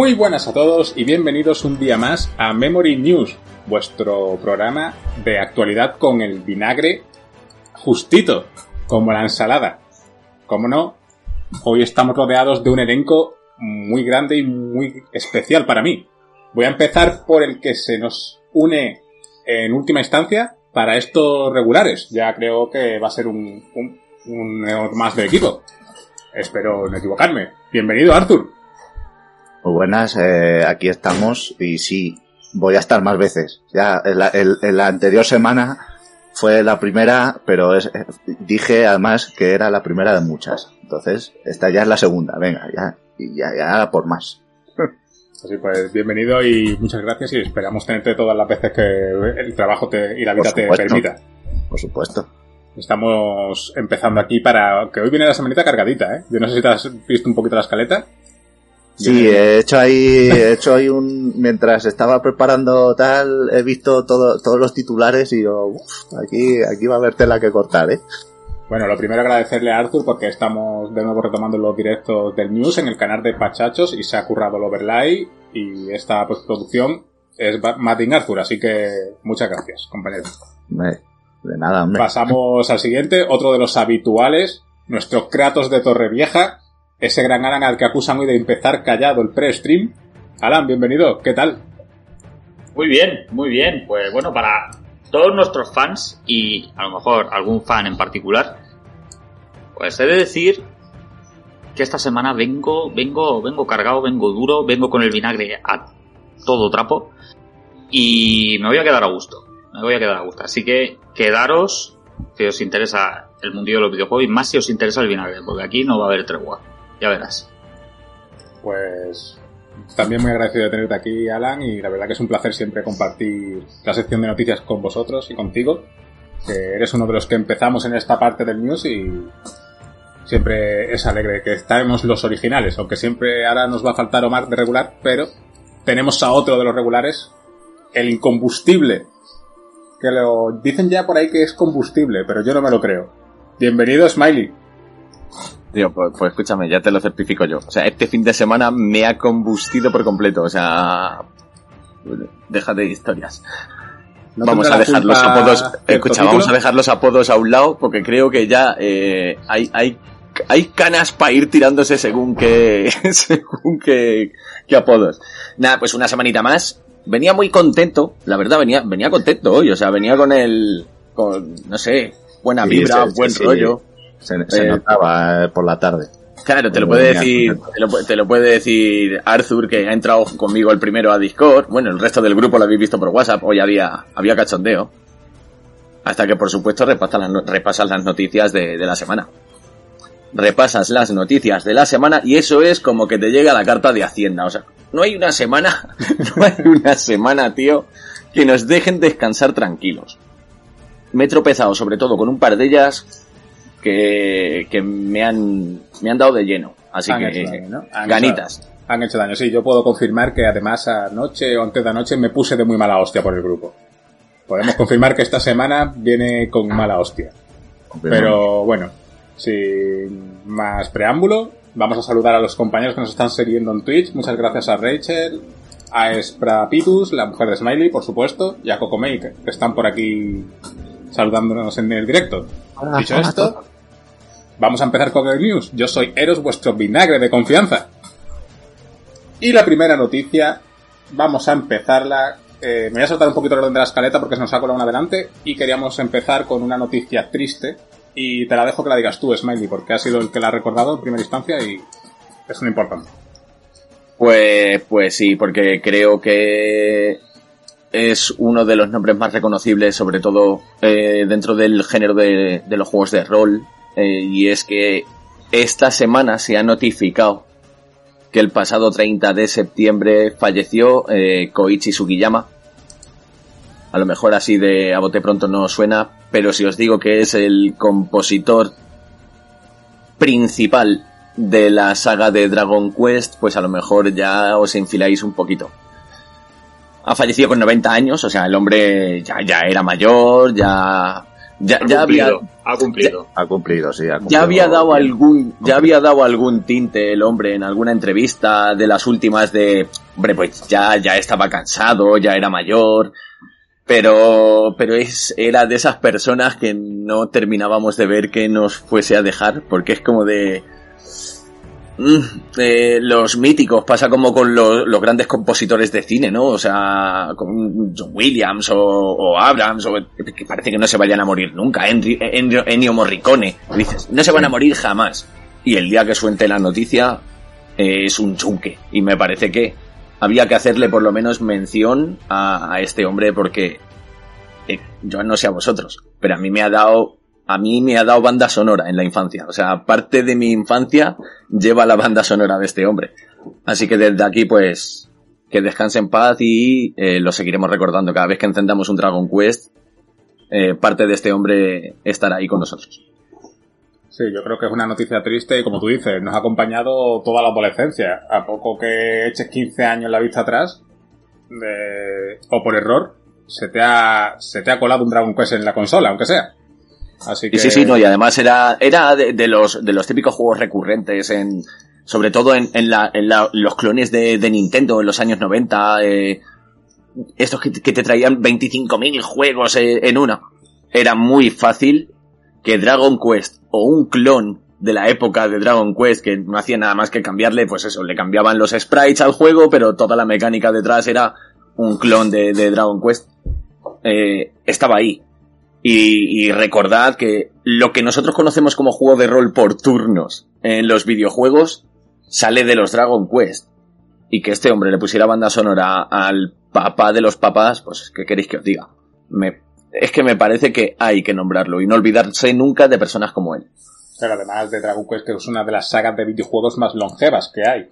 Muy buenas a todos y bienvenidos un día más a Memory News, vuestro programa de actualidad con el vinagre justito, como la ensalada. Como no, hoy estamos rodeados de un elenco muy grande y muy especial para mí. Voy a empezar por el que se nos une en última instancia para estos regulares. Ya creo que va a ser un, un, más de equipo. Espero no equivocarme. Bienvenido, Arthur. Muy buenas, eh, aquí estamos y sí, voy a estar más veces. Ya en la, el, en la anterior semana fue la primera, pero es, dije además que era la primera de muchas. Entonces, esta ya es la segunda. Venga, ya, ya, ya por más. Así pues, bienvenido y muchas gracias y esperamos tenerte todas las veces que el trabajo te, y la vida te permita. Por supuesto. Estamos empezando aquí para que hoy viene la semanita cargadita, ¿eh? Yo no sé si te has visto un poquito la escaleta. Sí, he hecho ahí, he hecho ahí un, mientras estaba preparando tal, he visto todo, todos los titulares y yo, uff, aquí, aquí va a haber tela que cortar, eh. Bueno, lo primero agradecerle a Arthur porque estamos de nuevo retomando los directos del News en el canal de Pachachos y se ha currado el overlay y esta postproducción es Martin Arthur, así que muchas gracias, compañero. De nada, hombre. Pasamos al siguiente, otro de los habituales, nuestro Kratos de Torrevieja, ese gran Alan al que acusan hoy de empezar callado el pre-stream. Alan, bienvenido, ¿qué tal? Muy bien, muy bien. Pues bueno, para todos nuestros fans y a lo mejor algún fan en particular, pues he de decir que esta semana vengo, vengo, vengo cargado, vengo duro, vengo con el vinagre a todo trapo y me voy a quedar a gusto. Me voy a quedar a gusto. Así que quedaros si os interesa el mundillo de los videojuegos y más si os interesa el vinagre, porque aquí no va a haber tregua. Ya verás. Pues también muy agradecido de tenerte aquí, Alan, y la verdad que es un placer siempre compartir la sección de noticias con vosotros y contigo, que eres uno de los que empezamos en esta parte del news y siempre es alegre que estemos los originales, aunque siempre ahora nos va a faltar Omar de regular, pero tenemos a otro de los regulares, el incombustible, que lo dicen ya por ahí que es combustible, pero yo no me lo creo. Bienvenido, Smiley. Tío, pues, pues, escúchame, ya te lo certifico yo. O sea, este fin de semana me ha combustido por completo. O sea, déjate de historias. No vamos a dejar los apodos, escucha, vamos a dejar los apodos a un lado porque creo que ya eh, hay, hay, hay canas para ir tirándose según que, según que, que apodos. Nada, pues una semanita más. Venía muy contento, la verdad, venía, venía contento hoy, o sea, venía con el, con, no sé, buena vibra, sí, sí, buen sí, rollo. Se, se eh, notaba eh, por la tarde. Claro, te lo puede decir, te lo, te lo, puede decir Arthur que ha entrado conmigo el primero a Discord. Bueno, el resto del grupo lo habéis visto por WhatsApp. Hoy había, había cachondeo. Hasta que por supuesto repasas las, repasas las noticias de, de, la semana. Repasas las noticias de la semana y eso es como que te llega la carta de Hacienda. O sea, no hay una semana, no hay una semana, tío, que nos dejen descansar tranquilos. Me he tropezado sobre todo con un par de ellas que, que me, han, me han dado de lleno. Así han que, daño, ¿no? han ganitas. Hecho, han hecho daño, sí. Yo puedo confirmar que además anoche o antes de anoche me puse de muy mala hostia por el grupo. Podemos confirmar que esta semana viene con mala hostia. Pero bueno, sin más preámbulo, vamos a saludar a los compañeros que nos están siguiendo en Twitch. Muchas gracias a Rachel, a Esprapitus, la mujer de Smiley, por supuesto, y a Cocomake, que están por aquí saludándonos en el directo. Hola, Dicho hola, esto, hola. Vamos a empezar con el news. Yo soy Eros, vuestro vinagre de confianza. Y la primera noticia, vamos a empezarla. Eh, me voy a saltar un poquito el orden de la escaleta porque se nos ha colado una adelante. Y queríamos empezar con una noticia triste. Y te la dejo que la digas tú, Smiley, porque ha sido el que la ha recordado en primera instancia y es una importante. Pues, pues sí, porque creo que es uno de los nombres más reconocibles, sobre todo eh, dentro del género de, de, los juegos de rol. Eh, y es que esta semana se ha notificado que el pasado 30 de septiembre falleció eh, Koichi Sugiyama. A lo mejor así de a bote pronto no suena, pero si os digo que es el compositor principal de la saga de Dragon Quest, pues a lo mejor ya os enfiláis un poquito ha fallecido con 90 años, o sea, el hombre ya, ya era mayor, ya Ya, Ha ya había, cumplido, ha cumplido. Ha cumplido, sí. Ha cumplido ya había dado bien. algún, ya había dado algún tinte el hombre en alguna entrevista de las últimas de, hombre, pues ya, ya estaba cansado, ya era mayor, pero, pero es, era de esas personas que no terminábamos de ver que nos fuese a dejar, porque es como de, Mm, eh, los míticos, pasa como con los, los grandes compositores de cine, ¿no? O sea, con John Williams o, o Abrams, o, que parece que no se vayan a morir nunca. Ennio, Morricone, dices, no se van a morir jamás. Y el día que suelte la noticia eh, es un chunque. Y me parece que había que hacerle por lo menos mención a, a este hombre porque eh, yo no sé a vosotros, pero a mí me ha dado a mí me ha dado banda sonora en la infancia. O sea, parte de mi infancia lleva la banda sonora de este hombre. Así que desde aquí, pues, que descanse en paz y eh, lo seguiremos recordando. Cada vez que encendamos un Dragon Quest, eh, parte de este hombre estará ahí con nosotros. Sí, yo creo que es una noticia triste y como tú dices, nos ha acompañado toda la adolescencia. A poco que eches 15 años la vista atrás, de- o por error, se te, ha, se te ha colado un Dragon Quest en la consola, aunque sea. Así que... Sí, sí, no, y además era, era de, de los, de los típicos juegos recurrentes en, sobre todo en, en, la, en la- los clones de, de Nintendo en los años 90, eh, estos que, que te traían 25.000 juegos eh, en una. Era muy fácil que Dragon Quest o un clon de la época de Dragon Quest que no hacía nada más que cambiarle, pues eso, le cambiaban los sprites al juego, pero toda la mecánica detrás era un clon de, de Dragon Quest. Eh, estaba ahí. Y, y recordad que lo que nosotros conocemos como juego de rol por turnos en los videojuegos sale de los Dragon Quest. Y que este hombre le pusiera banda sonora al papá de los papás, pues, ¿qué queréis que os diga? Me, es que me parece que hay que nombrarlo y no olvidarse nunca de personas como él. Pero además de Dragon Quest, que es una de las sagas de videojuegos más longevas que hay.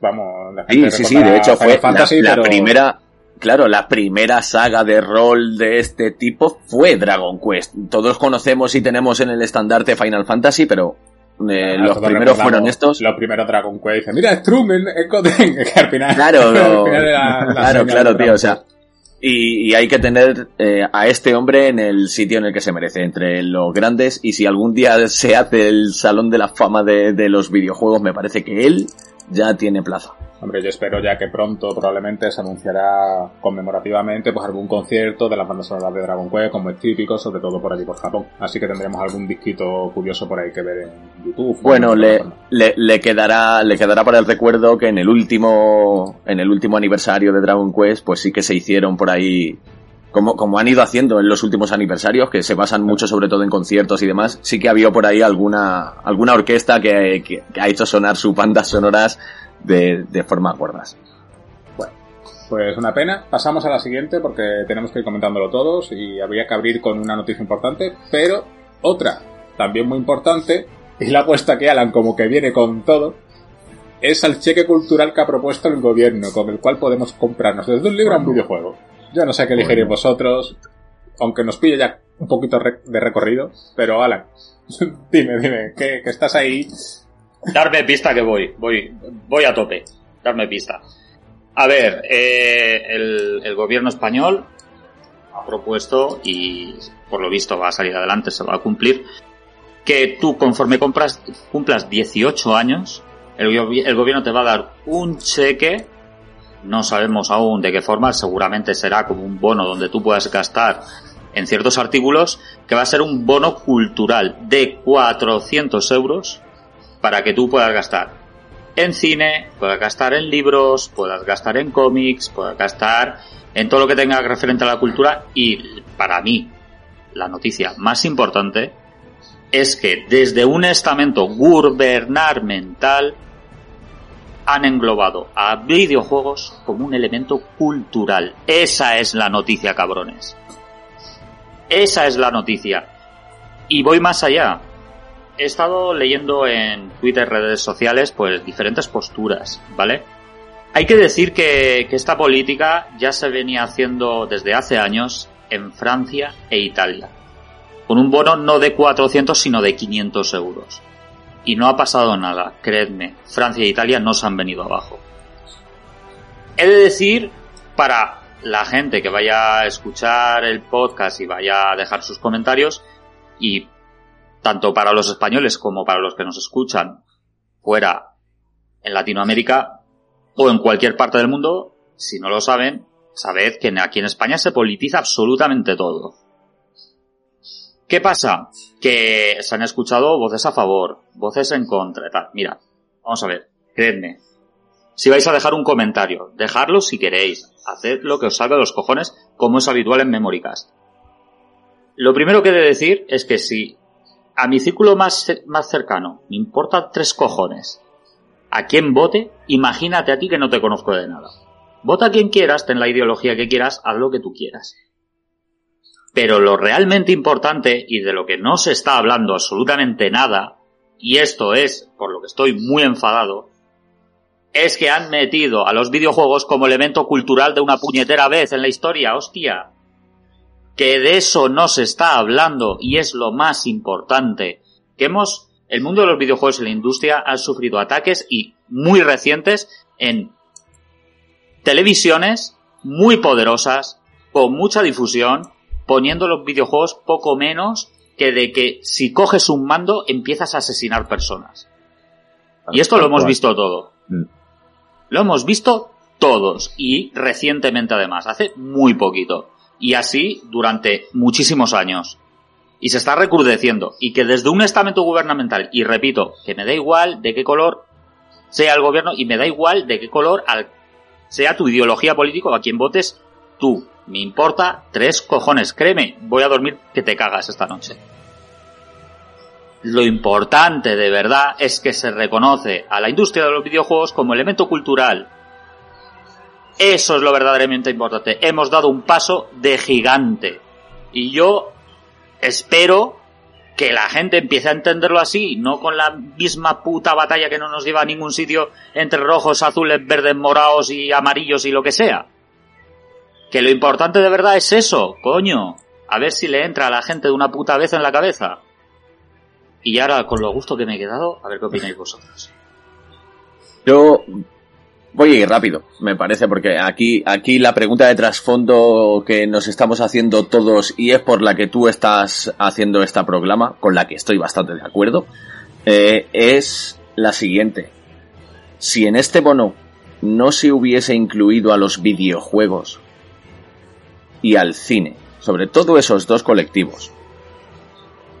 Vamos, la Sí, gente sí, sí, recordará de hecho fue la, Fantasy, la pero- primera, claro, la primera saga de rol de este tipo fue Dragon Quest. Todos conocemos y tenemos en el estandarte Final Fantasy, pero eh, los primeros fueron estos. Los primeros Dragon Quest. Dice, mira, Strumen, Ecoden, que al final... Claro, al final la claro, claro, tío, o sea, y, y hay que tener eh, a este hombre en el sitio en el que se merece, entre los grandes, y si algún día se hace el salón de la fama de, de los videojuegos, me parece que él ya tiene plaza. Hombre, yo espero ya que pronto probablemente se anunciará conmemorativamente pues algún concierto de las bandas sonoras de Dragon Quest, como es típico, sobre todo por allí por Japón. Así que tendremos algún disquito curioso por ahí que ver en YouTube. Bueno, en le, le, le quedará, le quedará para el recuerdo que en el último, en el último aniversario de Dragon Quest, pues sí que se hicieron por ahí, como, como han ido haciendo en los últimos aniversarios, que se basan mucho sobre todo en conciertos y demás, sí que había por ahí alguna, alguna orquesta que, que- que ha hecho sonar sus bandas sonoras de, de forma gordas. Pues una pena. Pasamos a la siguiente porque tenemos que ir comentándolo todos y habría que abrir con una noticia importante, pero otra también muy importante, y la apuesta que Alan como que viene con todo, es al cheque cultural que ha propuesto el gobierno, con el cual podemos comprarnos desde un libro a un videojuego. Yo no sé qué elegiréis vosotros, aunque nos pille ya un poquito de recorrido, pero Alan, dime, dime, que, que estás ahí. Darme pista que voy, voy, voy a tope. Darme pista. A ver, eh, el, el gobierno español ha propuesto y por lo visto va a salir adelante, se va a cumplir, que tú conforme compras, cumplas 18 años, el gobierno te va a dar un cheque, no sabemos aún de qué forma, seguramente será como un bono donde tú puedas gastar en ciertos artículos, que va a ser un bono cultural de 400 euros para que tú puedas gastar en cine, puedas gastar en libros, puedas gastar en cómics, puedas gastar en todo lo que tenga referente a la cultura. Y para mí la noticia más importante es que desde un estamento gubernamental han englobado a videojuegos como un elemento cultural. Esa es la noticia, cabrones. Esa es la noticia. Y voy más allá he estado leyendo en Twitter, redes sociales, pues diferentes posturas, ¿vale? Hay que decir que, esta política ya se venía haciendo desde hace años en Francia e Italia, con un bono no de 400 sino de 500 euros. Y no ha pasado nada, creedme, Francia e Italia no se han venido abajo. He de decir, para la gente que vaya a escuchar el podcast y vaya a dejar sus comentarios, y tanto para los españoles como para los que nos escuchan fuera en Latinoamérica o en cualquier parte del mundo, si no lo saben, sabed que aquí en España se politiza absolutamente todo. ¿Qué pasa? Que se han escuchado voces a favor, voces en contra, tal. Mira, vamos a ver, creedme. Si vais a dejar un comentario, dejadlo si queréis. Haced lo que os salga de los cojones, como es habitual en Memoricast. Lo primero que he de decir es que si a mi círculo más, más cercano me importan tres cojones a quien vote, imagínate a ti que no te conozco de nada. Vota a quien quieras, ten la ideología que quieras, haz lo que tú quieras. Pero lo realmente importante y de lo que no se está hablando absolutamente nada, y esto es por lo que estoy muy enfadado, es que han metido a los videojuegos como elemento cultural de una puñetera vez en la historia, hostia. Que de eso no se está hablando y es lo más importante, que hemos, el mundo de los videojuegos y la industria ha sufrido ataques y muy recientes en televisiones muy poderosas, con mucha difusión, poniendo los videojuegos poco menos que de que si coges un mando empiezas a asesinar personas. Y esto lo hemos visto todo. Mm. Lo hemos visto todos y recientemente además, hace muy poquito y así durante muchísimos años. Y se está recrudeciendo. Y que desde un estamento gubernamental, y repito, que me da igual de qué color sea el gobierno y me da igual de qué color sea tu ideología política o a quien votes tú. Me importa tres cojones. Créeme, voy a dormir que te cagas esta noche. Lo importante de verdad es que se reconoce a la industria de los videojuegos como elemento cultural, eso es lo verdaderamente importante. Hemos dado un paso de gigante. Y yo espero que la gente empiece a entenderlo así, no con la misma puta batalla que no nos lleva a ningún sitio entre rojos, azules, verdes, morados y amarillos y lo que sea. Que lo importante de verdad es eso, coño. A ver si le entra a la gente de una puta vez en la cabeza. Y ahora, con lo gusto que me he quedado, a ver qué opináis vosotros. Yo Voy rápido, me parece, porque aquí, aquí la pregunta de trasfondo que nos estamos haciendo todos y es por la que tú estás haciendo esta proclama, con la que estoy bastante de acuerdo, eh, es la siguiente. Si en este bono no se hubiese incluido a los videojuegos y al cine, sobre todo esos dos colectivos,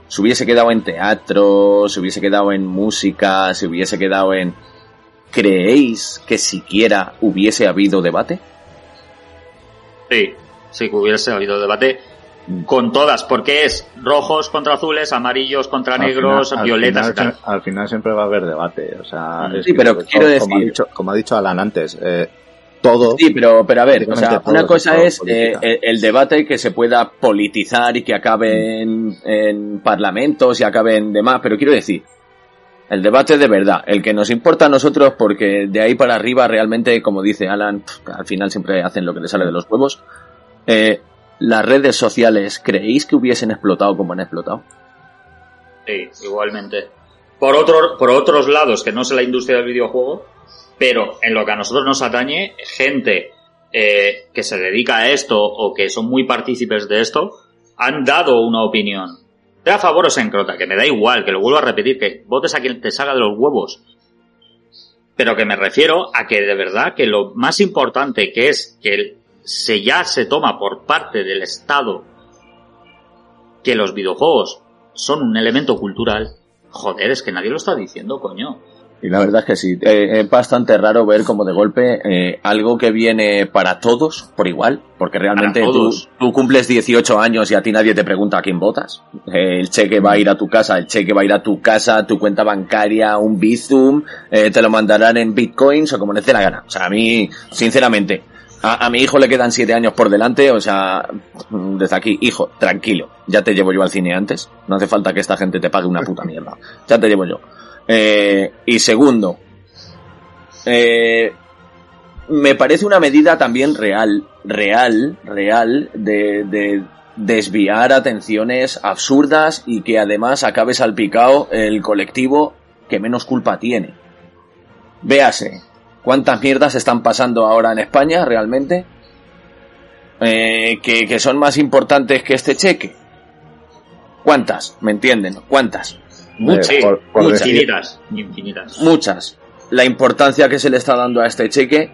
se hubiese quedado en teatro, se hubiese quedado en música, se hubiese quedado en ¿creéis que siquiera hubiese habido debate? Sí, sí que hubiese habido debate con todas, porque es rojos contra azules, amarillos contra negros, violetas al final, siempre va a haber debate, o sea, sí, pero quiero decir, como ha, dicho, Alan antes, eh, todo. Sí, pero, pero a ver, o sea, una cosa es eh, el, debate que se pueda politizar y que acabe en, en parlamentos y acabe en demás, pero quiero decir, el debate de verdad, el que nos importa a nosotros porque de ahí para arriba realmente, como dice Alan, al final siempre hacen lo que les sale de los huevos. Eh, las redes sociales, ¿creéis que hubiesen explotado como han explotado? Sí, igualmente. Por, otro, por otros lados, que no es la industria del videojuego, pero en lo que a nosotros nos atañe, gente eh, que se dedica a esto o que son muy partícipes de esto, han dado una opinión a favor o se encrota, que me da igual, que lo vuelvo a repetir, que votes a quien te salga de los huevos. Pero que me refiero a que de verdad que lo más importante que es que se ya se toma por parte del Estado que los videojuegos son un elemento cultural, joder, es que nadie lo está diciendo, coño. Y la verdad es que sí, eh, es bastante raro ver como de golpe eh, algo que viene para todos por igual, porque realmente tú, tú, cumples 18 años y a ti nadie te pregunta a quién votas. Eh, el cheque va a ir a tu casa, el cheque va a ir a tu casa, tu cuenta bancaria, un Bizum, te lo mandarán en bitcoins o como les dé la gana. O sea, a mí, sinceramente, a, a, mi hijo le quedan 7 años por delante, o sea, desde aquí, hijo, tranquilo, ya te llevo yo al cine antes, no hace falta que esta gente te pague una puta mierda, ya te llevo yo. Eh, y segundo, eh, me parece una medida también real, real, real, de, desviar atenciones absurdas y que además acabe salpicado el colectivo que menos culpa tiene. Véase, ¿cuántas mierdas están pasando ahora en España realmente? Eh, que, que son más importantes que este cheque. ¿Cuántas? ¿Me entienden? ¿Cuántas? Muchas, Eh, por- por muchas, decir- infinitas, infinitas. Muchas. La importancia que se le está dando a este cheque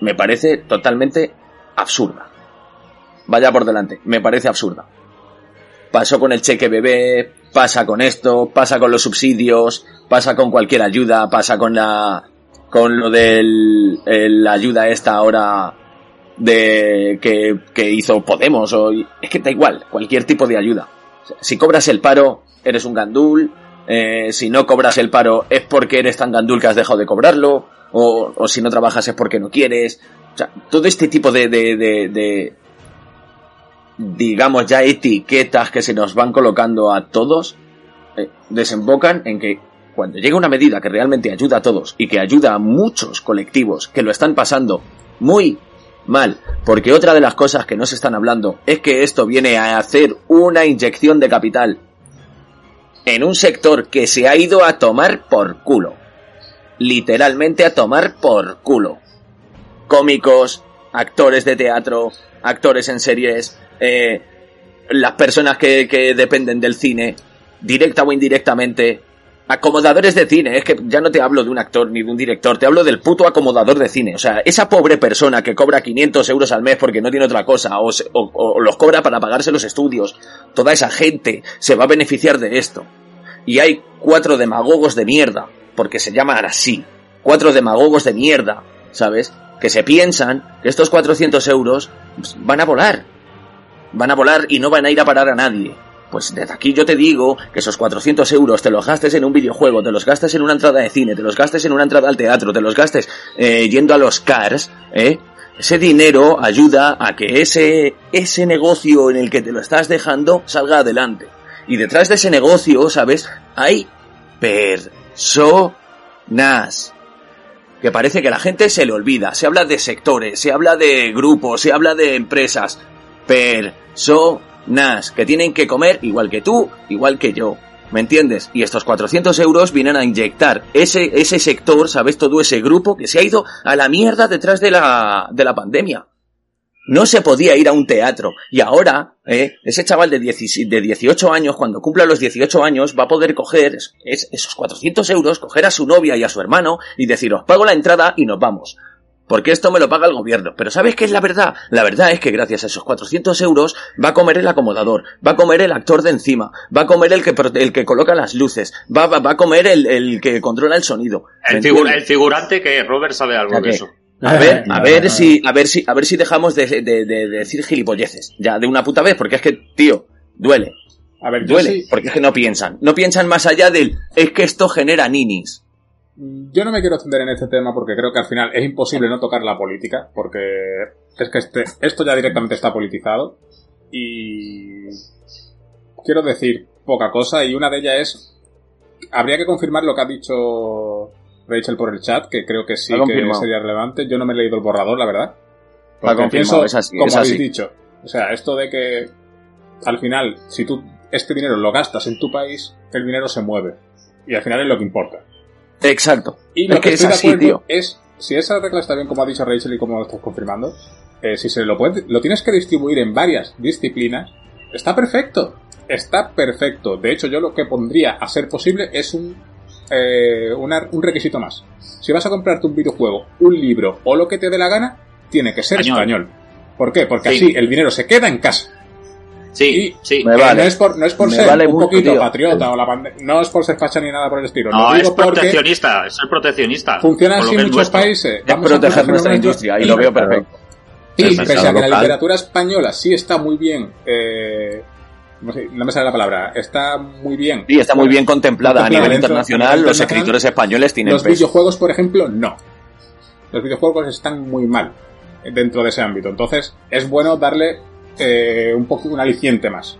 me parece totalmente absurda. Vaya por delante, me parece absurda. Pasó con el cheque bebé, pasa con esto, pasa con los subsidios, pasa con cualquier ayuda, pasa con la con lo del el- la ayuda esta ahora de que, que hizo Podemos o es que da igual, cualquier tipo de ayuda. Si cobras el paro, eres un gandul, eh, si no cobras el paro es porque eres tan gandul que has dejado de cobrarlo, o, o si no trabajas es porque no quieres. O sea, todo este tipo de, de, de, de, digamos ya etiquetas que se nos van colocando a todos, eh, desembocan en que cuando llega una medida que realmente ayuda a todos y que ayuda a muchos colectivos que lo están pasando muy mal, porque otra de las cosas que no se están hablando es que esto viene a hacer una inyección de capital en un sector que se ha ido a tomar por culo. Literalmente a tomar por culo. Cómicos, actores de teatro, actores en series, eh, las personas que, que dependen del cine, directa o indirectamente, acomodadores de cine, es que ya no te hablo de un actor ni de un director, te hablo del puto acomodador de cine. O sea, esa pobre persona que cobra 500 euros al mes porque no tiene otra cosa, o, se- o- los cobra para pagarse los estudios, toda esa gente se va a beneficiar de esto. Y hay cuatro demagogos de mierda, porque se llaman así, cuatro demagogos de mierda, ¿sabes? Que se piensan que estos 400 euros pues, van a volar. Van a volar y no van a ir a parar a nadie. Pues desde aquí yo te digo que esos 400 euros te los gastes en un videojuego, te los gastes en una entrada de cine, te los gastes en una entrada al teatro, te los gastes eh, yendo a los cars, ¿eh? Ese dinero ayuda a que ese, ese negocio en el que te lo estás dejando salga adelante. Y detrás de ese negocio, ¿sabes? Hay personas que parece que la gente se le olvida. Se habla de sectores, se habla de grupos, se habla de empresas. Personas que tienen que comer igual que tú, igual que yo. ¿Me entiendes? Y estos 400 euros vienen a inyectar ese, ese sector, ¿sabes? Todo ese grupo que se ha ido a la mierda detrás de la, de la pandemia. No se podía ir a un teatro. Y ahora, ¿eh? ese chaval de, 10 de 18 años, cuando cumpla los 18 años, va a poder coger es- es- esos 400 euros, coger a su novia y a su hermano y decir, os pago la entrada y nos vamos. Porque esto me lo paga el gobierno. Pero ¿sabes qué es la verdad? La verdad es que gracias a esos 400 euros va a comer el acomodador, va a comer el actor de encima, va a comer el que, el que coloca las luces, va, va, va a comer el, el que controla el sonido. ¿Me El, figu- entiendes? el figurante que Robert sabe algo de eso. A ver, a ver si, a ver si, a ver si dejamos de, de- de- de decir gilipolleces. Ya, de una puta vez, porque es que, tío, duele. A ver, yo Duele. sí, Porque es que no piensan. No piensan más allá del, es que esto genera ninis. Yo no me quiero extender en este tema porque creo que al final es imposible no tocar la política, porque es que este, esto ya directamente está politizado y quiero decir poca cosa y una de ellas es, habría que confirmar lo que ha dicho Rachel por el chat, que creo que sí que sería relevante. Yo no me he leído el borrador, la verdad. Porque pienso, es así, como es habéis así. dicho, o sea, esto de que al final, si tú este dinero lo gastas en tu país, el dinero se mueve. Y al final es lo que importa. Exacto. Y lo Es que, que es estoy así, de acuerdo tío. es, si esa regla está bien como ha dicho Rachel y como lo estás confirmando, eh, si se lo puedes, lo tienes que distribuir en varias disciplinas, está perfecto. Está perfecto. De hecho, yo lo que pondría a ser posible es un, eh, una- un requisito más. Si vas a comprarte un videojuego, un libro o lo que te dé la gana, tiene que ser Español. español. ¿Por qué? Porque Sí. así el dinero se queda en casa. Sí, sí. Me Eh, vale. No es por, no es por Me ser vale un mucho, poquito tío. patriota o la pande- no es por ser facha ni nada por el estilo. No, es proteccionista, es el proteccionista. funciona así en es muchos países. Es Vamos a proteger nuestra industria y lo veo perfecto. Y pese a que la literatura española sí está muy bien, eh, no, me sale la palabra, está muy bien. Y está muy bien contemplada a nivel internacional. Los escritores españoles tienen Los peso. videojuegos, por ejemplo, no. Los videojuegos están muy mal dentro de ese ámbito. Entonces, es bueno darle eh, un poco un aliciente más.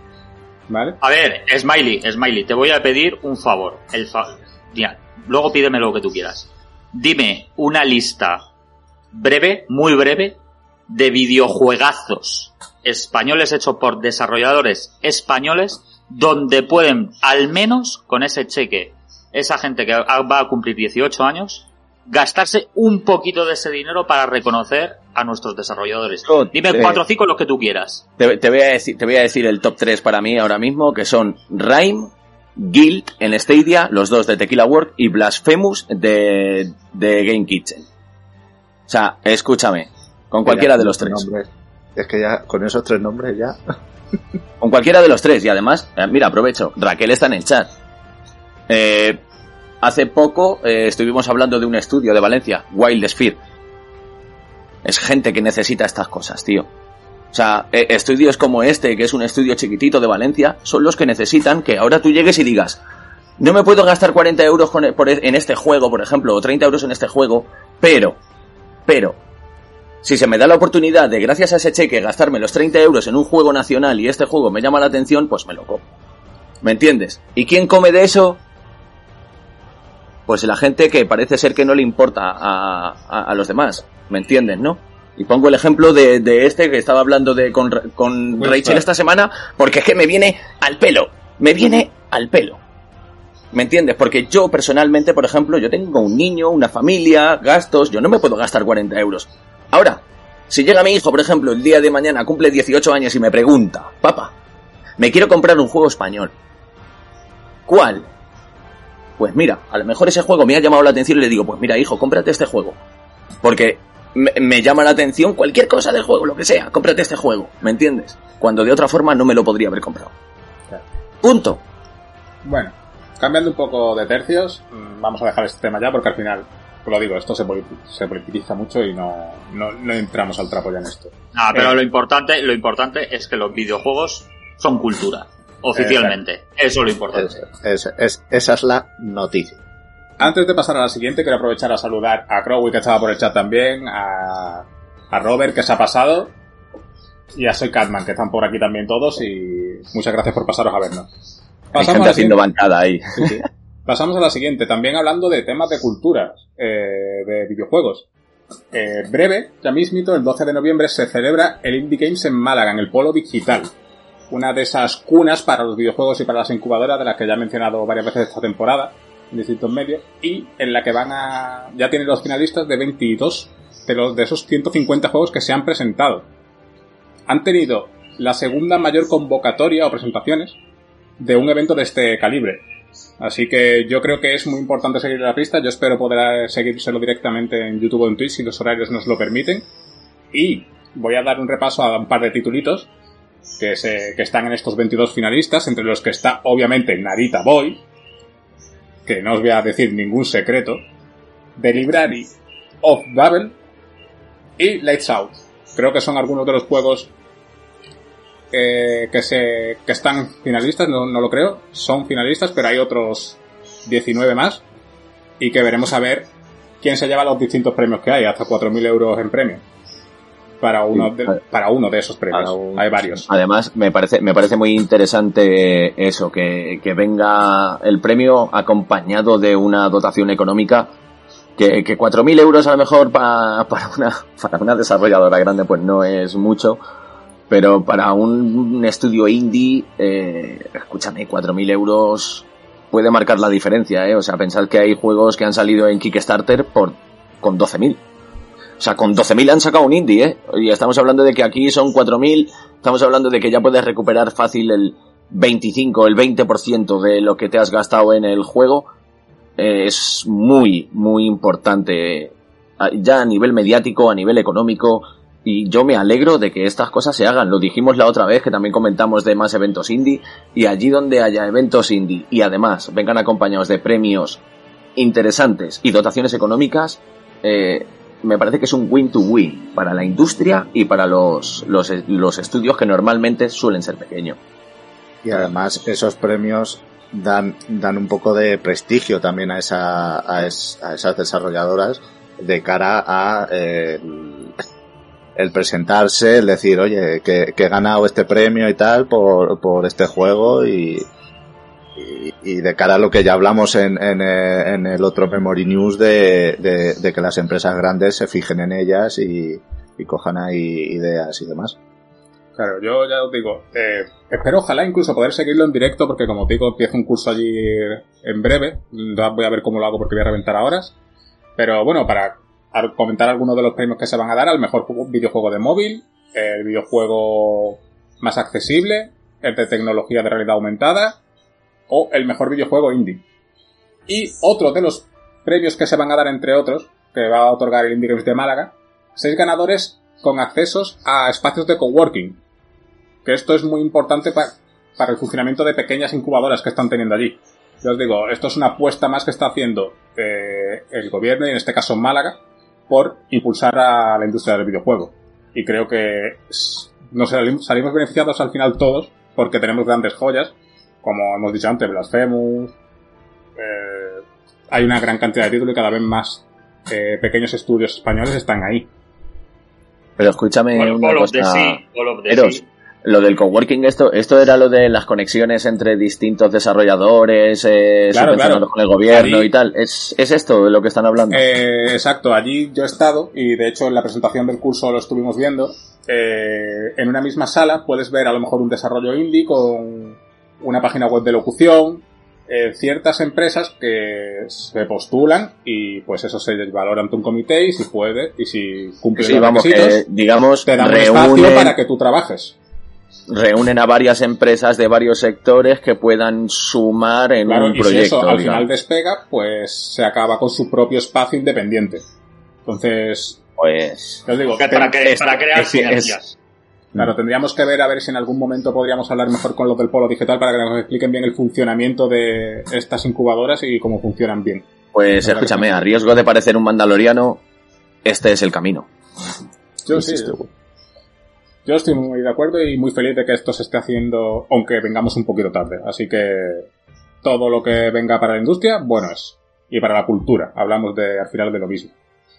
¿Vale? A ver, Smiley, Smiley, te voy a pedir un favor. El fa- luego pídeme lo que tú quieras. Dime una lista breve, muy breve, de videojuegazos españoles hechos por desarrolladores españoles donde pueden, al menos con ese cheque, esa gente que va a cumplir 18 años, gastarse un poquito de ese dinero para reconocer a nuestros desarrolladores. Yo Dime te- cuatro o cinco los que tú quieras. Te, te voy a decir, te voy a decir el top 3 para mí ahora mismo, que son Rhyme, Guild en Stadia, los dos de Tequila Work, y Blasphemous de, de Game Kitchen. O sea, escúchame, con cualquiera de los tres. nombres. Es que ya, con esos tres nombres ya. Con cualquiera de los tres. Y además, eh, mira, aprovecho. Raquel está en el chat. Eh, hace poco eh, estuvimos hablando de un estudio de Valencia, Wild Sphere. Es gente que necesita estas cosas, tío. O sea, eh, estudios como este, que es un estudio chiquitito de Valencia, son los que necesitan que ahora tú llegues y digas, no me puedo gastar 40 euros con- por- en este juego, por ejemplo, o 30 euros en este juego, pero, pero, si se me da la oportunidad de, gracias a ese cheque, gastarme los 30 euros en un juego nacional y este juego me llama la atención, pues me lo compro. ¿Me entiendes? ¿Y quién come de eso? Pues la gente que parece ser que no le importa a, a- a los demás. ¿Me entienden, no? Y pongo el ejemplo de, de este que estaba hablando de con, con Pues, Rachel esta semana, porque es que me viene al pelo. Me viene al pelo. ¿Me entiendes? Porque yo personalmente, por ejemplo, yo tengo un niño, una familia, gastos, yo no me puedo gastar 40 euros. Ahora, si llega mi hijo, por ejemplo, el día de mañana, cumple 18 años y me pregunta, papá, me quiero comprar un juego español. ¿Cuál? Pues mira, a lo mejor ese juego me ha llamado la atención y le digo, pues mira, hijo, cómprate este juego. Porque me, me llama la atención cualquier cosa del juego, lo que sea, cómprate este juego, ¿me entiendes? Cuando de otra forma no me lo podría haber comprado. Claro. Punto. Bueno, cambiando un poco de tercios, mm, vamos a dejar este tema ya porque al final, pues lo digo, esto se, politi- se politiza mucho y no, no, no entramos al trapo ya en esto. Ah, pero Eh. lo importante, lo importante es que los videojuegos son cultura. Oficialmente. Eso es lo importante. Es, es- es- esa es la noticia. Antes de pasar a la siguiente, quiero aprovechar a saludar a Crowy, que estaba por el chat también, a, a Robert, que se ha pasado, y a Soy Catman, que están por aquí también todos, y muchas gracias por pasaros a vernos. Hay Pasamos gente a la haciendo siguiente. bancada ahí. Sí, sí. Pasamos a la siguiente, también hablando de temas de cultura, eh, de videojuegos. Eh, breve, ya mismito, el 12 de noviembre se celebra el Indie Games en Málaga, en el Polo Digital. Una de esas cunas para los videojuegos y para las incubadoras de las que ya he mencionado varias veces esta temporada, en distintos medios, y en la que van a... ya tienen los finalistas de 22 de, los, de esos 150 juegos que se han presentado. Han tenido la segunda mayor convocatoria o presentaciones de un evento de este calibre. Así que yo creo que es muy importante seguir la pista. Yo espero poder seguírselo directamente en YouTube o en Twitch si los horarios nos lo permiten. Y voy a dar un repaso a un par de titulitos que, se, que están en estos 22 finalistas, entre los que está obviamente Narita Boy, que no os voy a decir ningún secreto, The Library of Babel y Lights Out. Creo que son algunos de los juegos eh, que se que están finalistas, no, no lo creo, son finalistas, pero hay otros 19 más y que veremos a ver quién se lleva los distintos premios que hay, hasta 4.000 euros en premio. Para uno, de, para uno de esos premios. Un- Hay varios. Además, me parece, me parece muy interesante eso, que, que venga el premio acompañado de una dotación económica que, que 4.000 euros a lo mejor pa- para, una, para una desarrolladora grande pues no es mucho, pero para un estudio indie, eh, escúchame, 4.000 euros puede marcar la diferencia, ¿eh? O sea, pensad que hay juegos que han salido en Kickstarter por con 12.000. O sea, con 12.000 han sacado un indie, ¿eh? Y estamos hablando de que aquí son 4.000, estamos hablando de que ya puedes recuperar fácil el 25, el 20% de lo que te has gastado en el juego. Eh, es muy, muy importante, eh, ya a nivel mediático, a nivel económico, y yo me alegro de que estas cosas se hagan. Lo dijimos la otra vez, que también comentamos de más eventos indie, y allí donde haya eventos indie y además vengan acompañados de premios interesantes y dotaciones económicas, eh, me parece que es un win to win para la industria y para los, los, los estudios que normalmente suelen ser pequeños. Y además esos premios dan, dan un poco de prestigio también a, esa, a, es- a esas desarrolladoras de cara a eh, el, el presentarse, el decir, oye, que, que he ganado este premio y tal por, por este juego y, y, y de cara a lo que ya hablamos en, en, eh, el otro Memory News de, que las empresas grandes se fijen en ellas y, cojan ahí ideas y demás. Claro, yo ya os digo, eh, espero ojalá incluso poder seguirlo en directo porque como digo, empiezo un curso allí en breve, voy a ver cómo lo hago porque voy a reventar a horas. Pero bueno, para comentar algunos de los premios que se van a dar al mejor videojuego de móvil, el videojuego más accesible, el de tecnología de realidad aumentada o el mejor videojuego indie. Y otro de los premios que se van a dar, entre otros, que va a otorgar el Indie Games de Málaga, seis ganadores con accesos a espacios de coworking. Que esto es muy importante para el funcionamiento de pequeñas incubadoras que están teniendo allí. Yo os digo, esto es una apuesta más que está haciendo eh, el gobierno, y en este caso Málaga, por impulsar a la industria del videojuego. Y creo que nos salimos beneficiados al final todos, porque tenemos grandes joyas, como hemos dicho antes, Blasphemous, eh, hay una gran cantidad de títulos y cada vez más eh, pequeños estudios españoles están ahí. Pero escúchame una cosa. lo del coworking, esto, esto era lo de las conexiones entre distintos desarrolladores, eh, con el gobierno y tal. ¿Es, ¿Es esto de lo que están hablando? Eh, exacto, allí yo he estado y de hecho en la presentación del curso lo estuvimos viendo. Eh, en una misma sala puedes ver a lo mejor un desarrollo indie con una página web de locución, eh, ciertas empresas que se postulan y pues eso se valora ante un comité y si puede y si cumple los vamos, requisitos, digamos, te dan un espacio para que tú trabajes. Reúnen a varias empresas de varios sectores que puedan sumar en un proyecto. Y si eso al final despega, pues se acaba con su propio espacio independiente. Entonces, pues, os digo, para, para crear sinergias. Claro, tendríamos que ver a ver si en algún momento podríamos hablar mejor con los del polo digital para que nos expliquen bien el funcionamiento de estas incubadoras y cómo funcionan bien. Pues escúchame, a riesgo de parecer un mandaloriano, este es el camino. Yo sí. Yo estoy muy de acuerdo y muy feliz de que esto se esté haciendo, aunque vengamos un poquito tarde. Así que todo lo que venga para la industria, bueno es. Y para la cultura, hablamos de al final de lo mismo.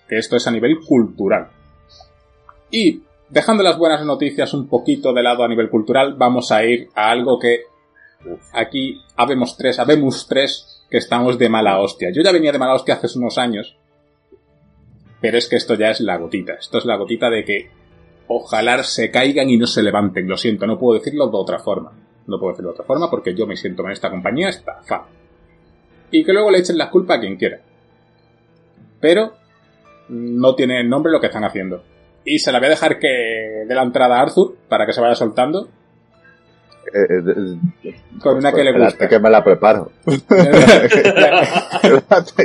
Que esto es a nivel cultural. Y Dejando las buenas noticias un poquito de lado a nivel cultural, vamos a ir a algo que aquí habemos tres, habemos tres que estamos de mala hostia. Yo ya venía de mala hostia hace unos años, pero es que esto ya es la gotita. Esto es la gotita de que ojalá se caigan y no se levanten. Lo siento, no puedo decirlo de otra forma. No puedo decirlo de otra forma porque yo me siento en esta compañía fa. Y que luego le echen la culpa a quien quiera. Pero no tiene nombre lo que están haciendo. Y se la voy a dejar que de la entrada a Arthur para que se vaya soltando. Eh, eh, con una que le gusta. que me la preparo.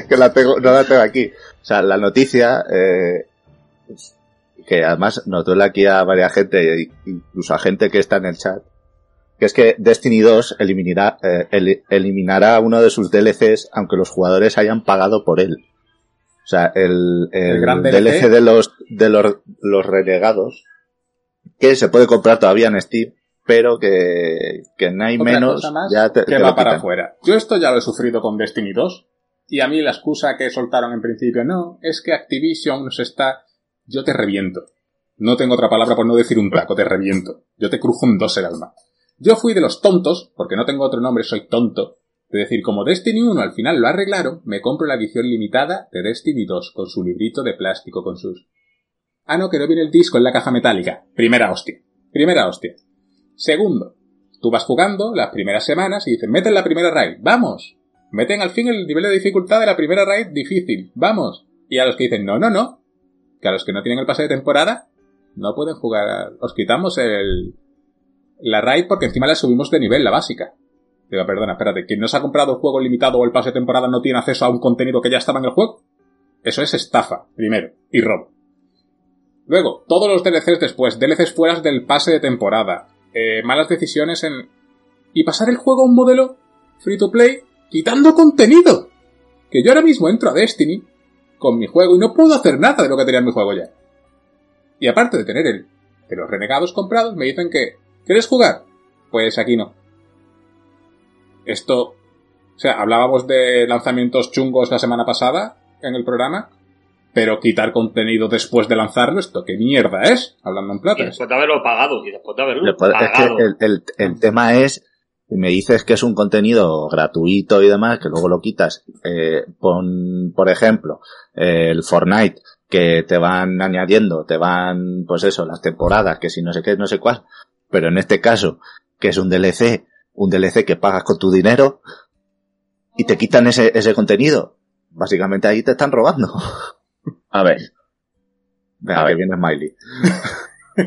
que la tengo, no la tengo aquí. O sea, la noticia, eh, que además nos duele aquí a varias gente, incluso a gente que está en el chat, que es que Destiny 2 eliminará, eliminará uno de sus DLCs aunque los jugadores hayan pagado por él. O sea, el, el, DLC, de los, de los, los renegados, que se puede comprar todavía en Steam, pero que, que no hay menos, ya te, que va para afuera. Yo esto ya lo he sufrido con Destiny 2, y a mí la excusa que soltaron en principio, no, es que Activision nos está, yo te reviento. No tengo otra palabra por no decir un taco, te reviento. Yo te crujo un dos el alma. Yo fui de los tontos, porque no tengo otro nombre, soy tonto, es decir, como Destiny 1 al final lo arreglaron, me compro la edición limitada de Destiny 2 con su librito de plástico con sus... Ah, no, que no viene el disco en la caja metálica. Primera hostia. Primera hostia. Segundo, tú vas jugando las primeras semanas y dices, meten la primera raid, vamos. Meten al fin el nivel de dificultad de la primera raid difícil, vamos. Y a los que dicen, no, no, no. Que a los que no tienen el pase de temporada, no pueden jugar. Os quitamos el, la raid porque encima la subimos de nivel, la básica. Digo, perdona, espérate, quien no se ha comprado el juego limitado o el pase de temporada no tiene acceso a un contenido que ya estaba en el juego. Eso es estafa, primero, y robo. Luego, todos los DLCs después, DLCs fuera del pase de temporada, eh, malas decisiones en... Y pasar el juego a un modelo free to play quitando contenido. Que yo ahora mismo entro a Destiny con mi juego y no puedo hacer nada de lo que tenía en mi juego ya. Y aparte de tener el de los renegados comprados, me dicen que ¿quieres jugar? Pues aquí no. Esto, o sea, hablábamos de lanzamientos chungos la semana pasada en el programa, pero quitar contenido después de lanzarlo, ¿esto qué mierda es? Hablando en plata. después de haberlo pagado, y después de haberlo pagado. Es que el, el, tema es, me dices que es un contenido gratuito y demás, que luego lo quitas. Eh, pon, por ejemplo, el Fortnite, que te van añadiendo, te van, pues eso, las temporadas, que si no sé qué, no sé cuál. Pero en este caso, que es un DLC un DLC que pagas con tu dinero y te quitan ese, ese contenido. básicamente ahí te están robando. A ver, Venga, A que ver. viene Smiley.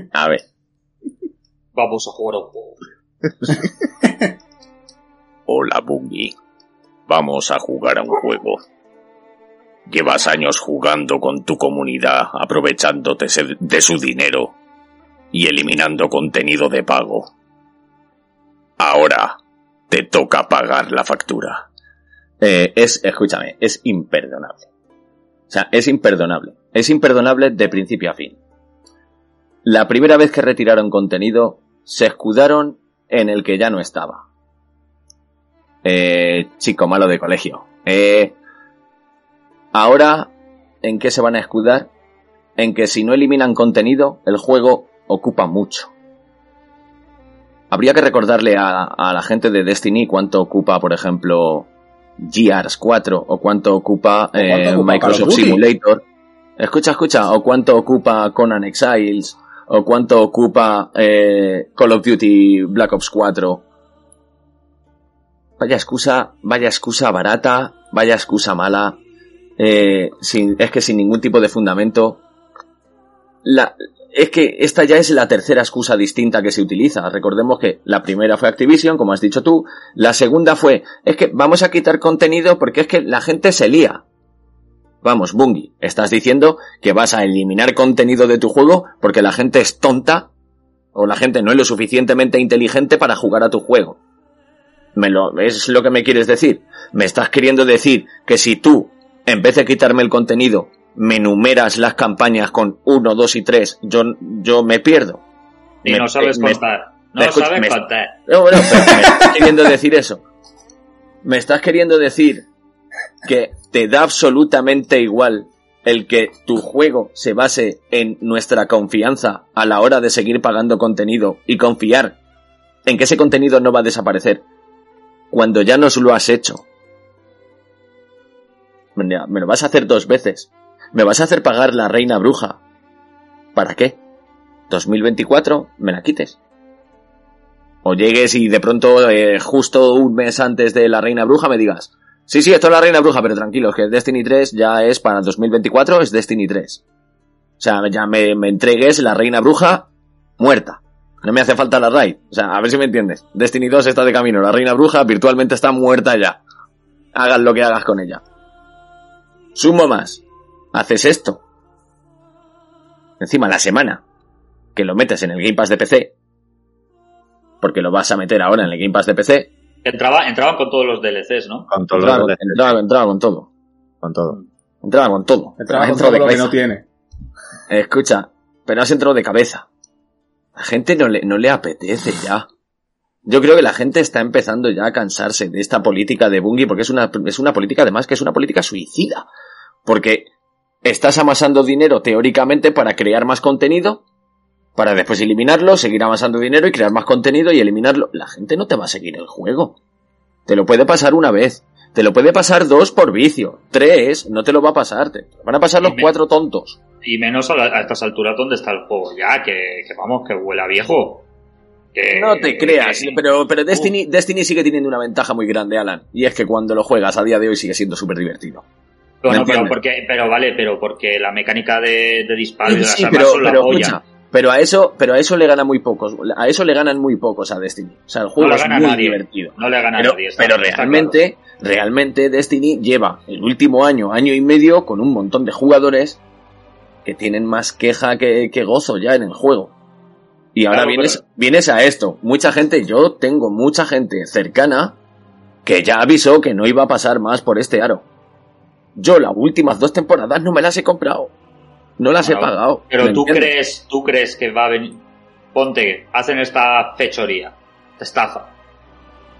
a ver. Vamos a jugar a un juego. Hola, Bungie. Vamos a jugar a un juego. Llevas años jugando con tu comunidad, aprovechándote de su dinero y eliminando contenido de pago. Ahora te toca pagar la factura. Eh, es, escúchame, es imperdonable. O sea, es imperdonable. Es imperdonable de principio a fin. La primera vez que retiraron contenido, se escudaron en el que ya no estaba. Eh, chico malo de colegio. Eh, ahora, ¿en qué se van a escudar? En que si no eliminan contenido, el juego ocupa mucho. Habría que recordarle a, a la gente de Destiny cuánto ocupa, por ejemplo, Gears 4 o cuánto ocupa, cuánto eh, ocupa Microsoft? Simulator. Escucha, escucha, o cuánto ocupa Conan Exiles, o cuánto ocupa eh, Call of Duty Black Ops 4. Vaya excusa, vaya excusa barata, vaya excusa mala. eh, sin, es que sin ningún tipo de fundamento. La, es que esta ya es la tercera excusa distinta que se utiliza. Recordemos que la primera fue Activision, como has dicho tú. La segunda fue, es que vamos a quitar contenido porque es que la gente se lía. Vamos, Bungie, estás diciendo que vas a eliminar contenido de tu juego porque la gente es tonta o la gente no es lo suficientemente inteligente para jugar a tu juego. Es lo que me quieres decir. Me estás queriendo decir que si tú, en vez de quitarme el contenido, me enumeras las campañas con 1, 2 y 3, yo, yo me pierdo. Y Me- no sabes me- contar. No me escucha- sabes contar. No, bueno, pero me estás queriendo decir eso. Me estás queriendo decir que te da absolutamente igual el que tu juego se base en nuestra confianza a la hora de seguir pagando contenido y confiar en que ese contenido no va a desaparecer cuando ya nos lo has hecho. Me lo vas a hacer dos veces. Me vas a hacer pagar la reina bruja. ¿Para qué? 2024, me la quites. O llegues y de pronto, eh, justo un mes antes de la Reina Bruja, me digas, sí, sí, esto es la Reina Bruja, pero tranquilos, que Destiny 3 ya es para 2024, es Destiny 3. O sea, ya me, me entregues la Reina Bruja muerta. No me hace falta la raid. O sea, a ver si me entiendes. Destiny 2 está de camino, la Reina Bruja virtualmente está muerta ya. Hagas lo que hagas con ella. Sumo más. Haces esto. Encima la semana que lo metes en el Game Pass de PC, porque lo vas a meter ahora en el Game Pass de PC, Entraba, entraban con todos los DLCs, ¿no? Con todo entraba, lo con- entraba- entraba con todo. con todo. Entraba con todo. Entraba con todo lo que no tiene. Escucha, pero has entrado de cabeza. La gente no le, no le apetece ya. Yo creo que la gente está empezando ya a cansarse de esta política de Bungie porque es una, es una política además que es una política suicida. Porque estás amasando dinero teóricamente para crear más contenido, para después eliminarlo, seguir amasando dinero y crear más contenido y eliminarlo. La gente no te va a seguir el juego. Te lo puede pasar una vez. Te lo puede pasar dos por vicio. Tres, no te lo va a pasar. Te van a pasar los cuatro tontos. Y menos a, la- a estas alturas donde está el juego ya, que, que vamos, que huele a viejo. Que, No te creas, que- pero, pero Destiny, Destiny sigue teniendo una ventaja muy grande, Alan. Y es que cuando lo juegas a día de hoy sigue siendo súper divertido. Bueno, ¿me pero, porque, pero vale, pero porque la mecánica de, de disparo y de las Sí, armas pero, son la pero, escucha, pero a eso, pero a eso le ganan muy pocos. A eso le ganan muy pocos a Destiny. O sea, el juego le es gana muy nadie. divertido. No le gana Pero, a nadie. pero realmente, realmente Destiny lleva el último año, año y medio, con un montón de jugadores que tienen más queja que, que gozo ya en el juego. Y ahora Claro, vienes, pero- vienes a esto. Mucha gente, yo tengo mucha gente cercana que ya avisó que no iba a pasar más por este aro. Yo las últimas dos temporadas no me las he comprado. No las he pagado. Pero ¿me tú entiendes? crees, tú crees que va a venir. Ponte, hacen esta fechoría, esta estafa.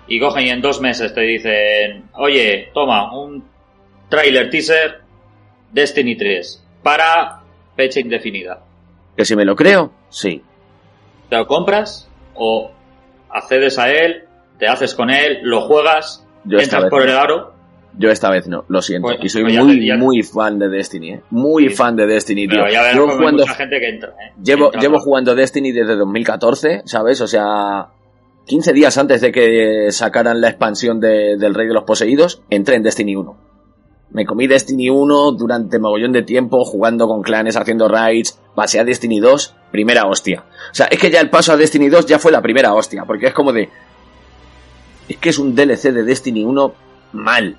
Y cogen y en dos meses te dicen, oye, toma, un trailer teaser Destiny 3 para fecha indefinida. Que si me lo creo, sí. ¿Te lo compras? ¿O accedes a él, te haces con él, lo juegas, Yo entras por el aro? Yo esta vez no, lo siento. Pues- y soy pues muy, ya- muy fan de Destiny, ¿eh? Muy Sí. fan de Destiny, tío. Ya verás Llevo jugando, mucha gente que entra. ¿eh? llevo, Entra llevo por- jugando Destiny desde 2014, ¿sabes? O sea, 15 días antes de que sacaran la expansión de- del Rey de los Poseídos, entré en Destiny 1. Me comí Destiny 1 durante mogollón de tiempo jugando con clanes, haciendo raids, pasé a Destiny 2, primera hostia. O sea, es que ya el paso a Destiny 2 ya fue la primera hostia, porque es como de... Es que es un DLC de Destiny 1 mal.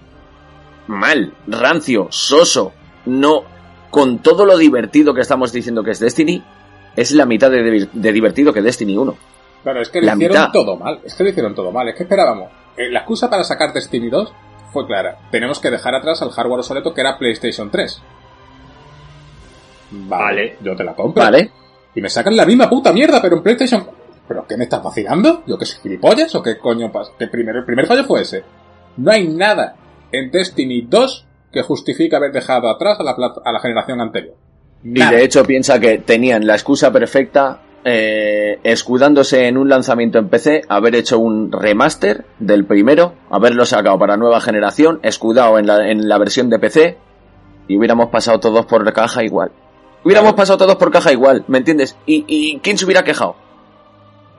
Mal, rancio, soso. No, con todo lo divertido que estamos diciendo que es Destiny, es la mitad de, de divertido que Destiny 1. Claro, es que lo La hicieron mitad. todo mal. Es que lo hicieron todo mal. Es que esperábamos. Eh, la excusa para sacar Destiny 2 fue clara. Tenemos que dejar atrás al hardware obsoleto que era PlayStation 3. Vale, Vale. yo te la compro. Vale. Y me sacan la misma puta mierda, pero en PlayStation. ¿Pero qué me estás vacilando? ¿Yo que soy gilipollas? ¿O qué coño pasa? Que primero, el primer fallo fue ese. No hay nada en Destiny 2 que justifique haber dejado atrás a la, a la generación anterior. Y Nada. de hecho piensa que tenían la excusa perfecta, eh, escudándose en un lanzamiento en PC, haber hecho un remaster del primero, haberlo sacado para nueva generación, escudado en la, en la versión de PC, y hubiéramos pasado todos por caja igual. Hubiéramos Claro. pasado todos por caja igual, ¿me entiendes? ¿Y, y quién se hubiera quejado?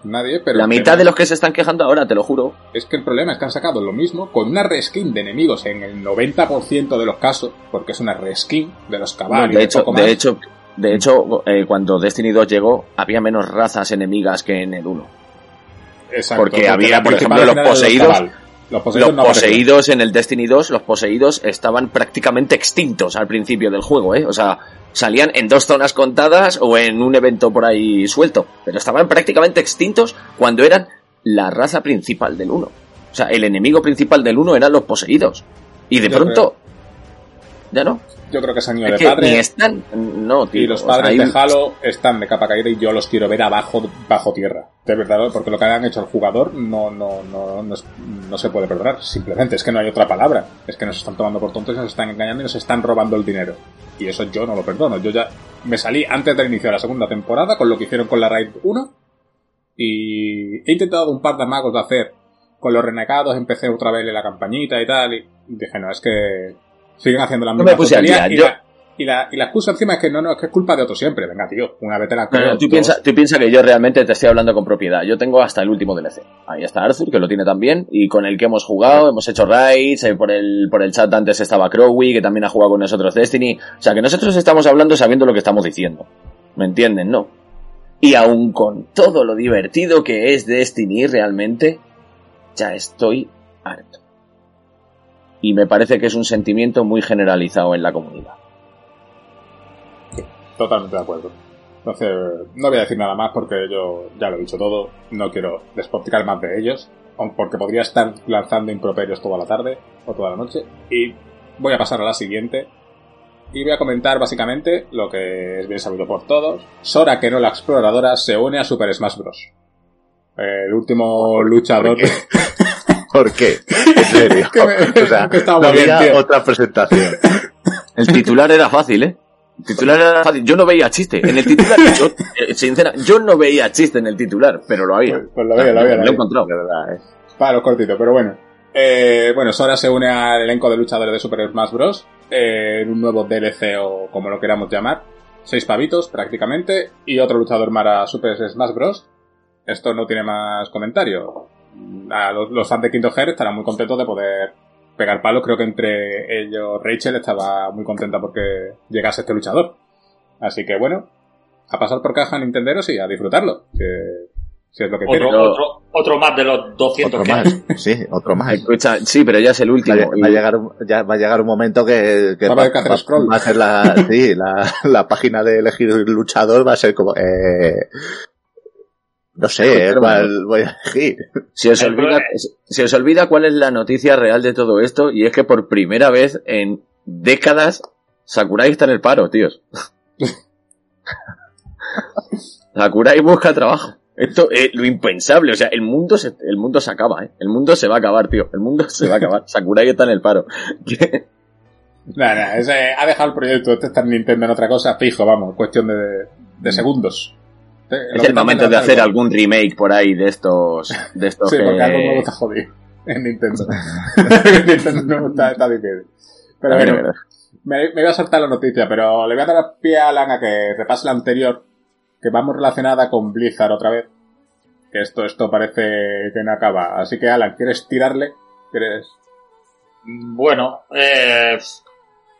Nadie, pero. la mitad de los que se están quejando ahora, te lo juro. Es que el problema es que han sacado lo mismo con una reskin de enemigos en el 90% de los casos, porque es una reskin de los caballos. de hecho, de hecho, de hecho eh, cuando Destiny 2 llegó, había menos razas enemigas que en el 1. Exacto, porque había, por ejemplo, los poseídos. Los poseídos, Los no aparecían. poseídos en el Destiny 2, los poseídos estaban prácticamente extintos al principio del juego, ¿eh? O sea, salían en dos zonas contadas o en un evento por ahí suelto, pero estaban prácticamente extintos cuando eran la raza principal del 1. O sea, el enemigo principal del 1 eran los poseídos. Y de pronto, ya no. Yo creo que se han ido Es de que ni padre. están, no, tío. Y los o sea, padres hay- de Halo están de capa caída y yo los quiero ver abajo, bajo tierra. De verdad, porque lo que han hecho al jugador no, no, no, no, es- no se puede perdonar. Simplemente es que no hay otra palabra. Es que nos están tomando por tontos y nos están engañando y nos están robando el dinero. Y eso yo no lo perdono. Yo ya me salí antes del inicio de la segunda temporada con lo que hicieron con la Raid 1. Y he intentado un par de magos de hacer con los renegados. Empecé otra vez en la campañita y tal. Y dije, no, es que siguen haciendo la No misma me puse al tontería día, y yo- la- y la, y la excusa encima es que no, no, es que es culpa de otro siempre. Venga, tío, una vez te la No, creo. no, tú piensas tú piensa que yo realmente te estoy hablando con propiedad. Yo tengo hasta el último DLC. Ahí está Arthur, que lo tiene también, y con el que hemos jugado, hemos hecho raids, eh, por el, por el chat antes estaba Crowy, que también ha jugado con nosotros Destiny. O sea, que nosotros estamos hablando sabiendo lo que estamos diciendo. ¿Me entienden? No. Y aún con todo lo divertido que es Destiny realmente, ya estoy harto. Y me parece que es un sentimiento muy generalizado en la comunidad. Totalmente de acuerdo. Entonces, no voy a decir nada más porque yo ya lo he dicho todo. No quiero despotricar más de ellos. Porque podría estar lanzando improperios toda la tarde o toda la noche. Y voy a pasar a la siguiente. Y voy a comentar básicamente lo que es bien sabido por todos. Sora, que no la exploradora, se une a Super Smash Bros. El último luchador. ¿Por qué? En serio. Que me- o sea, no bien, había otra presentación. El titular era fácil, ¿eh? El titular era fácil. Yo no veía chiste. En el titular, yo, eh, sincera, yo no veía chiste en el titular, pero lo había. Pues, pues lo veía, lo veía, lo he encontrado. Verdad, ¿eh? Para los cortitos, pero bueno. Eh, bueno, Sora se une al elenco de luchadores de Super Smash Bros. eh, en un nuevo DLC o como lo queramos llamar. Seis pavitos prácticamente. Y otro luchador más a Super Smash Bros. Esto no tiene más comentario. A los, los fans de Kingdom Hearts estarán muy contentos de poder pegar palos. Creo que entre ellos Rachel estaba muy contenta porque llegase este luchador. Así que bueno, a pasar por caja Nintenderos y a disfrutarlo. Que, si es lo que Otro, otro, otro más de los 200 Otro que hay. más. Sí, otro más. Escucha, sí, pero ya es el Va último. va a llegar, un- ya va a llegar un momento que, que Va a haber que hacer scroll. va a ser la, sí, la, la página de elegir luchador va a ser como, eh, no sé, cuál voy a elegir. Se os, olvida, se os olvida cuál es la noticia real de todo esto, y es que por primera vez en décadas Sakurai está en el paro, tíos. Sakurai busca trabajo. Esto es lo impensable, o sea, el mundo se, el mundo se acaba, ¿eh? El mundo se va a acabar, tío. El mundo se va a acabar. Sakurai está en el paro. Nah, nah, ese ha dejado el proyecto, este está en Nintendo en otra cosa, fijo, vamos, cuestión de, de segundos. Es el momento de hacer algo. algún remake por ahí de estos, de estos Sí, que- porque algo nuevo está jodido en Nintendo. En Nintendo nuevo está, está difícil. Pero bueno, me, me voy a saltar la noticia, pero le voy a dar pie a Alan a que repase la anterior, que vamos relacionada con Blizzard otra vez. Que esto, esto parece que no acaba. Así que Alan, ¿quieres tirarle? ¿Quieres? Bueno, eh,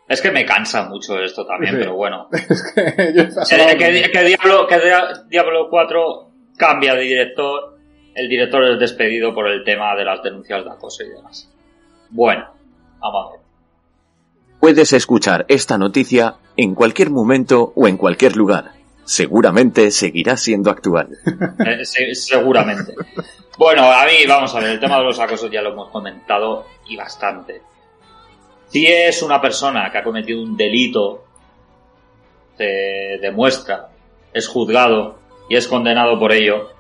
Es que me cansa mucho esto también, Sí. pero bueno. Es que yo pasado- Eh, que, que Diablo, que Dia- Diablo 4 cambia de director. El director es despedido por el tema de las denuncias de acoso y demás. Bueno, vamos a ver. Puedes escuchar esta noticia en cualquier momento o en cualquier lugar. Seguramente seguirá siendo actual. Eh, se- seguramente. Bueno, a mí, vamos a ver, el tema de los acosos ya lo hemos comentado y bastante. Si es una persona que ha cometido un delito, se demuestra, es juzgado y es condenado por ello,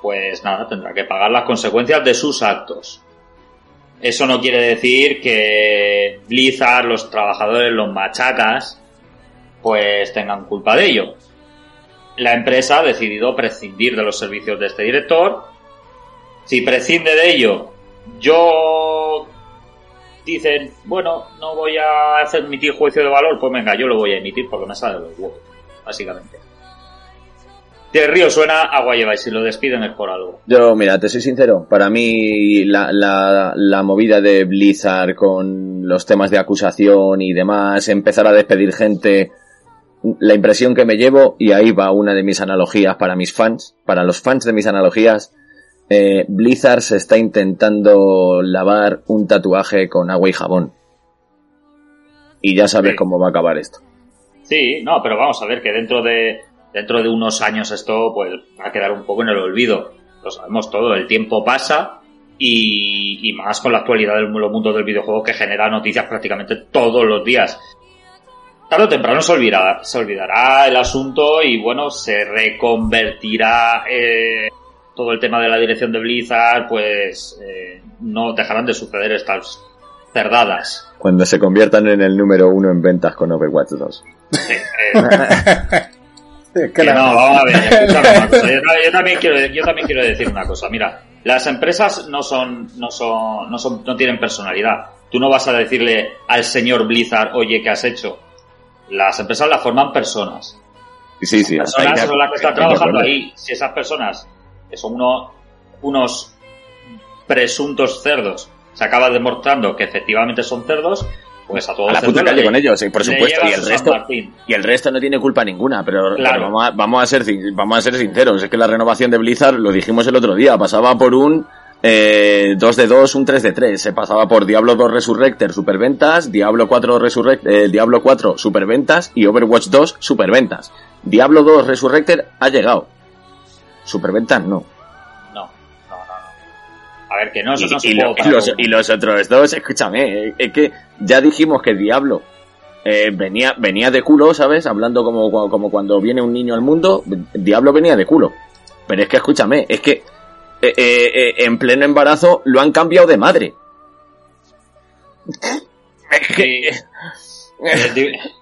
pues nada, tendrá que pagar las consecuencias de sus actos. Eso no quiere decir que Blizzard, los trabajadores, los machacas, pues tengan culpa de ello la empresa ha decidido prescindir de los servicios de este director. Si prescinde de ello, yo dicen, bueno, no voy a hacer emitir juicio de valor, pues venga, yo lo voy a emitir porque me sale de los huevos, básicamente. De Río suena, agua lleva y si lo despiden es por algo. Yo, mira, te soy sincero, para mí la, la movida de Blizzard con los temas de acusación y demás, empezar a despedir gente, la impresión que me llevo, y ahí va una de mis analogías para mis fans, para los fans de mis analogías, eh, Blizzard se está intentando lavar un tatuaje con agua y jabón. Y ya sabes Sí. cómo va a acabar esto. Sí, no, pero vamos a ver que dentro de dentro de unos años esto pues va a quedar un poco en el olvido. Lo sabemos todo, el tiempo pasa y, y más con la actualidad del los mundos del videojuego que genera noticias prácticamente todos los días. Tarde o temprano se olvidará, se olvidará el asunto y bueno, se reconvertirá eh, todo el tema de la dirección de Blizzard, pues eh, no dejarán de suceder estas cerdadas. Cuando se conviertan en el número uno en ventas con Overwatch 2. Sí, eh, que no, vamos a ver, escúchame una cosa. Yo, ta- yo también quiero, yo también quiero decir una cosa. Mira, las empresas no son, no son, no son, no tienen personalidad. Tú no vas a decirle al señor Blizzard, oye, ¿qué has hecho? Las empresas las forman personas. Sí, sí. Personas ahí de- son las que están trabajando ahí. Si esas personas, que son uno- unos presuntos cerdos, se acaba demostrando que efectivamente son cerdos, pues a todos A la los puta calle le- con ellos, por supuesto. Y el resto, y el resto no tiene culpa ninguna, pero, Claro. pero vamos, a, vamos, a ser, vamos a ser sinceros. Es que la renovación de Blizzard, lo dijimos el otro día, pasaba por un eh, 2 de 2, un 3 de 3. Se pasaba por Diablo 2 Resurrector superventas, Diablo 4 Resurrect, eh, Diablo 4 superventas y Overwatch 2 superventas. Diablo 2 Resurrector ha llegado. Superventas no. No, no, no, no. A ver, que no, eso Y, no es y lo- y los, y otros dos, escúchame, es que ya dijimos que Diablo eh, venía, venía de culo, ¿sabes? Hablando como, como cuando viene un niño al mundo, Diablo venía de culo. Pero es que escúchame, es que eh, eh, eh, en pleno embarazo lo han cambiado de madre. Es que-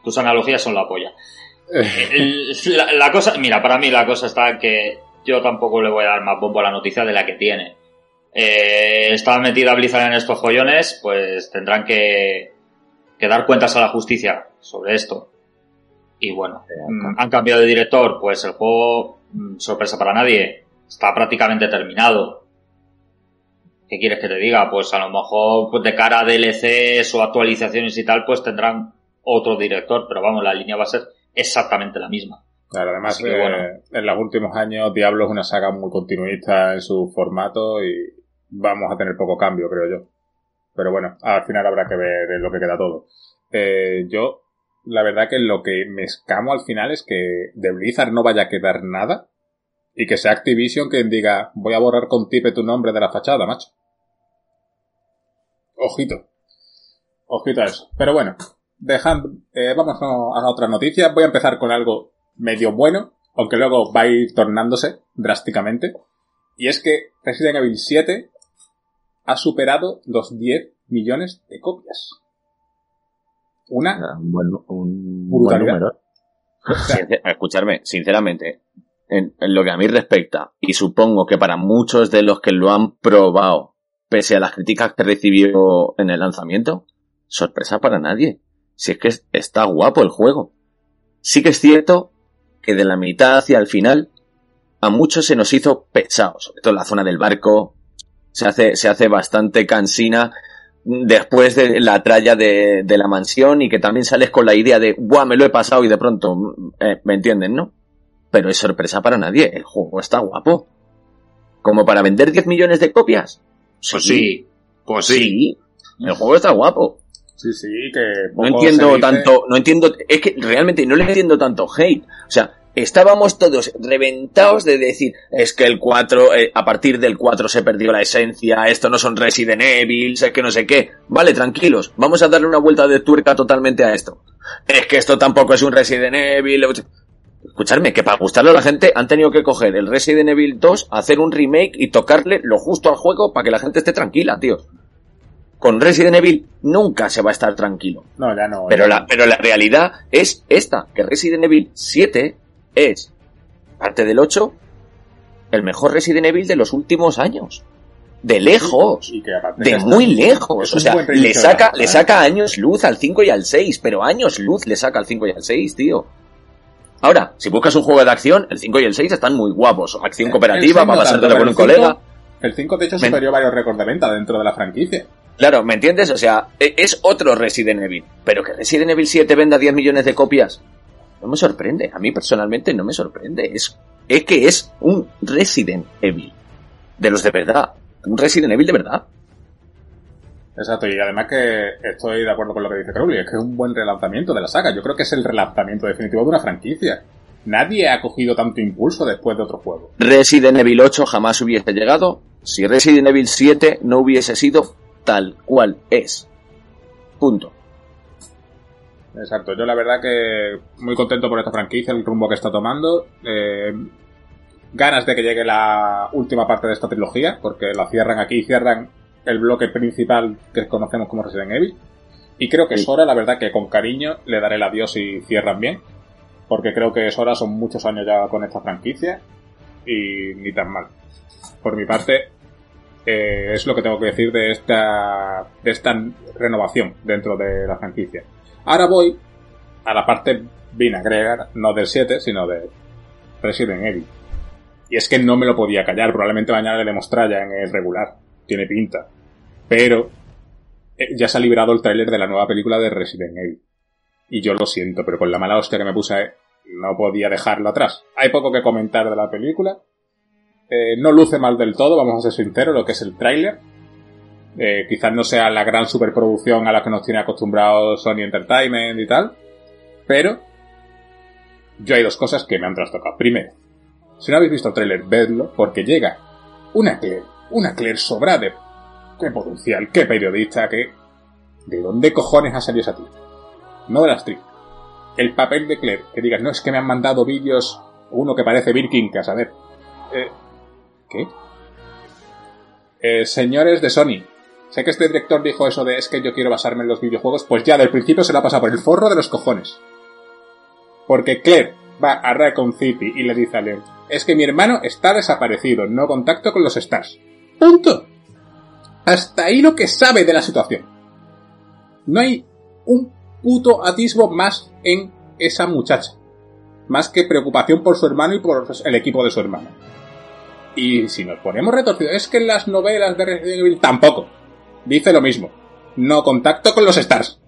Tus analogías son la polla. La, la cosa, mira, para mí la cosa está que yo tampoco le voy a dar más bombo a la noticia de la que tiene. Eh, está metida Blizzard en estos joyones, pues tendrán que, que dar cuentas a la justicia sobre esto. Y bueno, mm, han cambiado de director, pues el juego, mm, sorpresa para nadie, está prácticamente terminado. ¿Qué quieres que te diga? Pues a lo mejor pues de cara a DLCs o actualizaciones y tal, pues tendrán otro director, pero vamos, la línea va a ser exactamente la misma. Claro, además, que, eh, bueno. en los últimos años Diablo es una saga muy continuista en su formato y vamos a tener poco cambio, creo yo. Pero bueno, al final habrá que ver en lo que queda todo. Eh, yo, la verdad que lo que me escamo al final es que de Blizzard no vaya a quedar nada y que sea Activision quien diga voy a borrar con tipe tu nombre de la fachada, macho. Ojito. Ojito a eso. Pero bueno, dejando, eh, vamos a, a otra noticia. Voy a empezar con algo medio bueno, aunque luego va a ir tornándose drásticamente. Y es que Resident Evil 7 ha superado los 10 millones de copias. Una Un buen, un buen Brutalidad. número. Sincer- escucharme, sinceramente, en, en lo que a mí respecta, y supongo que para muchos de los que lo han probado, pese a las críticas que recibió en el lanzamiento, sorpresa para nadie. Si es que es- está guapo el juego. Sí que es cierto que de la mitad hacia el final, a muchos se nos hizo pesado, sobre todo en la zona del barco, se hace, se hace bastante cansina. después de la tralla de, de, la mansión y que también sales con la idea de, ¡buah, me lo he pasado! y de pronto, eh, ¿me entienden, no? Pero es sorpresa para nadie, el juego está guapo. ¿Como para vender 10 millones de copias? Pues sí, pues sí. El juego está guapo. Sí, sí, que... No entiendo tanto, no entiendo, es que realmente no le entiendo tanto hate. O sea, estábamos todos reventados de decir, es que el 4, eh, a partir del 4 se perdió la esencia, esto no son Resident Evil, es que no sé qué. Vale, tranquilos, vamos a darle una vuelta de tuerca totalmente a esto. Es que esto tampoco es un Resident Evil. Escucharme, que para gustarle a la gente han tenido que coger el Resident Evil 2, hacer un remake y tocarle lo justo al juego para que la gente esté tranquila, tío. Con Resident Evil nunca se va a estar tranquilo. No, ya no. Pero, La, pero la realidad es esta, que Resident Evil 7 es, parte del 8, el mejor Resident Evil de los últimos años. De lejos. de muy lejos. O sea, le saca, le saca años luz al 5 y al 6, pero años luz le saca al 5 y al 6, tío. Ahora, si buscas un juego de acción, el 5 y el 6 están muy guapos. Acción cooperativa, va a pasarte con un colega. El 5, de hecho, superó varios récords de venta dentro de la franquicia. Claro, ¿me entiendes? O sea, e, es otro Resident Evil. Pero que Resident Evil 7 venda 10 millones de copias, no me sorprende. A mí personalmente no me sorprende. Es, es que es un Resident Evil. De los de verdad. Un Resident Evil de verdad. Exacto, y además que estoy de acuerdo con lo que dice Crowley, es que es un buen relanzamiento de la saga. Yo creo que es el relanzamiento definitivo de una franquicia. Nadie ha cogido tanto impulso después de otro juego. Resident Evil 8 jamás hubiese llegado si Resident Evil 7 no hubiese sido tal cual es. Punto. Exacto, yo la verdad que muy contento por esta franquicia, el rumbo que está tomando. Eh, ganas de que llegue la última parte de esta trilogía, porque la cierran aquí, cierran el bloque principal que conocemos como Resident Evil. Y creo que es hora, la verdad que con cariño le daré el adiós y cierran bien, porque creo que es hora, son muchos años ya con esta franquicia y ni tan mal. Por mi parte, es lo que tengo que decir de esta, de esta renovación dentro de la franquicia. Ahora voy a la parte vinagregar, no del 7, sino de Resident Evil. Y es que no me lo podía callar, probablemente mañana le demostrara ya en el regular, tiene pinta. Pero eh, ya se ha liberado el tráiler de la nueva película de Resident Evil. Y yo lo siento, pero con la mala hostia que me puse no podía dejarlo atrás. Hay poco que comentar de la película. Eh, no luce mal del todo, vamos a ser sinceros, lo que es el tráiler. Eh, quizás no sea la gran superproducción a la que nos tiene acostumbrados Sony Entertainment y tal. Pero yo hay dos cosas que me han trastocado. Primero, si no habéis visto el tráiler, vedlo, porque llega una Claire, una Claire sobrada qué potencial, qué periodista, qué... ¿De dónde cojones ha salido esa tía? No de la actriz. El papel de Claire, que digas, no, es que me han mandado vídeos, uno que parece Birkinkas, a ver. Eh, ¿Qué? Eh, señores de Sony, sé que este director dijo eso de es que yo quiero basarme en los videojuegos, pues ya del principio se lo ha pasado por el forro de los cojones. Porque Claire va a Raccoon City y le dice a Leon, es que mi hermano está desaparecido, no contacto con los Stars. Punto. Hasta ahí lo que sabe de la situación. No hay un puto atisbo más en esa muchacha. Más que preocupación por su hermano y por el equipo de su hermano. Y si nos ponemos retorcidos, es que en las novelas de Resident Evil tampoco. Dice lo mismo. No contacto con los Stars.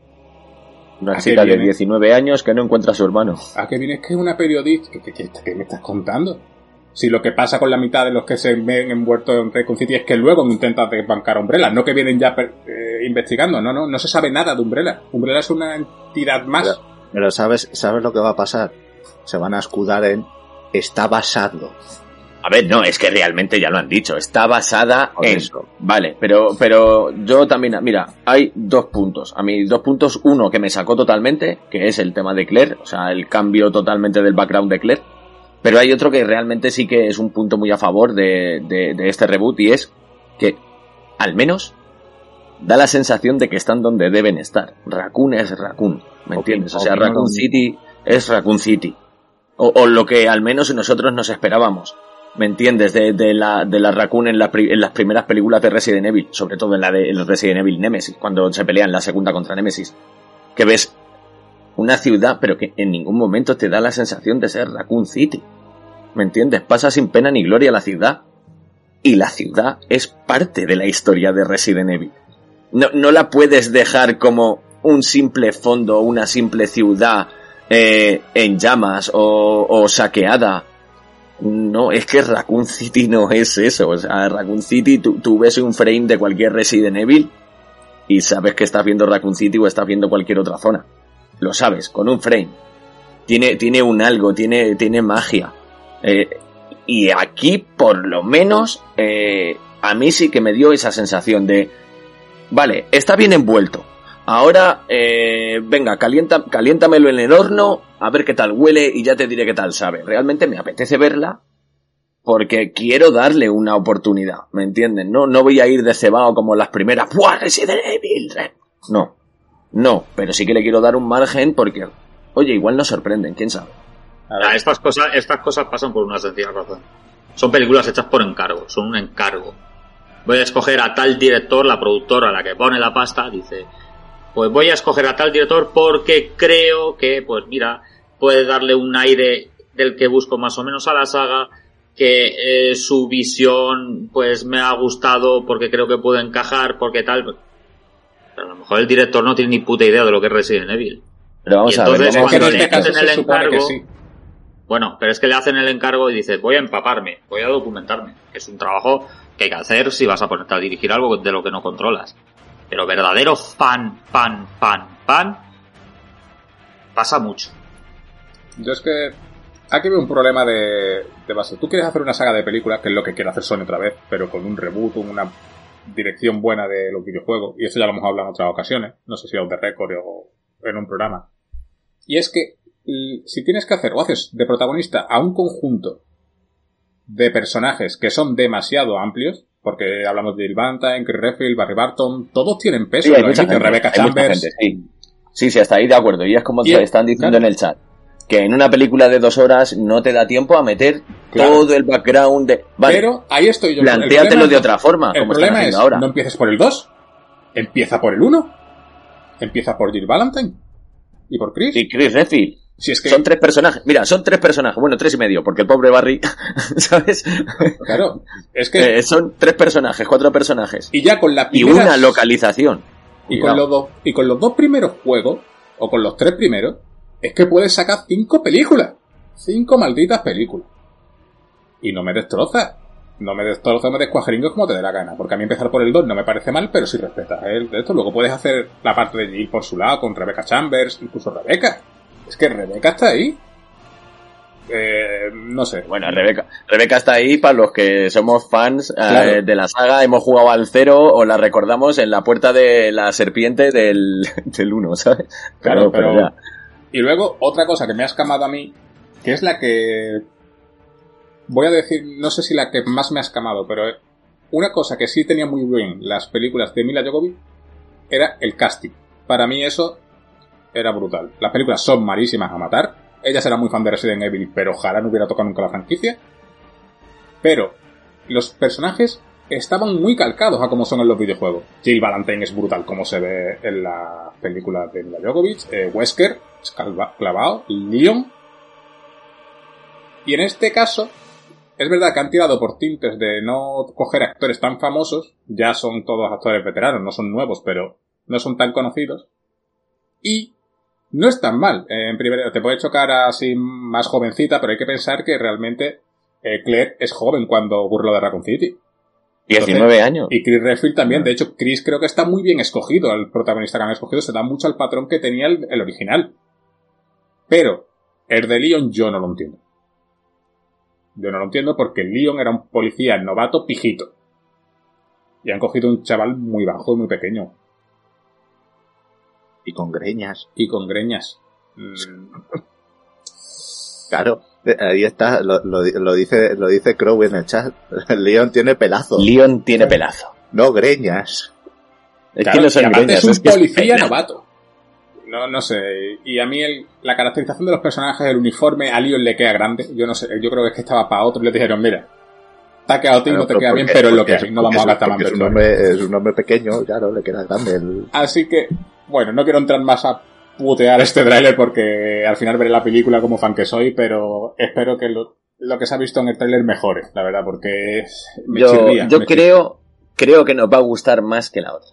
Una chica de 19 años que no encuentra a su hermano. ¿A qué viene? Es que es una periodista. ¿Qué, me estás contando? Si lo que pasa con la mitad de los que se ven envueltos en Recon City es que luego intentan desbancar a Umbrella, no que vienen ya eh, investigando, no, no, no se sabe nada de Umbrella. Umbrella es una entidad más. Pero, pero, sabes, sabes lo que va a pasar. Se van a escudar en está basado. A ver, no, es que realmente ya lo han dicho, está basada en... Eso. Vale, pero, pero yo también, mira, hay dos puntos. A mí, dos puntos. Uno que me sacó totalmente, que es el tema de Claire, o sea, el cambio totalmente del background de Claire. Pero hay otro que realmente sí que es un punto muy a favor de, de, de este reboot y es que, al menos, da la sensación de que están donde deben estar. Raccoon es Raccoon, ¿me entiendes? O sea, Raccoon City es Raccoon City. O, o lo que al menos nosotros nos esperábamos. ¿Me entiendes? De, la, de la Raccoon en, la, en, las primeras películas de Resident Evil, sobre todo en la de en Resident Evil Nemesis, cuando se pelean la segunda contra Nemesis, que ves una ciudad, pero que en ningún momento te da la sensación de ser Raccoon City. ¿Me entiendes? Pasa sin pena ni gloria la ciudad. Y la ciudad es parte de la historia de Resident Evil. No, la puedes dejar como un simple fondo, una simple ciudad eh, en llamas o saqueada. No, es que Raccoon City no es eso. O sea, Raccoon City, tú, ves un frame de cualquier Resident Evil y sabes que estás viendo Raccoon City o estás viendo cualquier otra zona. Lo sabes, con un frame. Tiene, tiene un algo, tiene, tiene magia. Eh, y aquí, por lo menos, eh, a mí sí que me dio esa sensación de, vale, está bien envuelto. Ahora, eh, venga, calienta, caliéntamelo en el horno, a ver qué tal huele y ya te diré qué tal sabe. Realmente me apetece verla porque quiero darle una oportunidad, ¿me entienden? No, no voy a ir de cebado como las primeras, ¡Buah, Resident Evil! No, no, pero sí que le quiero dar un margen porque, oye, igual nos sorprenden, quién sabe. Estas cosas, estas cosas pasan por una sencilla razón. Son películas hechas por encargo, son un encargo. Voy a escoger a tal director, la productora a la que pone la pasta, dice, pues voy a escoger a tal director porque creo que, pues mira, puede darle un aire del que busco más o menos a la saga, que eh, su visión pues me ha gustado porque creo que puede encajar, porque tal. Pero a lo mejor el director no tiene ni puta idea de lo que es Resident Evil. Pero vamos Y a ver, entonces, a cuando en le hacen el encargo, sí. bueno, pero es que le hacen el encargo y dices, voy a empaparme, voy a documentarme, que es un trabajo que hay que hacer si vas a ponerte a dirigir algo de lo que no controlas. Pero verdadero fan, fan, fan, fan, pasa mucho. Yo es que aquí veo un problema de, de base. Tú quieres hacer una saga de películas, que es lo que quiere hacer Sony otra vez, pero con un reboot, una dirección buena de los videojuegos. Y eso ya lo hemos hablado en otras ocasiones. No sé si a de récord o en un programa. Y es que si tienes que hacer o haces de protagonista a un conjunto de personajes que son demasiado amplios, porque hablamos de Jill Valentine, Chris Redfield, Barry Barton, todos tienen peso. Sí, hay mucha gente, Rebecca hay mucha Chambers. gente, sí. sí, sí, hasta ahí de acuerdo. Y es como Y- te están diciendo claro. en el chat. Que en una película de dos horas no te da tiempo a meter Claro. todo el background de... Vale, Pero ahí estoy yo. El plantéatelo de otra forma, El como problema es, ahora. no empieces por el 2, empieza por el 1, empieza por Jill Valentine y por Chris. Y Chris Redfield. Si es que, Son tres personajes. Mira, son tres personajes. Bueno, tres y medio, porque el pobre Barry, ¿sabes? claro, es que, Eh, son tres personajes, cuatro personajes. y ya con la Y primera, una localización. y con los dos, y con los dos primeros juegos, o con los tres primeros, es que puedes sacar cinco películas, cinco malditas películas. Y no me destrozas. No me destrozas, me descuajeringos como te dé la gana. Porque a mí empezar por el 2 no me parece mal, pero si respetas el de esto, luego puedes hacer la parte de Jill por su lado, con Rebecca Chambers, incluso Rebecca. Es que Rebecca está ahí. Eh, no sé. Bueno, Rebeca, Rebeca está ahí para los que somos fans eh, de la saga, hemos jugado al cero o la recordamos en la puerta de la serpiente del, del 1, ¿sabes? Claro, pero- ya. Y luego, otra cosa que me ha escamado a mí, que es la que. Voy a decir, no sé si la que más me ha escamado, pero una cosa que sí tenía muy bien las películas de Mila Jovovich era el casting. Para mí eso era brutal. Las películas son malísimas a matar. Ella será muy fan de Resident Evil, pero ojalá no hubiera tocado nunca la franquicia. Pero los personajes estaban muy calcados a como son en los videojuegos. Jill Valentine es brutal como se ve en las películas de Mila Jovovich, eh, Wesker, clavado, Leon. Y en este caso, es verdad que han tirado por tintes de no coger actores tan famosos, ya son todos actores veteranos, no son nuevos, pero no son tan conocidos. Y no es tan mal. Eh, En primer, te puede chocar así más jovencita, pero hay que pensar que realmente eh, Claire es joven cuando lo de Raccoon City. 19 años. Y Chris Redfield también. De hecho, Chris creo que está muy bien escogido. El protagonista que han escogido se da mucho al patrón que tenía el, el original. Pero, el de Leon yo no lo entiendo. Yo no lo entiendo porque Leon era un policía novato pijito. Y han cogido un chaval muy bajo y muy pequeño. Y con greñas. Y con greñas. Mm, Claro, eh, ahí está, lo, lo, lo dice, lo dice Crow en el chat. El León tiene pelazo, Leon tiene pelazo. no greñas. Es Claro, que no son greñas, es un es policía novato. No, no sé. Y a mí el- la caracterización de los personajes, el uniforme, a Leon le queda grande. Yo no sé, yo creo que es que estaba para otro y le dijeron, mira, te ha quedado a ti, no te Pero queda bien, pero es lo que es- no vamos a gastar más es un hombre pequeño, claro, le queda grande. El... Así que, bueno, no quiero entrar más a putear este tráiler porque al final veré la película como fan que soy, pero espero que lo, lo que se ha visto en el tráiler mejore, la verdad, porque me Yo, chirría. yo me creo, creo que nos va a gustar más que la otra.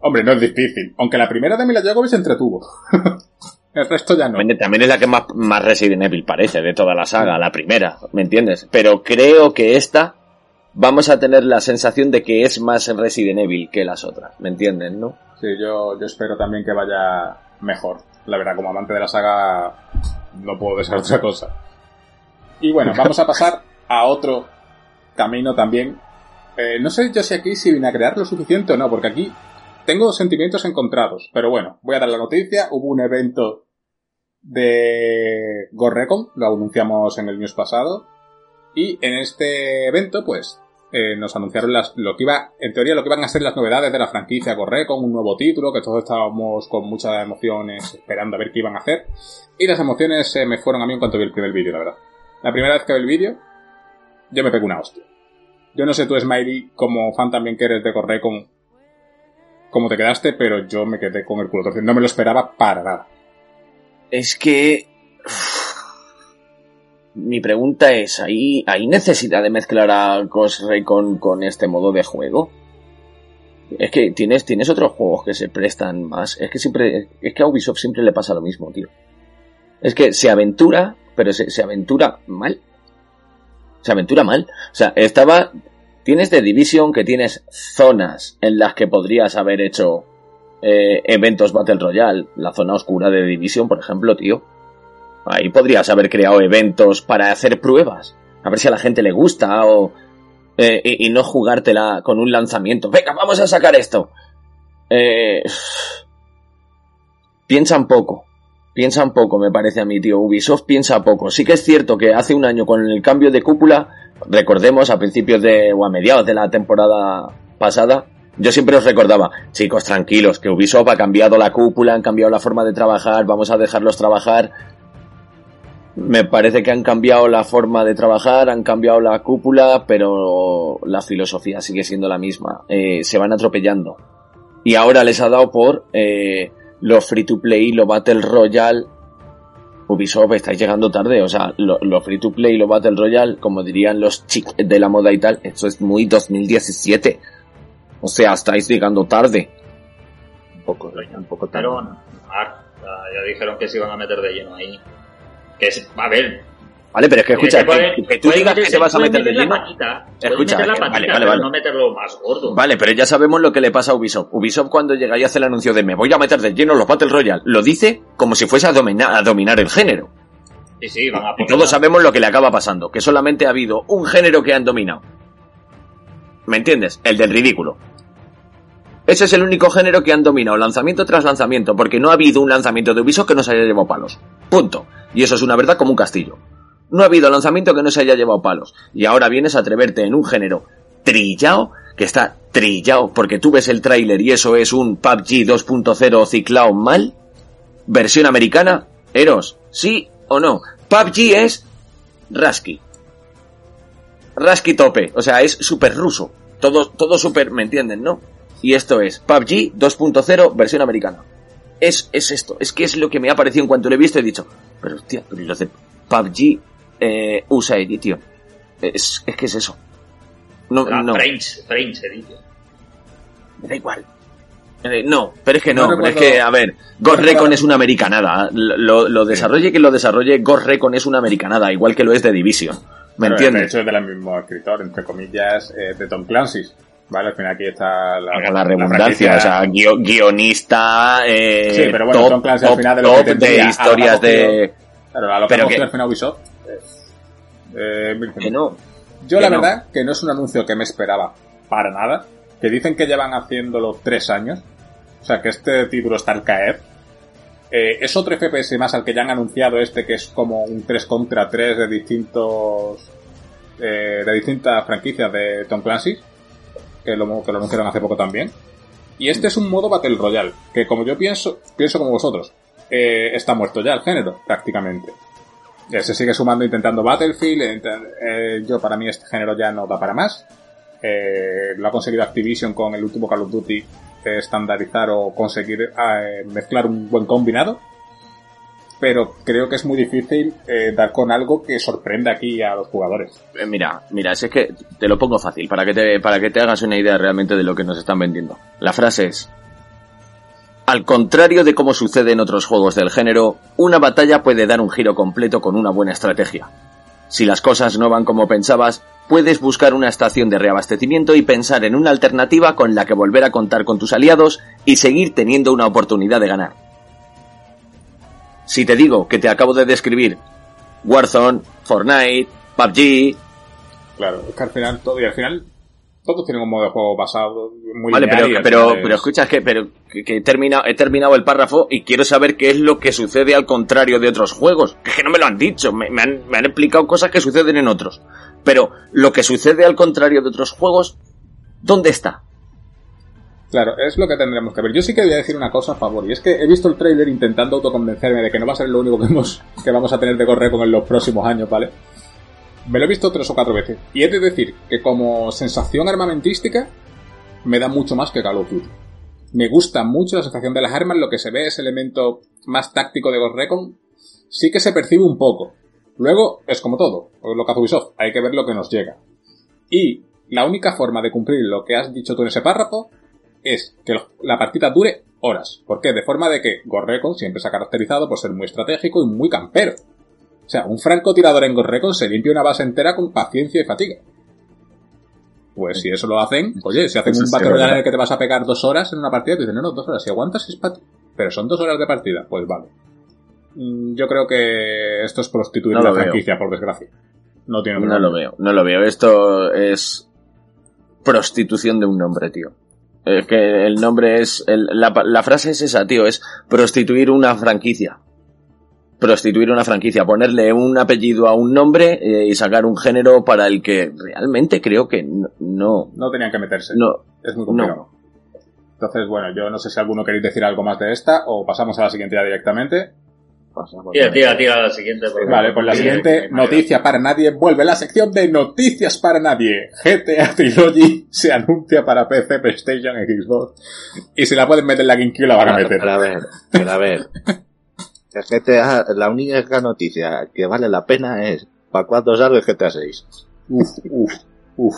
Hombre, no es difícil. Aunque la primera de Mila Jovovich se entretuvo. El resto ya no. También, es la que más, más Resident Evil parece de toda la saga, la primera, ¿me entiendes? Pero creo que esta vamos a tener la sensación de que es más Resident Evil que las otras, ¿me entienden, no? Sí, yo, yo espero también que vaya mejor. La verdad, como amante de la saga, no puedo desear otra cosa. Y bueno, vamos a pasar a otro camino también. Eh, no sé yo si aquí si vine a crear lo suficiente o no, porque aquí tengo sentimientos encontrados. Pero bueno, voy a dar la noticia. Hubo un evento de Gorrecon, lo anunciamos en el news pasado. Y en este evento, pues, eh, nos anunciaron las, lo que iba, en teoría, lo que iban a ser las novedades de la franquicia Gorrecon, un nuevo título, que todos estábamos con muchas emociones esperando a ver qué iban a hacer. Y las emociones se me fueron a mí en cuanto vi el primer vídeo, la verdad. La primera vez que vi el vídeo, yo me pegué una hostia. Yo no sé tú, Smiley, como fan también que eres de Gorrecon, cómo te quedaste, pero yo me quedé con el culo torcido. No me lo esperaba para nada. Es que... Mi pregunta es, ¿hay, ¿hay necesidad de mezclar a Ghost Recon con este modo de juego? Es que tienes, tienes otros juegos que se prestan más. Es que siempre, es que a Ubisoft siempre le pasa lo mismo, tío. Es que se aventura, pero se, se aventura mal. Se aventura mal. O sea, estaba, tienes de Division que tienes zonas en las que podrías haber hecho eh, eventos Battle Royale. La zona oscura de Division, por ejemplo, tío. Ahí podrías haber creado eventos para hacer pruebas. A ver si a la gente le gusta o... eh, y, no jugártela con un lanzamiento. Venga, vamos a sacar esto. Eh, piensan poco. Piensan poco, me parece a mí, tío. Ubisoft piensa poco. Sí que es cierto que hace un año con el cambio de cúpula, recordemos a principios de, o a mediados de la temporada pasada, yo siempre os recordaba, chicos, tranquilos, que Ubisoft ha cambiado la cúpula, han cambiado la forma de trabajar, vamos a dejarlos trabajar. Me parece que han cambiado la forma de trabajar, han cambiado la cúpula, pero la filosofía sigue siendo la misma. Eh, se van atropellando. Y ahora les ha dado por eh, lo free to play, lo Battle Royale. Ubisoft, estáis llegando tarde, o sea, lo, lo free to play, lo Battle Royale, como dirían los chicos de la moda y tal, esto es muy 2017. O sea, estáis llegando tarde. Un poco, un poco tarde. Pero, ah, ya dijeron que se iban a meter de lleno ahí. Que es, a ver, Vale, pero es que escucha, que puede- que, que tú digas que te vas a meter de lleno. Escucha, meter la patita, vale, vale, pero vale. no meterlo más gordo. Vale, pero ya sabemos lo que le pasa a Ubisoft. Ubisoft cuando llega y hace el anuncio de me voy a meter de lleno los Battle Royale, lo dice como si fuese a dominar, a dominar el género. Sí, sí, van a Y poner. todos sabemos lo que le acaba pasando, que solamente ha habido un género que han dominado. ¿Me entiendes? El del ridículo. Ese es el único género que han dominado lanzamiento tras lanzamiento, porque no ha habido un lanzamiento de Ubisoft que no se haya llevado palos. Punto. Y eso es una verdad como un castillo. No ha habido lanzamiento que no se haya llevado palos. Y ahora vienes a atreverte en un género trillado, que está trillado, porque tú ves el tráiler y eso es un PUBG 2.0 ciclado mal. Versión americana, Eros, ¿sí o no? PUBG es Rasky. Rasky tope, o sea, es súper ruso. Todo, todo súper, ¿me entienden, no? Y esto es PUBG 2.0 versión americana. Es, es esto, es que es lo que me ha parecido en cuanto lo he visto, he dicho, pero hostia, pero los de PUBG eh, USA Edition. Es, es que es eso. No, Ah, no, French, French Edition. me da igual. Eh, no, pero es que no, No pero es que, a ver, Ghost Recon es una americanada. Lo, lo desarrolle que lo desarrolle, Ghost Recon es una americanada, igual que lo es de Division. ¿Me entiendes? De hecho, es del mismo escritor, entre comillas, eh, de Tom Clancy's. Vale, al final aquí está la, Haga la redundancia, o sea, guio- guionista, eh, Sí, pero bueno, top, Tom Clancy al top, final de lo que de historias de... Claro, a lo que Pero que- al final Ubisoft. eh, eh, no. Yo que la no. verdad que no es un anuncio que me esperaba para nada. Que dicen que llevan haciéndolo tres años. O sea, que este título está al caer. Eh, es otro FPS más al que ya han anunciado este que es como un 3 contra 3 de distintos eh, de distintas franquicias de Tom Clancy que lo, que lo anunciaron hace poco también y este es un modo Battle Royale que como yo pienso pienso como vosotros eh, está muerto ya el género prácticamente eh, se sigue sumando intentando Battlefield. ent- eh, yo, para mí, este género ya no da para más. Eh, lo ha conseguido Activision con el último Call of Duty eh, estandarizar o conseguir eh, mezclar un buen combinado. Pero creo que es muy difícil eh, dar con algo que sorprenda aquí a los jugadores. Eh, Mira, mira, es que te lo pongo fácil, para que te, para que te hagas una idea realmente de lo que nos están vendiendo. La frase es, Al contrario de como sucede en otros juegos del género, una batalla puede dar un giro completo con una buena estrategia. Si las cosas no van como pensabas, puedes buscar una estación de reabastecimiento y pensar en una alternativa con la que volver a contar con tus aliados y seguir teniendo una oportunidad de ganar. Si te digo que te acabo de describir Warzone, Fortnite, PUBG... Claro, es que al final todo, y al final todos tienen un modo de juego basado muy Vale, lineal pero, pero, es- pero escuchas que, pero, que, que he, terminado, he terminado el párrafo y quiero saber qué es lo que sucede al contrario de otros juegos. Que es que no me lo han dicho, me, me han, me han explicado cosas que suceden en otros. Pero lo que sucede al contrario de otros juegos, ¿dónde está? Claro, es lo que tendremos que ver. Yo sí que voy a decir una cosa a favor, y es que he visto el trailer intentando autoconvencerme de que no va a ser lo único que, hemos, que vamos a tener de correr con en los próximos años, ¿vale? Me lo he visto tres o cuatro veces. Y he de decir que como sensación armamentística, me da mucho más que Call of Duty. Me gusta mucho la sensación de las armas, lo que se ve, ese elemento más táctico de Ghost Recon, sí que se percibe un poco. Luego, es como todo, lo que hace Ubisoft, hay que ver lo que nos llega. Y la única forma de cumplir lo que has dicho tú en ese párrafo es que la partida dure horas. ¿Por qué? De forma de que Ghost Recon siempre se ha caracterizado por ser muy estratégico y muy campero. O sea, un francotirador en Ghost Recon se limpia una base entera con paciencia y fatiga. Pues si eso lo hacen, oye, si hacen un Battle Royale en el que te vas a pegar dos horas en una partida, te dicen, no, no, dos horas, si aguantas es para. Pero son dos horas de partida, pues vale. Mm, Yo creo que esto es prostituir No la veo. franquicia, por desgracia. No tiene No lo veo, no lo veo. Esto es prostitución de un nombre, tío. Es que el nombre es... el- la, la frase es esa, tío, es prostituir una franquicia. Prostituir una franquicia, ponerle un apellido a un nombre eh, y sacar un género para el que realmente creo que no... No, No tenían que meterse. no, Es muy complicado. Entonces, bueno, yo no sé si alguno queréis decir algo más de esta o pasamos a la siguiente ya directamente. Tira, tira, tira la siguiente. porque- Vale, pues la Sí, siguiente sí, noticia para nadie vuelve la sección de noticias para nadie. GTA Trilogy se anuncia para PC, PlayStation, Xbox. Y si la pueden meter en la GameCube la van a meter. Pero a ver, pero a ver. El GTA, la única noticia que vale la pena es ¿para cuándo sale el GTA 6? Uf, uf, uf.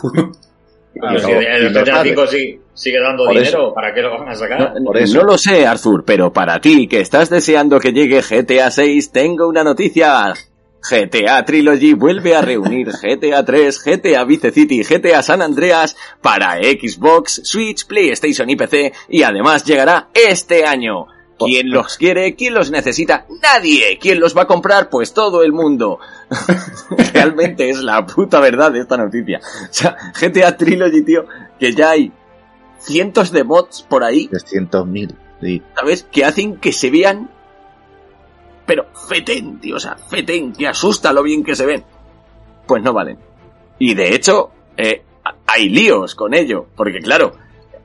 Si el. 5 sí- sigue dando Por dinero, eso. ¿para qué lo van a sacar? No, Por eso. no lo sé, Arthur, pero para ti, que estás deseando que llegue GTA 6, tengo una noticia. GTA Trilogy vuelve a reunir GTA 3, GTA Vice City y GTA San Andreas para Xbox, Switch, PlayStation y PC y además llegará este año. ¿Quién los quiere? ¿Quién los necesita? Nadie. ¿Quién los va a comprar? Pues todo el mundo. Realmente es la puta verdad de esta noticia. O sea, GTA Trilogy, tío, que ya hay cientos de mods por ahí 300.000. Sí. ¿sabes? Que hacen que se vean, pero fetén, tío, o sea, fetén, que asusta lo bien que se ven. Pues no valen. Y de hecho, eh, hay líos con ello, porque claro,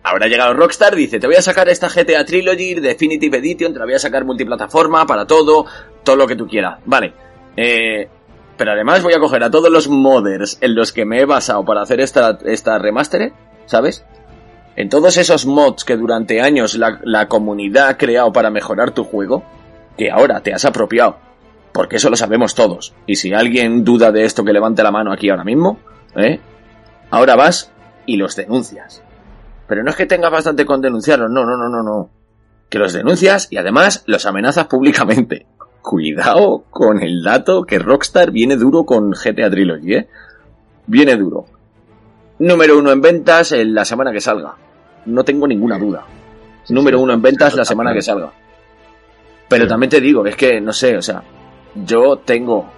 ahora ha llegado Rockstar, dice, te voy a sacar esta GTA Trilogy Definitive Edition, te la voy a sacar multiplataforma para todo, todo lo que tú quieras. Vale. Eh, pero además voy a coger a todos los modders en los que me he basado para hacer esta, esta remaster, ¿sabes? En todos esos mods que durante años la, la comunidad ha creado para mejorar tu juego, que ahora te has apropiado, porque eso lo sabemos todos. Y si alguien duda de esto, que levante la mano aquí ahora mismo, ¿eh? Ahora vas y los denuncias. Pero no es que tengas bastante con denunciarlos, no, no, no, no, no. Que los denuncias y además los amenazas públicamente. Cuidado con el dato que Rockstar viene duro con GTA Trilogy, ¿eh? Viene duro. Número uno en ventas en la semana que salga. No tengo ninguna duda. Número uno en ventas la semana que salga. Pero también te digo, es que, no sé, o sea, yo tengo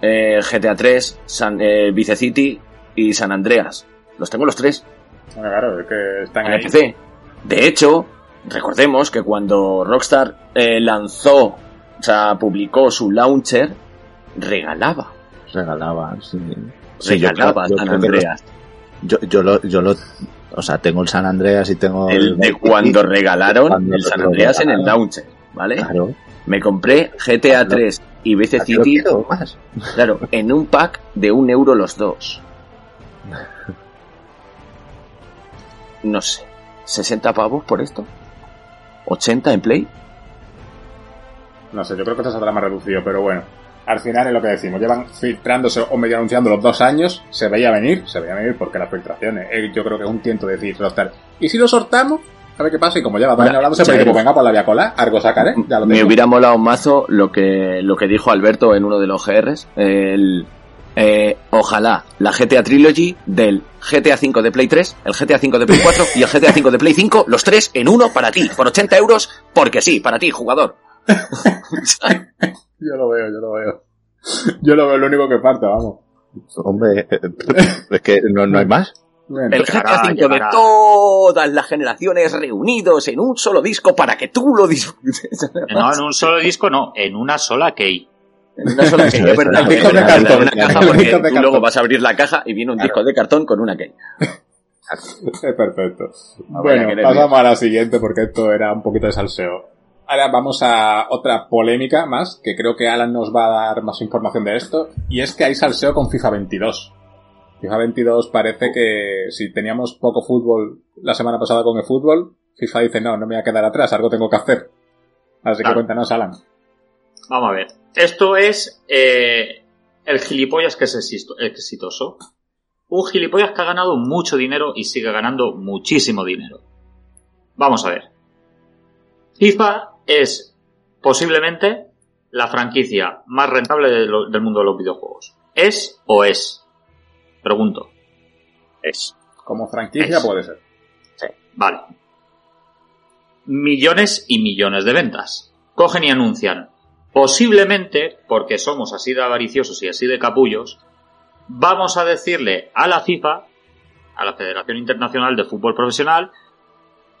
eh, GTA 3, San, eh, Vice City y San Andreas. Los tengo los tres Bueno, claro, es que están en ahí. PC. De hecho, recordemos que cuando Rockstar eh, lanzó, o sea, publicó su launcher, regalaba. Regalaba, sí. Regalaba yo San Andreas. Yo, yo lo, yo lo, o sea, tengo el San Andreas y tengo El de cuando regalaron Cuando el San Andreas en el launcher, ¿vale? Claro, Me compré GTA 3 y Vice aquí lo City, más. claro, en un pack de un euro los dos. No sé, ¿60 pavos por esto? ¿80 en Play? No sé, yo creo que esto saldrá más reducido, pero bueno. Al final es lo que decimos, llevan filtrándose o medio anunciando los dos años, se veía venir, se veía venir porque las filtraciones, eh, yo creo que es un tiento de decir. ¿Y si lo sortamos? a ver qué pasa. Y como lleva dos años hablándose, pues digo, venga, pues la voy a colar, algo sacaré. Ya lo Me hubiera molado un mazo lo que, lo que dijo Alberto en uno de los GRs. El, eh, ojalá la GTA Trilogy del GTA V de Play 3, el GTA V de Play 4 y el GTA V de Play 5, los tres en uno para ti, por 80 euros, porque sí, para ti, jugador. Yo lo veo, yo lo veo. Yo lo veo, lo único que falta, vamos. Hombre, eh, es que no, no hay más. El GTA V de todas las generaciones reunidos en un solo disco para que tú lo disfrutes. No, en un solo disco, no, en una sola key. Una que disco de en cartón, una caja porque tú cartón. luego vas a abrir la caja y viene un disco de cartón con una key. Es perfecto. bueno, eres pasamos a la siguiente porque esto era un poquito de salseo. Ahora vamos a otra polémica más, que creo que Alan nos va a dar más información de esto, y es que hay salseo con FIFA 22. FIFA 22 parece que si teníamos poco fútbol la semana pasada con el fútbol, FIFA dice no, no me voy a quedar atrás, algo tengo que hacer. Así que cuéntanos, Alan. Vamos a ver. Esto es eh, el gilipollas que es exito- exitoso. Un gilipollas que ha ganado mucho dinero y sigue ganando muchísimo dinero. Vamos a ver. FIFA es posiblemente la franquicia más rentable de lo- del mundo de los videojuegos. ¿Es o es? Pregunto. Es. Como franquicia Es. puede ser. Vale. Millones y millones de ventas. Cogen y anuncian. Posiblemente, porque somos así de avariciosos y así de capullos, vamos a decirle a la FIFA, a la Federación Internacional de Fútbol Profesional,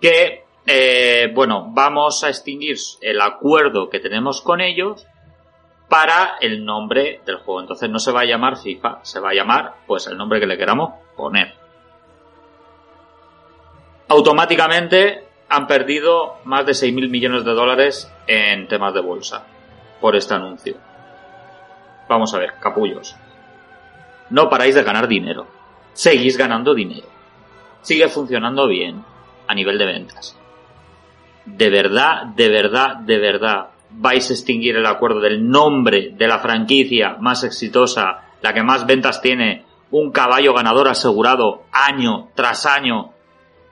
que, eh, bueno, vamos a extinguir el acuerdo que tenemos con ellos para el nombre del juego. Entonces no se va a llamar FIFA, se va a llamar, pues, el nombre que le queramos poner automáticamente han perdido más de 6.000 millones de dólares en temas de bolsa por este anuncio. Vamos a ver, capullos. No paráis de ganar dinero. Seguís ganando dinero. Sigue funcionando bien a nivel de ventas. De verdad, de verdad, de verdad, vais a extinguir el acuerdo del nombre de la franquicia más exitosa, la que más ventas tiene, un caballo ganador asegurado año tras año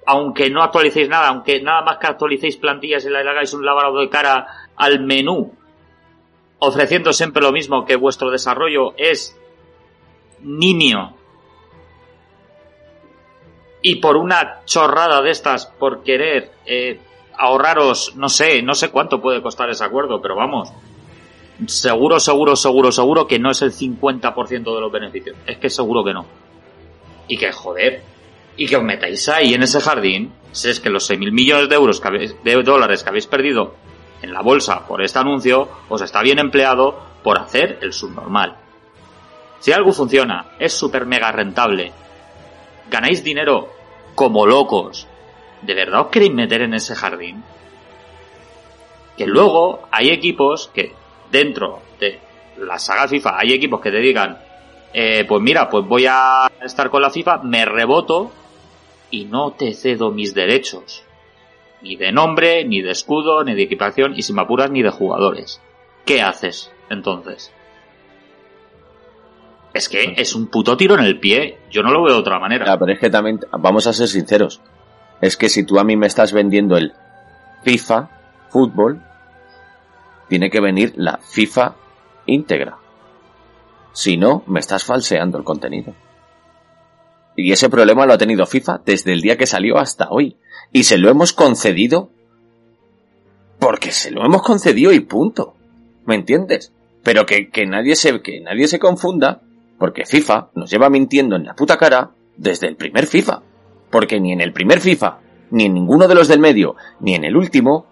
aunque no actualicéis nada, aunque nada más que actualicéis plantillas y le hagáis un lavado de cara al menú, ofreciendo siempre lo mismo que vuestro desarrollo es nimio. Y por una chorrada de estas, por querer eh, ahorraros, no sé, no sé cuánto puede costar ese acuerdo, pero vamos, seguro, seguro, seguro, seguro que no es el 50% de los beneficios. Es que seguro que no. Y que joder, y que os metáis ahí en ese jardín, si es que los 6.000 millones de euros que habéis, de dólares que habéis perdido en la bolsa por este anuncio, os está bien empleado por hacer el subnormal. Si algo funciona, es súper mega rentable, ganáis dinero como locos, ¿de verdad os queréis meter en ese jardín? Que luego hay equipos que dentro de la saga FIFA hay equipos que te digan, eh, pues mira, pues voy a estar con la FIFA, me reboto y no te cedo mis derechos. Ni de nombre, ni de escudo, ni de equipación, y si me apuras, ni de jugadores. ¿Qué haces entonces? Es que es un puto tiro en el pie. Yo no lo veo de otra manera. Ya, pero es que también, vamos a ser sinceros. Es que si tú a mí me estás vendiendo el FIFA, fútbol, tiene que venir la FIFA íntegra. Si no, me estás falseando el contenido. Y ese problema lo ha tenido FIFA desde el día que salió hasta hoy. Y se lo hemos concedido porque se lo hemos concedido y punto. ¿Me entiendes? Pero que, que nadie se, que nadie se confunda, porque FIFA nos lleva mintiendo en la puta cara desde el primer FIFA. Porque ni en el primer FIFA, ni en ninguno de los del medio, ni en el último,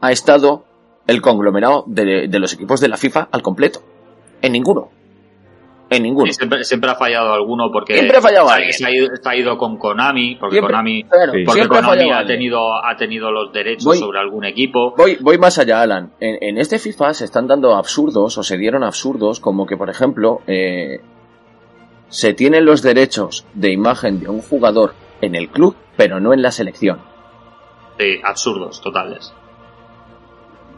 ha estado el conglomerado de, de los equipos de la FIFA al completo. En ninguno. En ninguno. Siempre, siempre ha fallado alguno porque Siempre ha fallado alguien. se ha ido, se ha ido con Konami, porque Siempre, Konami, claro, porque ha Konami ha tenido, ha tenido los derechos Voy- sobre algún equipo. Voy, voy más allá, Alan. En, en este FIFA se están dando absurdos, o se dieron absurdos, como que, por ejemplo, eh, se tienen los derechos de imagen de un jugador en el club, pero no en la selección. Sí, absurdos, totales.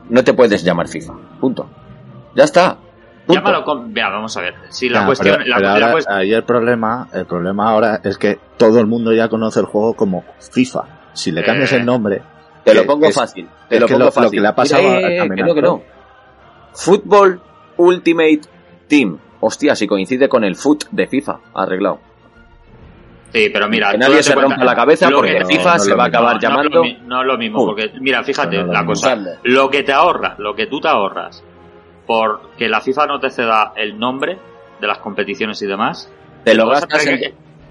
No te puedes llamar FIFA. Punto. Ya está. Punto. Llámalo con... Vea, vamos a ver. Si la Ya, cuestión... pero- la- pero la ahora, cuest- ahí el problema, el problema ahora es que todo el mundo ya conoce el juego como FIFA. Si le cambias Eh. el nombre, Te lo pongo fácil. Te lo pongo fácil. que le ha pasado a, que no, que no. Football Ultimate Team. Hostia, si coincide con el foot de FIFA. Arreglado. Sí, pero mira, que nadie se rompa la cabeza porque FIFA se va a acabar llamando. No, es lo mismo, porque mira, fíjate la cosa. Lo que te ahorras, lo que tú te ahorras por que la FIFA no te ceda el nombre de las competiciones y demás. Te lo gastas en,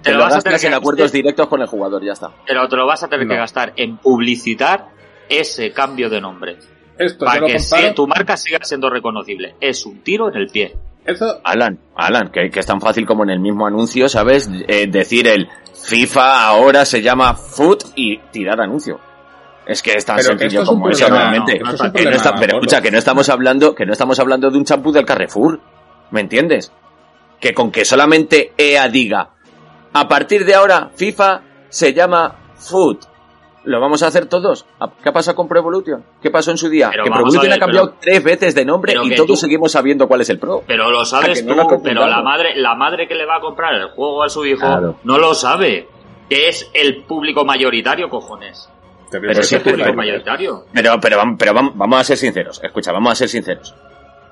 te, lo, vas a tener en acuerdos directos con el jugador, ya está. Pero te lo vas a tener que gastar en publicitar ese cambio de nombre. Esto para que tu marca siga siendo reconocible. Es un tiro en el pie. Eso... Alan, Alan, que, es tan fácil como en el mismo anuncio, ¿sabes? Eh, decir el FIFA ahora se llama Foot y tirar anuncio. Es que es tan sencillo como eso realmente. pero escucha, que no estamos hablando, que no estamos hablando de un champú del Carrefour. ¿Me entiendes? Que con que solamente EA diga, a partir de ahora FIFA se llama Foot ¿Lo vamos a hacer todos? ¿Qué pasa con Pro Evolution? ¿Qué pasó en su día? que Pro Evolution ha cambiado tres veces de nombre y todos seguimos sabiendo cuál es el Pro. Pero lo sabes tú, pero la madre, la madre que le va a comprar el juego a su hijo no lo sabe. Que es el público mayoritario, cojones. Pero, es el público mayoritario. Pero, pero, pero vamos a ser sinceros. Escucha, vamos a ser sinceros.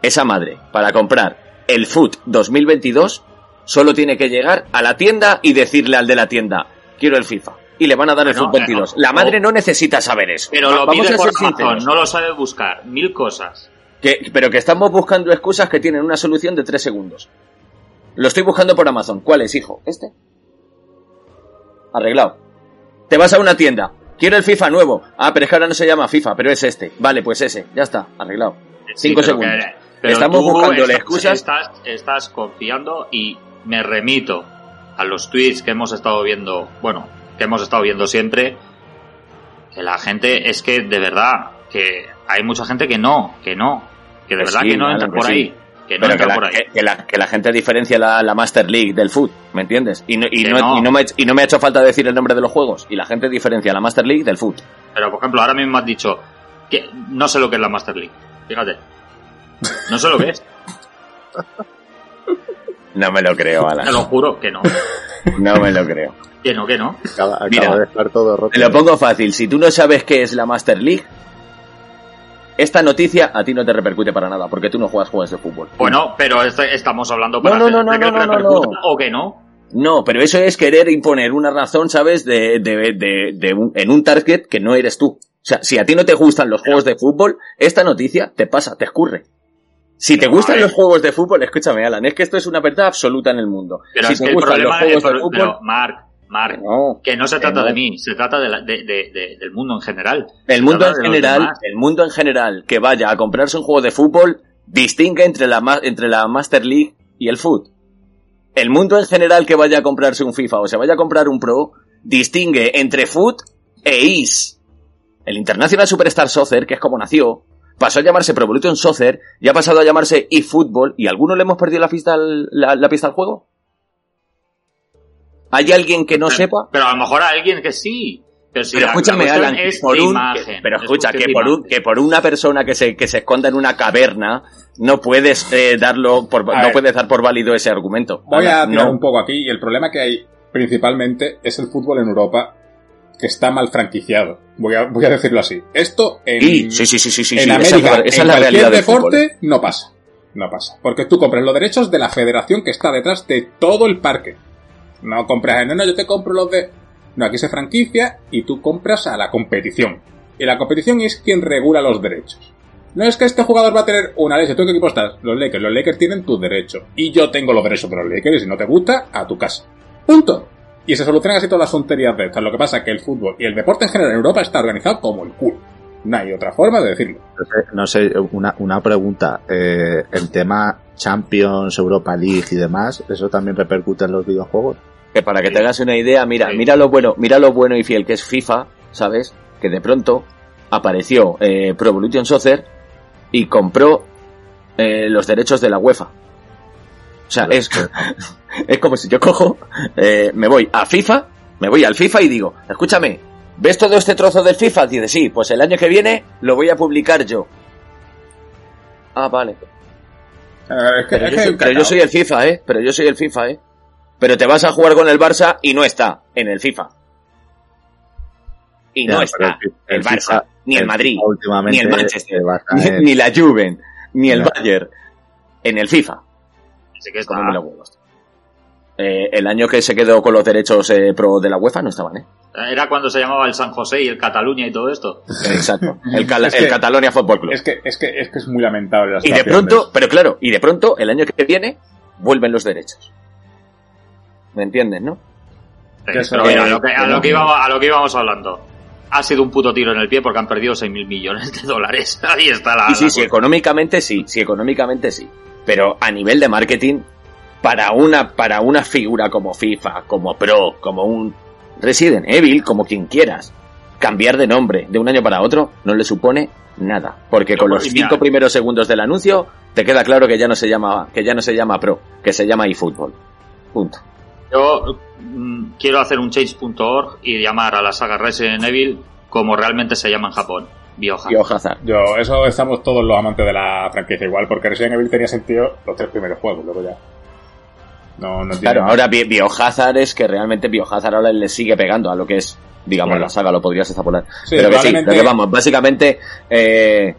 Esa madre, para comprar el Foot 2022, solo tiene que llegar a la tienda y decirle al de la tienda, quiero el FIFA y le van a dar el sub 22. la madre no necesita saber eso. Pero lo Vamos a ser sinceros. no lo sabe buscar. Mil cosas. Que, pero que estamos buscando excusas que tienen una solución de tres segundos. Lo estoy buscando por Amazon. ¿Cuál es, hijo? ¿Este? Arreglado. Te vas a una tienda. Quiero el FIFA nuevo. Ah, pero es que ahora no se llama FIFA, pero es este. Vale, pues ese. Ya está. Arreglado. Cinco segundos. Estamos buscando excusas. Estás, estás confiando y me remito a los tweets que hemos estado viendo. Bueno, que hemos estado viendo siempre, que la gente es que de verdad, que hay mucha gente que no, que no, que de pues verdad que no entra por ahí. Que no entra la, por ahí. Que, la, que, la, gente diferencia la, la, Master League del foot, ¿me entiendes? Y no, y, no, y, no me, y no me ha hecho falta decir el nombre de los juegos. Y la gente diferencia la Master League del foot. Pero, por ejemplo, ahora mismo has dicho que no sé lo que es la Master League. Fíjate. No sé lo que es. no me lo creo, Alan. Te lo juro que no. no me lo creo. Que no, que no. Mira, de estar todo roto. Te lo pongo fácil. Si tú no sabes qué es la Master League, esta noticia a ti no te repercute para nada, porque tú no juegas juegos de fútbol. Bueno, pero estamos hablando para no, no, no, no, no, no, o que no. No, pero eso es querer imponer una razón, ¿sabes? De, de, de, de un, en un target que no eres tú. O sea, si a ti no te gustan los juegos de fútbol, esta noticia te pasa, te escurre. Si te gustan los juegos de fútbol, escúchame, Alan, es que esto es una verdad absoluta en el mundo. Pero si te gustan los juegos de fútbol, Mark, Mark, que no se trata de mí, se trata de, del mundo en general. El mundo en general, el mundo en general que vaya a comprarse un juego de fútbol distingue entre la, entre la Master League y el Foot. El mundo en general que vaya a comprarse un FIFA o se vaya a comprar un Pro distingue entre Foot e IS. El International Superstar Soccer, que es como nació, pasó a llamarse Pro Evolution Soccer y ha pasado a llamarse eFootball y alguno le hemos perdido la pista la pista al juego. ¿Hay alguien que no sepa? Pero a lo mejor hay alguien que sí. Pero, si escúchame, Alan, por un, pero escucha, que por, un, que por una persona que se, que se esconda en una caverna, no puedes eh, darlo por, no puedes dar por válido ese argumento. Voy a tirar un poco aquí, y el problema que hay principalmente es el fútbol en Europa que está mal franquiciado. Voy a, voy a decirlo así. Esto en, sí, sí, sí, sí, en América, esa, en cualquier deporte, no pasa. No pasa. Porque tú compras los derechos de la federación que está detrás de todo el parque. No compras, no, no, yo te compro los de... No, aquí se franquicia y tú compras a la competición. Y la competición es quien regula los derechos. No es que este jugador va a tener una leche. ¿Tú qué equipo estás? Los Lakers. Los Lakers tienen tus derechos. Y yo tengo los derechos de los Lakers. Y si no te gusta, a tu casa. Punto. Y se solucionan así todas las tonterías de estas. Lo que pasa es que el fútbol y el deporte en general en Europa está organizado como el culo. No hay otra forma de decirlo. No sé, una, una pregunta. Eh, el tema Champions, Europa League y demás, ¿eso también repercute en los videojuegos? Que para que te hagas una idea, mira, mira lo bueno, mira lo bueno y fiel que es FIFA, ¿sabes? Que de pronto apareció eh, Pro Evolution Soccer y compró eh, los derechos de la UEFA. O sea, es, es como si yo cojo, eh, me voy a FIFA, me voy al FIFA y digo, escúchame, ¿ves todo este trozo del FIFA? Dice, sí, pues el año que viene lo voy a publicar yo. Ah, vale. Pero, yo soy, el FIFA, ¿eh? Pero yo soy el FIFA, ¿eh? Pero te vas a jugar con el Barça y no está en el FIFA. Y Ya, no está el- el el Barça, FIFA- ni el el Madrid, ni el Manchester, el Barça ni, es- ni la Juven, ni el Ya. Bayern en el FIFA. Así que está. Como me lo huevos. Eh, el año que se quedó con los derechos eh, pro de la UEFA no estaban, ¿eh? Era cuando se llamaba el San José y el Cataluña y todo esto. Exacto. El, Cala- Es el que- Catalonia Fútbol Club. Es que, es que, es que es muy lamentable la Y de pronto, pero claro, y de pronto, el año que viene, vuelven los derechos. ¿Me entiendes, no? Pero mira, a, lo que, a, no. lo que íbamos, a lo que íbamos hablando. Ha sido un puto tiro en el pie porque han perdido 6.000 millones de dólares. Ahí está la. Y sí, la sí, económicamente sí, sí, económicamente sí. Pero a nivel de marketing, para una, para una figura como FIFA, como Pro, como un Resident Evil, como quien quieras, cambiar de nombre de un año para otro no le supone nada. Porque con los cinco primeros segundos del anuncio, te queda claro que ya no se llama, que ya no se llama Pro, que se llama eFootball. Punto. Yo mm, quiero hacer un change.org y llamar a la saga Resident Evil como realmente se llama en Japón. Biohazard. Biohazard. Yo, eso estamos todos los amantes de la franquicia igual, porque Resident Evil tenía sentido los tres primeros juegos, luego ya. No, no tiene Claro, ahora Bi- Biohazard es que realmente Biohazard ahora le sigue pegando a lo que es, digamos, la saga, lo podrías extrapolar. Sí, pero que sí, pero que vamos, básicamente, eh,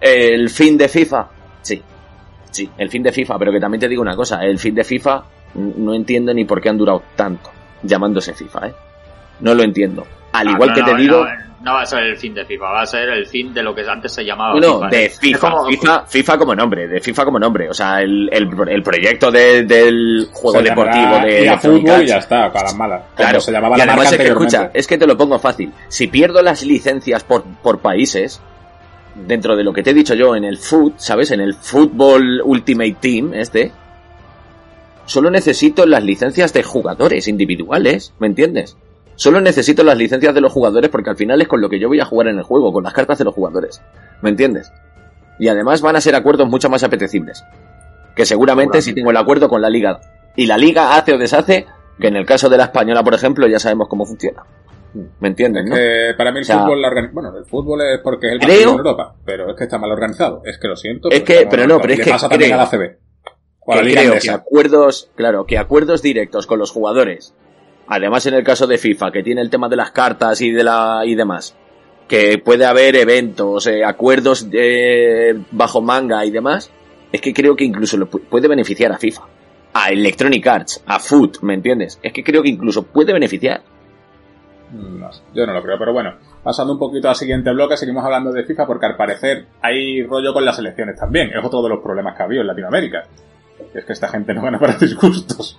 el fin de FIFA, sí, sí, el fin de FIFA, pero que también te digo una cosa, el fin de FIFA no entiendo ni por qué han durado tanto llamándose FIFA, ¿eh? No lo entiendo. Al Ah, igual no, que no, te digo, No, no va a ser el fin de FIFA, va a ser el fin de lo que antes se llamaba no, FIFA. de Es FIFA, como- FIFA, FIFA como nombre, de FIFA como nombre, o sea, el, el, el proyecto de- del juego Se deportivo de Electronic Fútbol y ya está, para las malas. Claro, se llamaba y la además marca es que escucha, es que te lo pongo fácil. Si pierdo las licencias por, por países, dentro de lo que te he dicho yo en el foot, ¿sabes? En el Football Ultimate Team, este, solo necesito las licencias de jugadores individuales, ¿me entiendes? Solo necesito las licencias de los jugadores porque al final es con lo que yo voy a jugar en el juego, con las cartas de los jugadores, ¿me entiendes? Y además van a ser acuerdos mucho más apetecibles. Que seguramente si tengo el acuerdo con la liga y la liga hace o deshace, que en el caso de la española, por ejemplo, ya sabemos cómo funciona. ¿Me entienden, Es no? que para mí el O sea, fútbol, la organi- bueno, el fútbol es porque es el creo- en Europa, pero es que está mal organizado. Es que lo siento. Es pero que- pero no, pero es que pasa también a la CB. O a la que Liga creo que Inglesa. acuerdos, claro, que acuerdos directos con los jugadores, además en el caso de FIFA, que tiene el tema de las cartas y de la y demás, que puede haber eventos, eh, acuerdos eh, bajo manga y demás, es que creo que incluso lo pu- puede beneficiar a FIFA, a Electronic Arts, a Foot, ¿me entiendes? Es que creo que incluso puede beneficiar. No yo no lo creo, pero bueno. Pasando un poquito al siguiente bloque, seguimos hablando de FIFA porque al parecer hay rollo con las elecciones también. Es otro de los problemas que ha habido en Latinoamérica. Es que esta gente no gana para disgustos.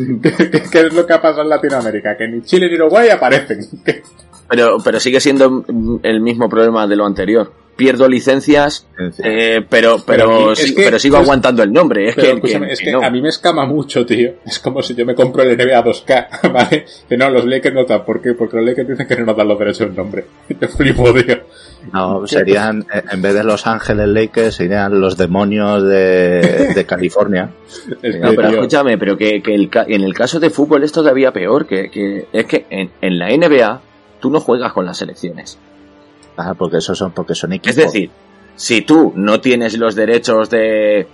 ¿Qué, es lo que ha pasado en Latinoamérica? Que ni Chile ni Uruguay aparecen. Pero, pero sigue siendo el mismo problema de lo anterior. Pierdo licencias, eh, pero, pero, Pero aquí- es sí- que- pero sigo aguantando el nombre. Es Pero que, escúchame, que- es que que no. a mí me escama mucho, tío. Es como si yo me compro el NBA 2K, ¿vale? Que no, los Lakers no dan. ¿Por qué? Porque los Lakers dicen que no nos dan los derechos del nombre. Yo flipo, tío. No, serían, eh, en vez de Los Ángeles Lakers, serían los demonios de, de California. Es No, pero tío, escúchame, pero que, que el ca- en el caso de fútbol es todavía peor, que, que es que en, en la NBA tú no juegas con las selecciones. Ah, porque esos son, porque son equipos. Es decir, si tú no tienes los derechos de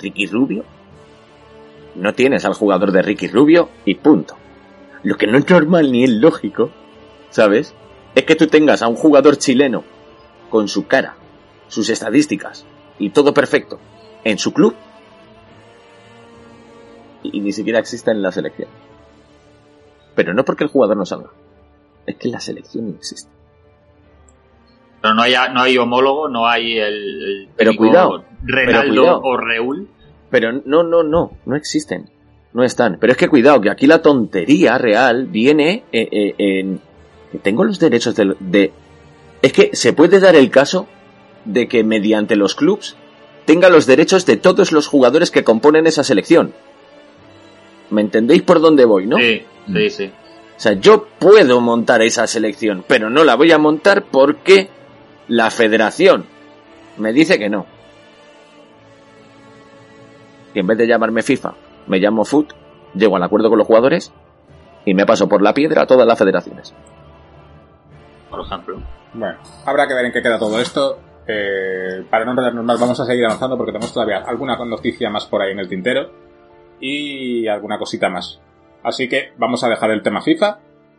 Ricky Rubio, no tienes al jugador de Ricky Rubio y punto. Lo que no es normal ni es lógico, ¿sabes? Es que tú tengas a un jugador chileno con su cara, sus estadísticas y todo perfecto en su club y ni siquiera exista en la selección. Pero no porque el jugador no salga, es que la selección no existe. Pero no hay, no hay homólogo, no hay el. Pero cuidado, Renaldo pero cuidado. o Reúl. Pero no, no, no, no existen. No están. Pero es que cuidado, que aquí la tontería real viene eh, eh, en... que tengo los derechos de, de... Es que se puede dar el caso de que mediante los clubs tenga los derechos de todos los jugadores que componen esa selección. ¿Me entendéis por dónde voy, no? Sí, sí, sí. O sea, yo puedo montar esa selección, pero no la voy a montar porque la federación me dice que no. Y en vez de llamarme FIFA, me llamo FUT, llego al acuerdo con los jugadores y me paso por la piedra a todas las federaciones. Por ejemplo. Bueno, habrá que ver en qué queda todo esto. Eh, para no enredarnos más, vamos a seguir avanzando porque tenemos todavía alguna noticia más por ahí en el tintero y alguna cosita más. Así que vamos a dejar el tema FIFA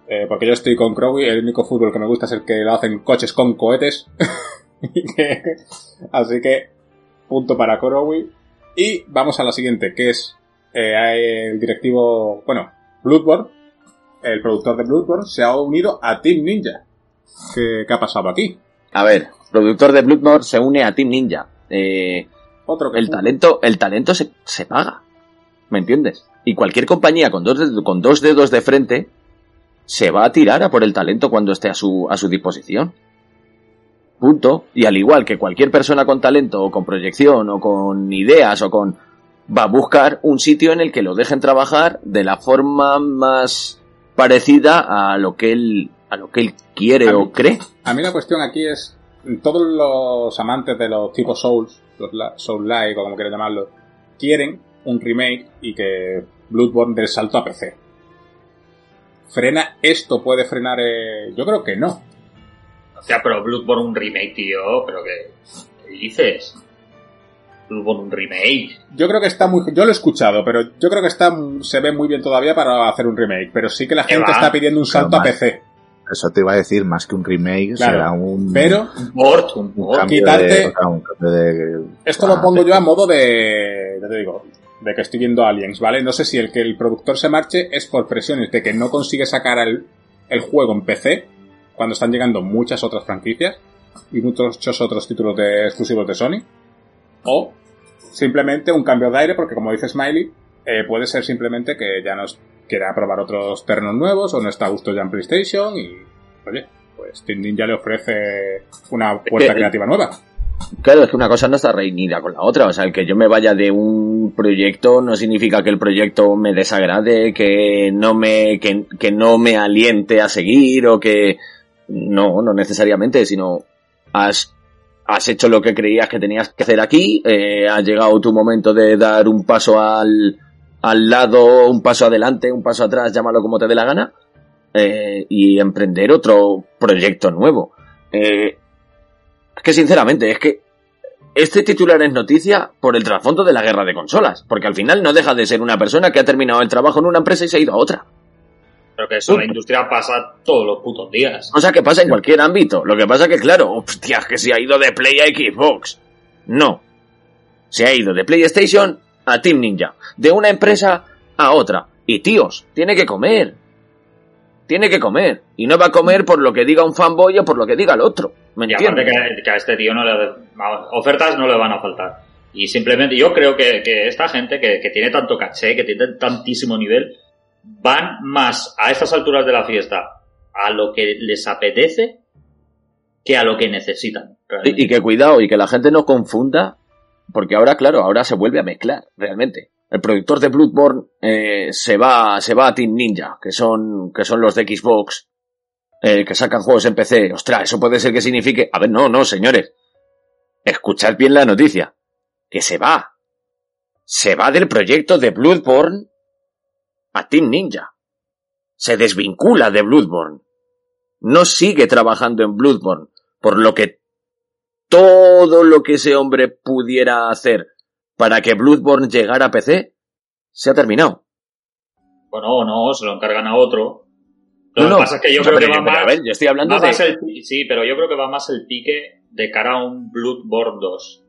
Eh, porque yo estoy con Crowley, el único fútbol que me gusta es el que lo hacen coches con cohetes. Así que, punto para Crowley. Y vamos a la siguiente, que es eh, el directivo, bueno, Bloodborne, el productor de Bloodborne, se ha unido a Team Ninja. ¿Qué, qué ha pasado aquí? A ver, productor de Bloodborne se une a Team Ninja. Eh, Otro que el talento, el talento se, se paga. ¿Me entiendes? Y cualquier compañía con dos, con dos dedos de frente se va a tirar a por el talento cuando esté a su, a su disposición. Punto. Y al igual que cualquier persona con talento o con proyección o con ideas o con... va a buscar un sitio en el que lo dejen trabajar de la forma más parecida a lo que él, a lo que él quiere A mí- o cree. A mí la cuestión aquí es, todos los amantes de los tipos Souls, los Soul-like o como quieran llamarlo, quieren un remake y que Bloodborne dé salto a PC. ¿Frena esto? ¿Puede frenar? eh? Yo creo que no. O sea, pero Bloodborne un remake, tío, pero que... ¿Qué dices? Bloodborne un remake. Yo creo que está muy... Yo lo he escuchado, pero yo creo que está se ve muy bien todavía para hacer un remake. Pero sí que la ¿Qué gente va? está pidiendo un salto a PC. Eso te iba a decir, más que un remake, Claro, será un, Pero Un port, un un port. cambio quitarte- de, o sea, un cambio de- esto Ah, lo pongo de- yo a modo de... Ya te digo, de que estoy viendo Aliens, ¿vale? No sé si el que el productor se marche es por presiones de que no consigue sacar el, el juego en PC cuando están llegando muchas otras franquicias y muchos otros títulos de exclusivos de Sony. O simplemente un cambio de aire porque como dice Smiley, eh, puede ser simplemente que ya nos quiera probar otros terrenos nuevos o no está a gusto ya en PlayStation y, oye, pues Team Ninja le ofrece una puerta que- creativa nueva. Claro, es que una cosa no está reñida con la otra. O sea, el que yo me vaya de un proyecto no significa que el proyecto me desagrade, que no me, que, no me aliente a seguir o que, no, no necesariamente, sino has, has hecho lo que creías que tenías que hacer aquí, eh, ha llegado tu momento de dar un paso al, al lado, un paso adelante, un paso atrás, llámalo como te dé la gana, eh, y emprender otro proyecto nuevo. Eh, es que sinceramente, es que este titular es noticia por el trasfondo de la guerra de consolas, porque al final no deja de ser una persona que ha terminado el trabajo en una empresa y se ha ido a otra. Pero que eso en la industria pasa todos los putos días. O sea, que pasa en cualquier ámbito. Lo que pasa que, claro, hostia, que se ha ido de Play a Xbox. No. Se ha ido de PlayStation a Team Ninja. De una empresa a otra. Y tíos, tiene que comer. Tiene que comer. Y no va a comer por lo que diga un fanboy o por lo que diga el otro. ¿Me Y aparte que, que a este tío no le... ofertas no le van a faltar. Y simplemente yo creo que, que esta gente que, que tiene tanto caché, que tiene tantísimo nivel, van más a estas alturas de la fiesta a lo que les apetece que a lo que necesitan. y que cuidado, y que la gente no confunda, porque ahora, claro, ahora se vuelve a mezclar, realmente. El productor de Bloodborne eh, se va, se va a Team Ninja, que son, que son los de Xbox, eh, que sacan juegos en PC. Ostras, eso puede ser que signifique. A ver, no, no, señores. Escuchad bien la noticia. Que se va. Se va del proyecto de Bloodborne a Team Ninja. Se desvincula de Bloodborne. No sigue trabajando en Bloodborne. Por lo que todo lo que ese hombre pudiera hacer para que Bloodborne llegara a PC se ha terminado. Bueno, no, se lo encargan a otro. Lo No, que no, pasa es que yo creo pero que va pero, más... a ver, yo estoy hablando de el sí, pero yo creo que va más el pique de cara a un Bloodborne 2.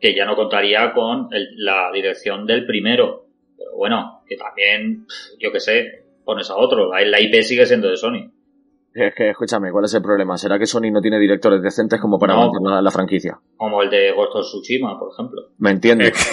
Que ya no contaría con el- la dirección del primero. Pero bueno, que también, yo qué sé, pones a otro. La, la IP sigue siendo de Sony. Es que, escúchame, ¿cuál es el problema? ¿Será que Sony no tiene directores decentes como para No. mantener la, la franquicia? Como el de Ghost of Tsushima, por ejemplo. ¿Me entiendes?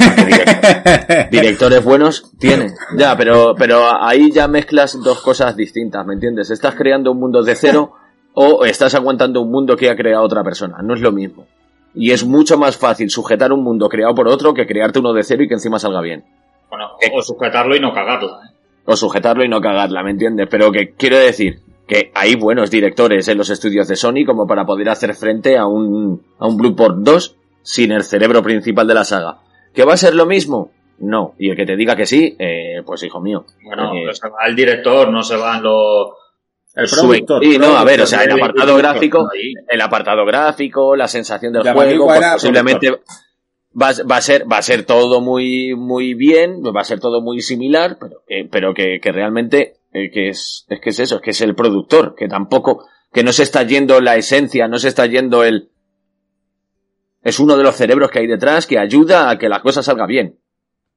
Directores buenos tiene. Ya, pero, pero ahí ya mezclas dos cosas distintas, ¿me entiendes? ¿Estás creando un mundo de cero o estás aguantando un mundo que ha creado otra persona? No es lo mismo. Y es mucho más fácil sujetar un mundo creado por otro que crearte uno de cero y que encima salga bien. Bueno, o sujetarlo y no cagarla. ¿eh? O sujetarlo y no cagarla, ¿me entiendes? Pero que quiero decir que hay buenos directores en los estudios de Sony como para poder hacer frente a un, a un Bloodborne 2 sin el cerebro principal de la saga. ¿Que va a ser lo mismo? No. Y el que te diga que sí, eh, pues hijo mío. Bueno, Eh, se va el director, no se van los... El productor. Y no, a ver, o sea, el apartado gráfico, el apartado gráfico, la sensación del juego, pues posiblemente va, a- va a ser, va a ser todo muy, muy bien, va a ser todo muy similar, pero que, pero que, que realmente eh, que es, es que es eso, es que es el productor, que tampoco, que no se está yendo la esencia, no se está yendo el, es uno de los cerebros que hay detrás que ayuda a que la cosa salga bien.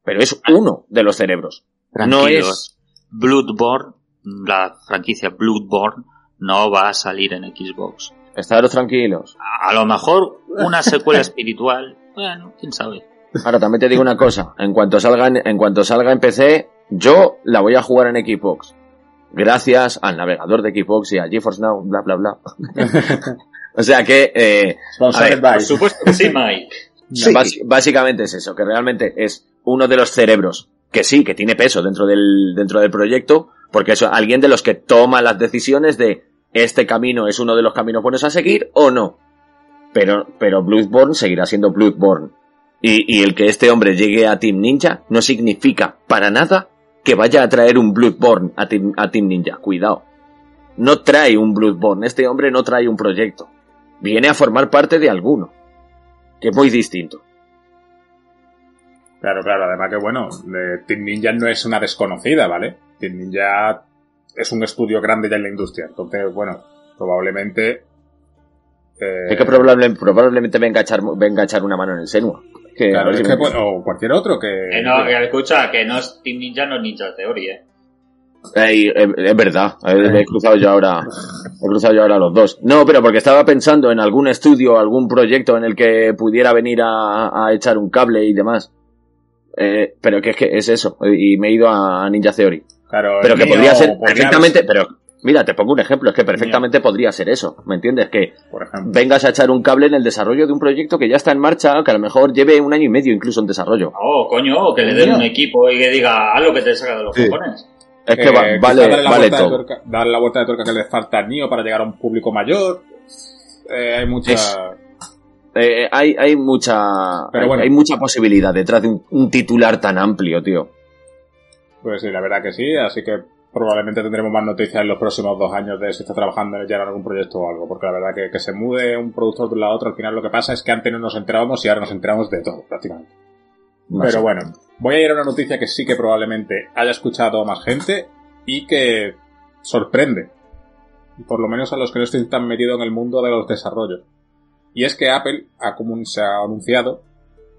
Pero es uno de los cerebros. No es, Bloodborne, la franquicia Bloodborne, no va a salir en Xbox. estaros tranquilos. A lo mejor una secuela espiritual, bueno, quién sabe. Ahora también te digo una cosa, en cuanto salga en, en cuanto salga en PC, yo la voy a jugar en Xbox. Gracias al navegador de Xbox y a GeForce Now, bla bla bla. o sea que eh, A ver. Por supuesto que sí, Mike. Sí. Básicamente es eso, que realmente es uno de los cerebros que sí, que tiene peso dentro del, dentro del proyecto, porque es alguien de los que toma las decisiones de este camino es uno de los caminos buenos a seguir o no. Pero, pero Bloodborne seguirá siendo Bloodborne. Y, y el que este hombre llegue a Team Ninja no significa para nada que vaya a traer un Bloodborne a Team, a Team Ninja. Cuidado. No trae un Bloodborne. Este hombre no trae un proyecto. Viene a formar parte de alguno. Que es muy distinto. Claro, claro, además que bueno, Team Ninja no es una desconocida, ¿vale? Team Ninja es un estudio grande ya en la industria, entonces, bueno, probablemente... eh, Es que probable- probablemente venga a, echar, venga a echar una mano en el seno. Que, claro, es que, o cualquier otro que... Que no, que escucha, que no es Team Ninja, no es Ninja Theory, eh. Ey, es, es verdad, he cruzado yo ahora, he cruzado yo ahora los dos. No, pero porque estaba pensando en algún estudio, algún proyecto en el que pudiera venir a, a echar un cable y demás. Eh, pero que es que es eso, y me he ido a Ninja Theory. Claro, Pero que mío podría ser perfectamente, pero mira, te pongo un ejemplo, es que perfectamente podría ser eso, ¿me entiendes? Que Por ejemplo. vengas a echar un cable en el desarrollo de un proyecto que ya está en marcha, que a lo mejor lleve un año y medio incluso en desarrollo. Oh, coño, que le den un equipo y que diga, lo que te saca de los Sí. cojones. Es que va- Eh, vale, quizá darle la vale vuelta de todo. tuerca- darle la vuelta de tuerca que le falta al Nio para llegar a un público mayor. Eh, hay mucha... Es- Eh, hay, hay mucha Pero hay, bueno. hay mucha posibilidad detrás de un, un titular tan amplio, tío. Pues sí, la verdad que sí, así que probablemente tendremos más noticias en los próximos dos años de si está trabajando ya en algún proyecto o algo, porque la verdad que, que se mude un productor de un lado a otro, al final lo que pasa es que antes no nos enterábamos y ahora nos enteramos de todo, prácticamente. No Pero sé. bueno, voy a ir a una noticia que sí que probablemente haya escuchado más gente y que sorprende. Por lo menos a los que no estén tan metidos en el mundo de los desarrollos. Y es que Apple ha se ha anunciado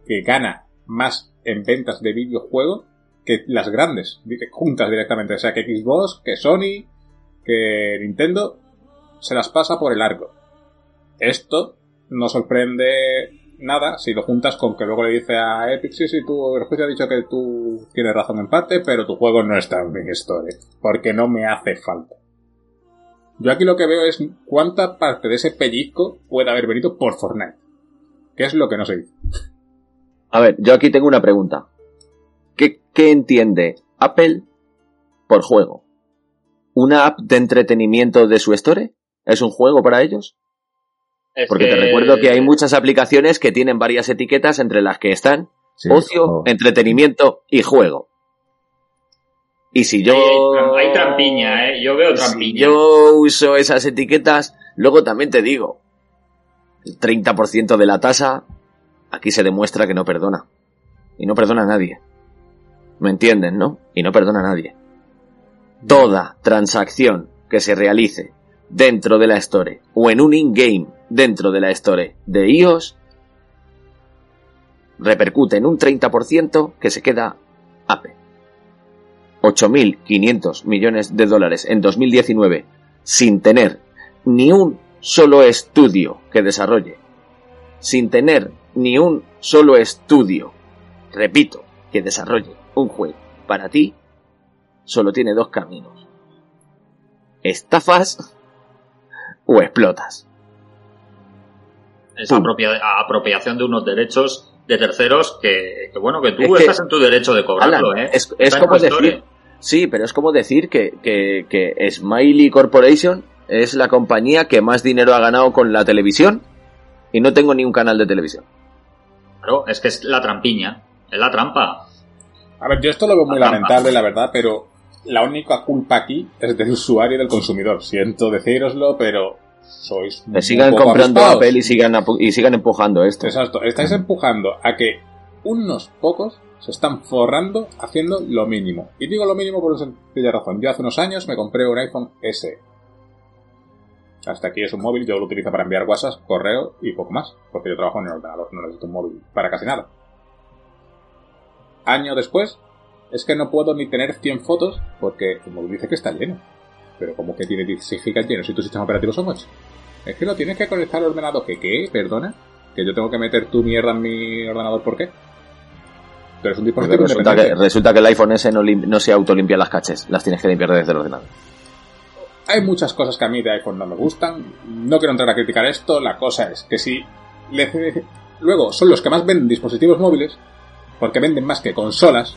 que gana más en ventas de videojuegos que las grandes, juntas directamente. O sea, que Xbox, que Sony, que Nintendo, se las pasa por el arco. Esto no sorprende nada si lo juntas con que luego le dice a Epic, sí, sí, tú, el juez ha dicho que tú tienes razón en parte, pero tu juego no está en mi Store, porque no me hace falta. Yo aquí lo que veo es cuánta parte de ese pellizco puede haber venido por Fortnite. Que es lo que no se dice. A ver, yo aquí tengo una pregunta. ¿Qué, qué entiende Apple por juego? ¿Una app de entretenimiento de su store? ¿Es un juego para ellos? Es Porque te recuerdo que hay muchas aplicaciones que tienen varias etiquetas entre las que están Sí, ocio, oh. entretenimiento y juego. Y si yo... Hay, hay trampiña, eh. Yo veo Si trampiña. yo uso esas etiquetas, luego también te digo, el 30% de la tasa aquí se demuestra que no perdona. Y no perdona a nadie. ¿Me entienden, no? Y no perdona a nadie. Toda transacción que se realice dentro de la Store o en un in-game dentro de la Store de iOS repercute en un 30% que se queda Apple. 8.500 millones de dólares en 2019 sin tener ni un solo estudio que desarrolle, sin tener ni un solo estudio, repito, que desarrolle un juego para ti, solo tiene dos caminos. Estafas o explotas. Es apropiación de unos derechos de terceros que, que bueno, que tú Es que- estás en tu derecho de cobrarlo, Alan, eh. es, es como decir, sí, pero es como decir que, que, que Smiley Corporation es la compañía que más dinero ha ganado con la televisión y no tengo ni un canal de televisión. Claro, es que es la trampiña. Es la trampa. A ver, yo esto lo veo muy lamentable, la verdad, pero la única culpa aquí es del usuario y del consumidor. Siento decíroslo, pero sois Que sigan poco comprando. Apple y sigan, y sigan empujando esto. Exacto, estáis empujando a que unos pocos Se están forrando haciendo lo mínimo. Y digo lo mínimo por una sencilla razón. Yo hace unos años me compré un iPhone S. Hasta aquí es un móvil, yo lo utilizo para enviar WhatsApp, correo y poco más. Porque yo trabajo en el ordenador, no necesito un móvil para casi nada. Año después, es que no puedo ni tener 100 fotos porque móvil dice que está lleno. Pero como que tiene 16 GB lleno si tu sistema operativo son 8. Es que lo tienes que conectar al ordenador. ¿Que qué? ¿Perdona? ¿Que yo tengo que meter tu mierda en mi ordenador? ¿Por qué? Pero es un dispositivo resulta, que, resulta que el iPhone S no, no se autolimpia las caches. Las tienes que limpiar desde el ordenador. Hay muchas cosas que a mí de iPhone no me gustan. No quiero entrar a criticar esto. La cosa es que si... Luego, son los que más venden dispositivos móviles, porque venden más que consolas,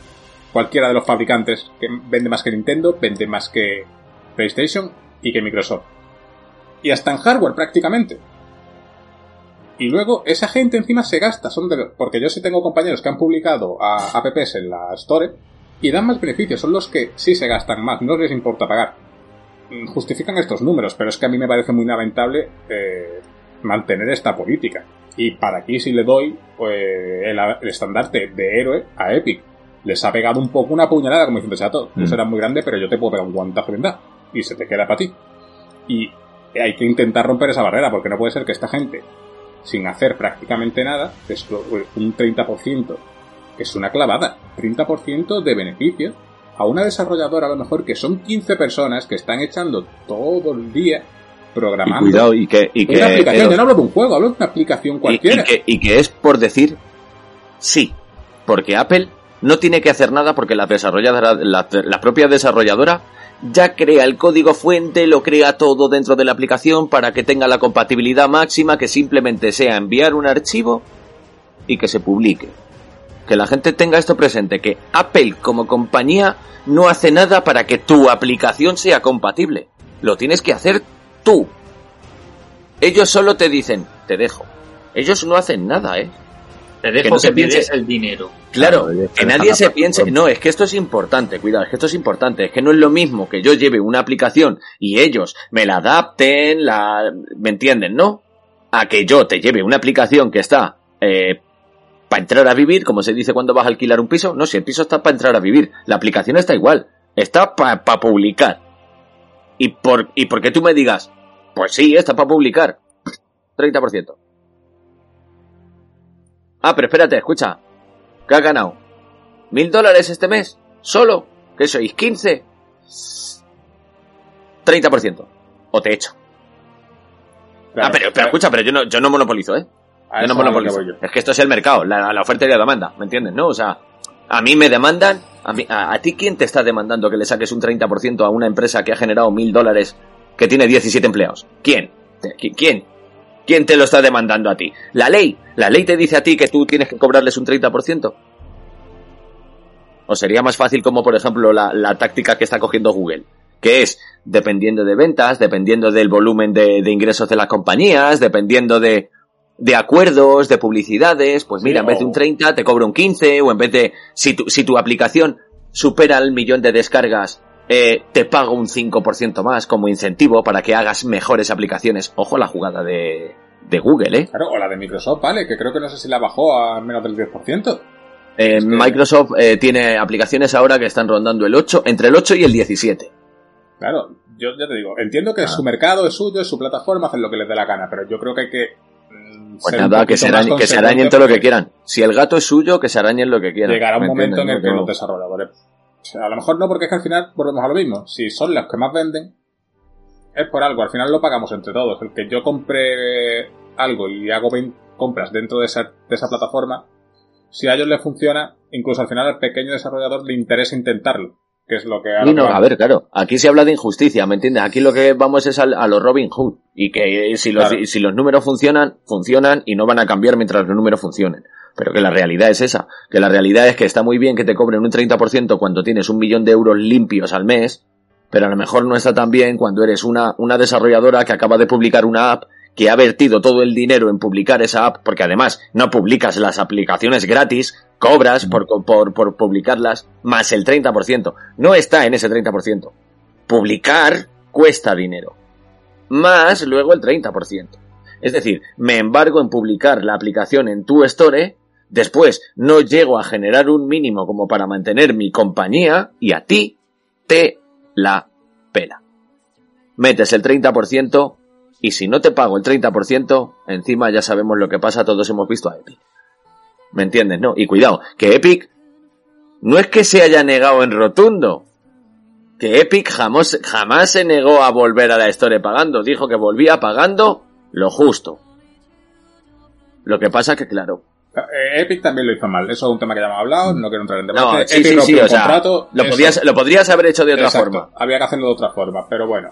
cualquiera de los fabricantes que vende más que Nintendo, vende más que PlayStation y que Microsoft y hasta en hardware prácticamente. Y luego esa gente encima se gasta, son porque yo sí tengo compañeros que han publicado apps en la Store y dan más beneficios, son los que sí se gastan más, no les importa pagar. Mm, justifican estos números, pero es que a mí me parece muy lamentable eh, mantener esta política. Y para aquí sí le doy pues, el, estandarte de héroe a Epic. Les ha pegado un poco una puñalada como diciendo, chato, tú mm. serás muy grande, pero yo te puedo pegar un guantazo de Y se te queda para ti. Y hay que intentar romper esa barrera, porque no puede ser que esta gente, sin hacer prácticamente nada, un 30%, que es una clavada, 30% de beneficio a una desarrolladora a lo mejor que son 15 personas que están echando todo el día programando. Y cuidado, y que. Y una aplicación, yo no hablo de un juego, hablo de una aplicación cualquiera. Y, que, es por decir sí, porque Apple no tiene que hacer nada porque la desarrolladora, la propia desarrolladora ya crea el código fuente, lo crea todo dentro de la aplicación para que tenga la compatibilidad máxima, que simplemente sea enviar un archivo y que se publique. Que la gente tenga esto presente, que Apple como compañía no hace nada para que tu aplicación sea compatible. Lo tienes que hacer tú. Ellos solo te dicen, te dejo. Ellos no hacen nada, ¿eh? Te dejo que, no se piense el dinero. Claro, que nadie se piense, no, es que esto es importante, cuidado, es que esto es importante, es que no es lo mismo que yo lleve una aplicación y ellos me la adapten, la, ¿me entienden, no? A que yo te lleve una aplicación que está eh, para entrar a vivir, como se dice cuando vas a alquilar un piso, no, si el piso está para entrar a vivir, la aplicación está igual, está para publicar. Y por, y porque tú me digas, pues sí, está para publicar, 30%. Ah, pero espérate, escucha. ¿Qué has ganado? ¿Mil dólares este mes? ¿Solo? ¿Qué sois? ¿15? 30%. O te echo. ah, pero, escucha, pero yo no, yo no monopolizo, ¿eh? Yo no monopolizo. Es que esto es el mercado, la, oferta y la demanda, ¿me entiendes? ¿No? O sea, a mí me demandan, a, ti quién te está demandando que le saques un 30% a una empresa que ha generado mil dólares que tiene 17 empleados? ¿Quién? ¿Quién? ¿Quién te lo está demandando a ti? La ley. La ley te dice a ti que tú tienes que cobrarles un 30%. O sería más fácil como, por ejemplo, la, táctica que está cogiendo Google, que es, dependiendo de ventas, dependiendo del volumen de, ingresos de las compañías, dependiendo de, de acuerdos, de publicidades, pues mira, en vez de un 30 te cobro un 15, o en vez de, si tu, si tu aplicación supera el millón de descargas, eh, te pago un 5% más como incentivo para que hagas mejores aplicaciones. Ojo la jugada de, de Google, ¿eh? Claro, o la de Microsoft, vale, que creo que no sé si la bajó a menos del 10%. Eh, Microsoft eh, tiene aplicaciones ahora que están rondando el 8, entre el 8 y el 17. Claro, yo ya te digo, entiendo que es ah. su mercado, es suyo, es su plataforma, hacen lo que les dé la gana, pero yo creo que hay que pues nada, que se, arañen, que se arañen todo lo que quieran. Si el gato es suyo, que se arañen lo que quieran. Llegará un momento en el que los desarrolladores a lo mejor no, porque es que al final volvemos a lo mismo. Si son los que más venden, es por algo. Al final lo pagamos entre todos. El que yo compre algo y hago 20 compras dentro de esa, de esa plataforma, si a ellos les funciona, incluso al final al pequeño desarrollador le interesa intentarlo. Que es lo que... a ver, claro. Aquí se habla de injusticia, ¿me entiendes? Aquí lo que vamos es a, los Robin Hood. Y que si los, si los números funcionan, funcionan y no van a cambiar mientras los números funcionen. Pero que la realidad es esa, que la realidad es que está muy bien que te cobren un 30% cuando tienes un millón de euros limpios al mes, pero a lo mejor no está tan bien cuando eres una, una desarrolladora que acaba de publicar una app que ha vertido todo el dinero en publicar esa app, porque además no publicas las aplicaciones gratis, cobras por, por, por publicarlas, más el 30%. No está en ese 30%. Publicar cuesta dinero. Más luego el 30%. Es decir, me embargo en publicar la aplicación en tu store Después, no llego a generar un mínimo como para mantener mi compañía y a ti te la pela. Metes el 30% y si no te pago el 30%, encima ya sabemos lo que pasa, todos hemos visto a Epic. ¿Me entiendes? No, y cuidado, que Epic no es que se haya negado en rotundo, que Epic jamás, jamás se negó a volver a la historia pagando, dijo que volvía pagando lo justo. Lo que pasa que, claro, eh, Epic también lo hizo mal. Eso es un tema que ya hemos hablado, no quiero entrar en debate. No, sí, sí, sí, o sea, lo, podrías, lo podrías haber hecho de otra forma. Había que hacerlo de otra forma, pero bueno.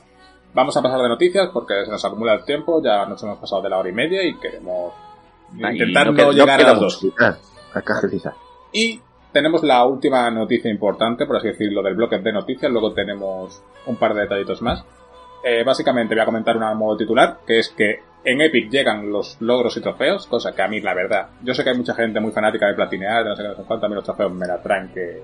Vamos a pasar de noticias porque se nos acumula el tiempo, ya nos hemos pasado de la hora y media y queremos intentar no, llegar a las dos. Y tenemos la última noticia importante, por así decirlo, del bloque de noticias. Luego tenemos un par de detallitos más. Eh, básicamente voy a comentar un modo titular, que es que en Epic llegan los logros y trofeos, cosa que a mí, la verdad, yo sé que hay mucha gente muy fanática de platinear, de no sé qué, no sé cuánto, a mí los trofeos me la traen que...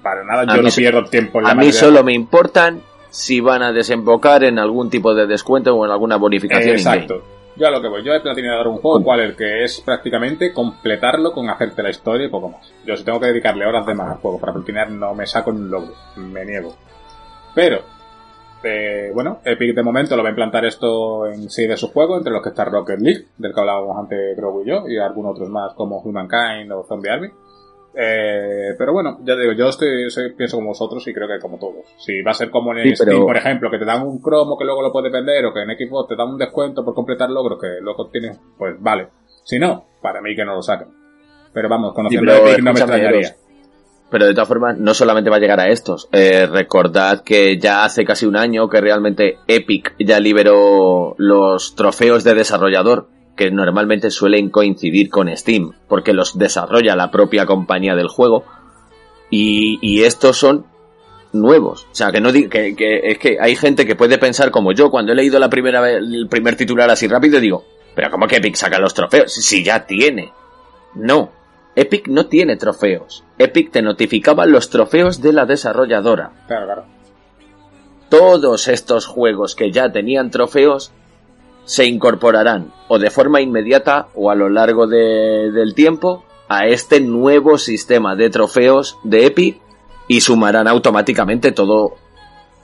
Para nada, yo no pierdo tiempo en la A mí solo me importan si van a desembocar en algún tipo de descuento o en alguna bonificación. exacto. Yo a lo que voy, yo he platineado un juego, cual el que es prácticamente completarlo con hacerte la historia y poco más. Yo si tengo que dedicarle horas de más al juego para platinear no me saco un logro, me niego. Pero eh, bueno, Epic de momento lo va a implantar esto en sí de su juego, entre los que está Rocket League, del que hablábamos antes Grogu y yo, y algunos otros más como Humankind o Zombie Army. Eh, pero bueno, ya digo, yo estoy, pienso como vosotros y creo que como todos. Si va a ser como en Steam, por ejemplo, que te dan un cromo que luego lo puedes vender, o que en Xbox te dan un descuento por completar logros que luego tienes, pues vale. Si no, para mí que no lo saquen. Pero vamos, conociendo Epic no me extrañaría. Pero de todas formas, no solamente va a llegar a estos. Eh, recordad que ya hace casi un año que realmente Epic ya liberó los trofeos de desarrollador, que normalmente suelen coincidir con Steam, porque los desarrolla la propia compañía del juego. Y, estos son nuevos. O sea, que no que, que, es que hay gente que puede pensar como yo, cuando he leído la primera el primer titular así rápido, digo, pero ¿cómo que Epic saca los trofeos? Si ya tiene. No, Epic no tiene trofeos. Epic te notificaba los trofeos de la desarrolladora. Claro, claro. Todos estos juegos que ya tenían trofeos se incorporarán o de forma inmediata o a lo largo del tiempo a este nuevo sistema de trofeos de Epic y sumarán automáticamente todo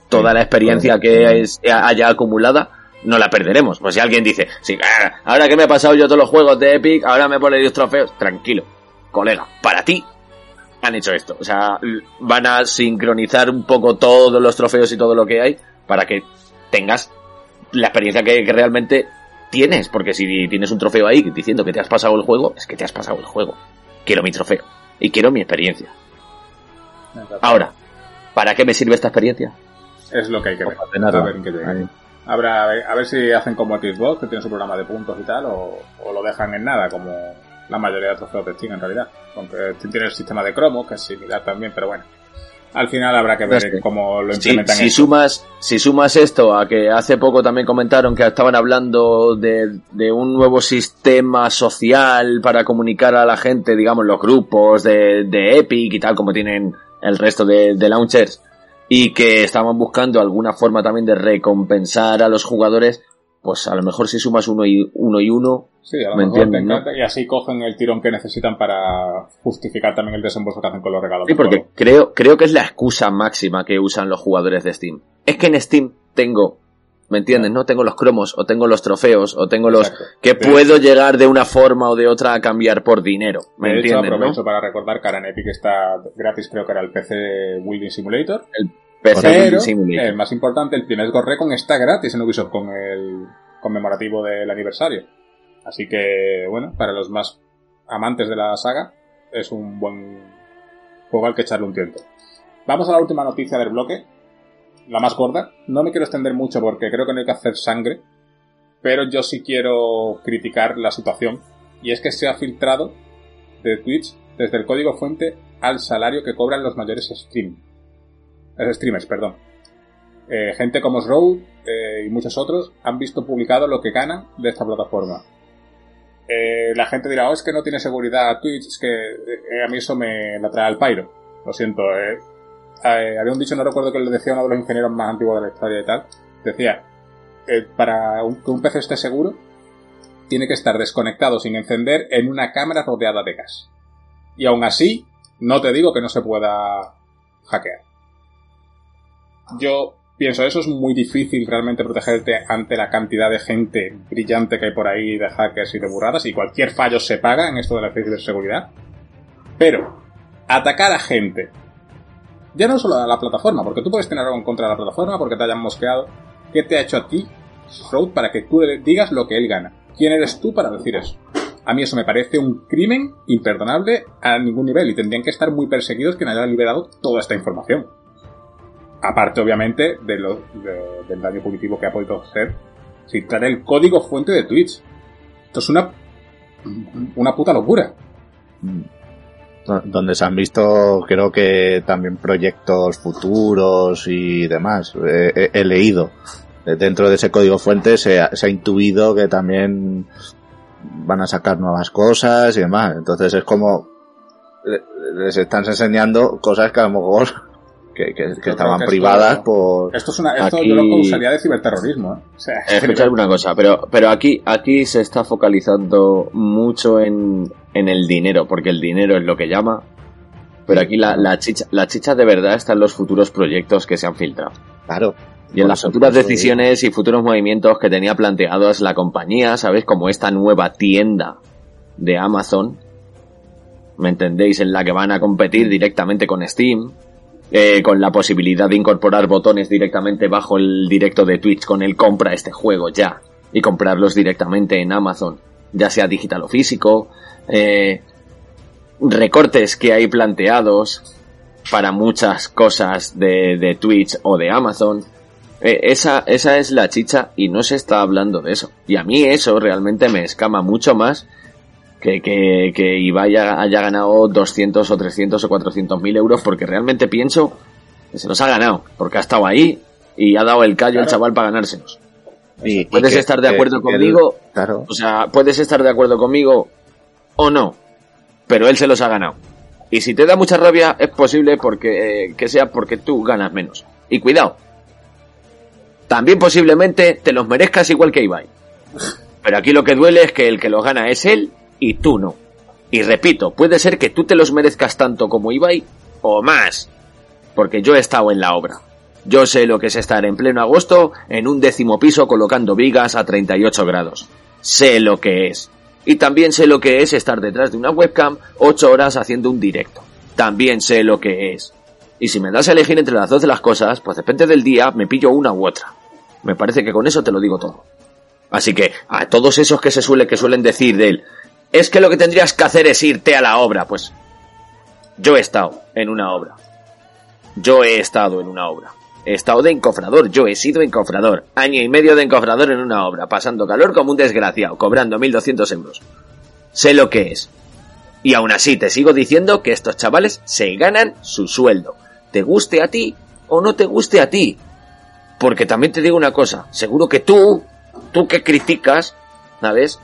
toda la experiencia que haya acumulada no la perderemos. Pues si alguien dice, sí, ah, ahora que me he pasado yo todos los juegos de Epic, ahora me pone 10 trofeos, tranquilo colega, para ti han hecho esto. O sea, van a sincronizar un poco todos los trofeos y todo lo que hay para que tengas la experiencia que, realmente tienes. Porque si tienes un trofeo ahí diciendo que te has pasado el juego, es que te has pasado el juego. Quiero mi trofeo y quiero mi experiencia. Ahora, ¿para qué me sirve esta experiencia? Es lo que hay que ver. A ver, Habrá, a ver si hacen como Xbox, que tiene su programa de puntos y tal, o, o lo dejan en nada, como la mayoría de trofeos de Steam en realidad. Aunque Steam tiene el sistema de cromo, que es similar también, pero bueno. Al final habrá que ver cómo lo implementan. Si, sumas, si sumas esto a que hace poco también comentaron que estaban hablando de, de un nuevo sistema social para comunicar a la gente, digamos, los grupos de, de Epic y tal, como tienen el resto de, de launchers, y que estaban buscando alguna forma también de recompensar a los jugadores, pues a lo mejor si sumas uno y uno, y uno sí, a lo mejor y así cogen el tirón que necesitan para justificar también el desembolso que hacen con los regalos. Sí, porque creo, creo que es la excusa máxima que usan los jugadores de Steam. Es que en Steam tengo, ¿me entiendes? ¿No? Tengo los cromos, o tengo los trofeos, o tengo los que puedo llegar de una forma o de otra a cambiar por dinero. ¿Me de entiendes? aprovecho para recordar que ahora en Epic está gratis, creo que era el PC Building Simulator. El pero, el más importante, el primer Gorrecon está gratis en Ubisoft con el conmemorativo del aniversario. Así que, bueno, para los más amantes de la saga, es un buen juego al que echarle un tiempo. Vamos a la última noticia del bloque, la más gorda. No me quiero extender mucho porque creo que no hay que hacer sangre, pero yo sí quiero criticar la situación. Y es que se ha filtrado de Twitch desde el código fuente al salario que cobran los mayores stream streamers, perdón. Eh, gente como Srow eh, y muchos otros han visto publicado lo que ganan de esta plataforma. Eh, la gente dirá, oh, es que no tiene seguridad Twitch, es que a mí eso me la trae al pairo. Lo siento. había un dicho, no recuerdo que le decía uno de los ingenieros más antiguos de la historia y tal. Decía, para que un PC esté seguro, tiene que estar desconectado sin encender en una cámara rodeada de gas. Y aún así, no te digo que no se pueda hackear. Yo pienso, eso es muy difícil realmente protegerte ante la cantidad de gente brillante que hay por ahí de hackers y de burradas y cualquier fallo se paga en esto de la ciberseguridad. Pero, atacar a gente, ya no solo a la plataforma, porque tú puedes tener algo en contra de la plataforma porque te hayan mosqueado, ¿qué te ha hecho a ti, Shroud, para que tú le digas lo que él gana? ¿Quién eres tú para decir eso? A mí eso me parece un crimen imperdonable a ningún nivel y tendrían que estar muy perseguidos quien haya liberado toda esta información. Aparte, obviamente, de lo, del daño punitivo que ha podido ser citar el código fuente de Twitch. Esto es una, una puta locura. Donde se han visto, creo que también proyectos futuros y demás. He, he leído. Dentro de ese código fuente se ha, se ha intuido que también van a sacar nuevas cosas y demás. Entonces es como les están enseñando cosas que a lo mejor que, que, que estaban privadas por... Esto, es una, esto aquí... yo lo acusaría de ciberterrorismo. ¿eh? O sea, Escuchar una cosa, pero, pero aquí, aquí se está focalizando mucho en, en el dinero, porque el dinero es lo que llama. Pero aquí la, la, chicha, la chicha de verdad está en los futuros proyectos que se han filtrado. Claro. Y en las futuras decisiones y futuros movimientos que tenía planteados la compañía, ¿sabes? Como esta nueva tienda de Amazon, ¿me entendéis? En la que van a competir directamente con Steam, eh, con la posibilidad de incorporar botones directamente bajo el directo de Twitch con el compra este juego ya y comprarlos directamente en Amazon, ya sea digital o físico, eh, recortes que hay planteados para muchas cosas de, de Twitch o de Amazon. Eh, esa, esa es la chicha y no se está hablando de eso. Y a mí eso realmente me escama mucho más que, que, que Ibai haya, haya ganado 200 o 300 o 400 mil euros porque realmente pienso que se los ha ganado, porque ha estado ahí y ha dado el callo al chaval para ganárselos. Y, puedes y que- estar de acuerdo el- conmigo, claro. o sea, puedes estar de acuerdo conmigo o no, pero él se los ha ganado. Y si te da mucha rabia, es posible porque eh, que sea porque tú ganas menos. Y cuidado, también posiblemente te los merezcas igual que Ibai. Pero aquí lo que duele es que el que los gana es él y tú no. Y repito, puede ser que tú te los merezcas tanto como Ibai o más. Porque yo he estado en la obra. Yo sé lo que es estar en pleno agosto en un décimo piso colocando vigas a 38 grados. Sé lo que es. Y también sé lo que es estar detrás de una webcam 8 horas haciendo un directo. También sé lo que es. Y si me das a elegir entre las dos de las cosas, pues depende del día, me pillo una u otra. Me parece que con eso te lo digo todo. Así que a todos esos que se suele que suelen decir de él, es que lo que tendrías que hacer es irte a la obra, pues yo he estado en una obra. Yo he estado en una obra. He estado de encofrador, yo he sido encofrador. Año y medio de encofrador en una obra, pasando calor como un desgraciado, cobrando 1.200 euros. Sé lo que es. Y aún así te sigo diciendo que estos chavales se ganan su sueldo. Te guste a ti o no te guste a ti. Porque también te digo una cosa, seguro que tú, tú que criticas, ¿sabes?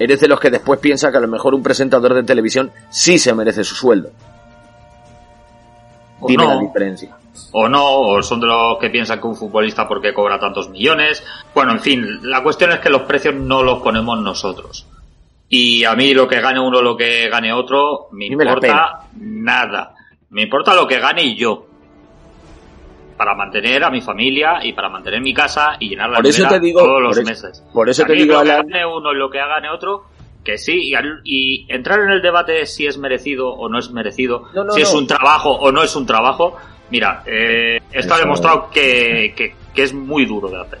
Eres de los que después piensa que a lo mejor un presentador de televisión sí se merece su sueldo. O Dime no. la diferencia. o no, o son de los que piensan que un futbolista porque cobra tantos millones. Bueno, en fin, la cuestión es que los precios no los ponemos nosotros. Y a mí lo que gane uno, lo que gane otro, me importa nada. Me importa lo que gane yo. Para mantener a mi familia y para mantener mi casa y llenar la Por eso te digo- todos los por eso- meses. por eso A te digo, lo que Alan- gane uno y lo que gane otro, que sí, y, al- y entrar en el debate de si es merecido o no es merecido, No, no, si es no. un trabajo o no es un trabajo, mira, eh, está Eso- demostrado que, que, que es muy duro de hacer.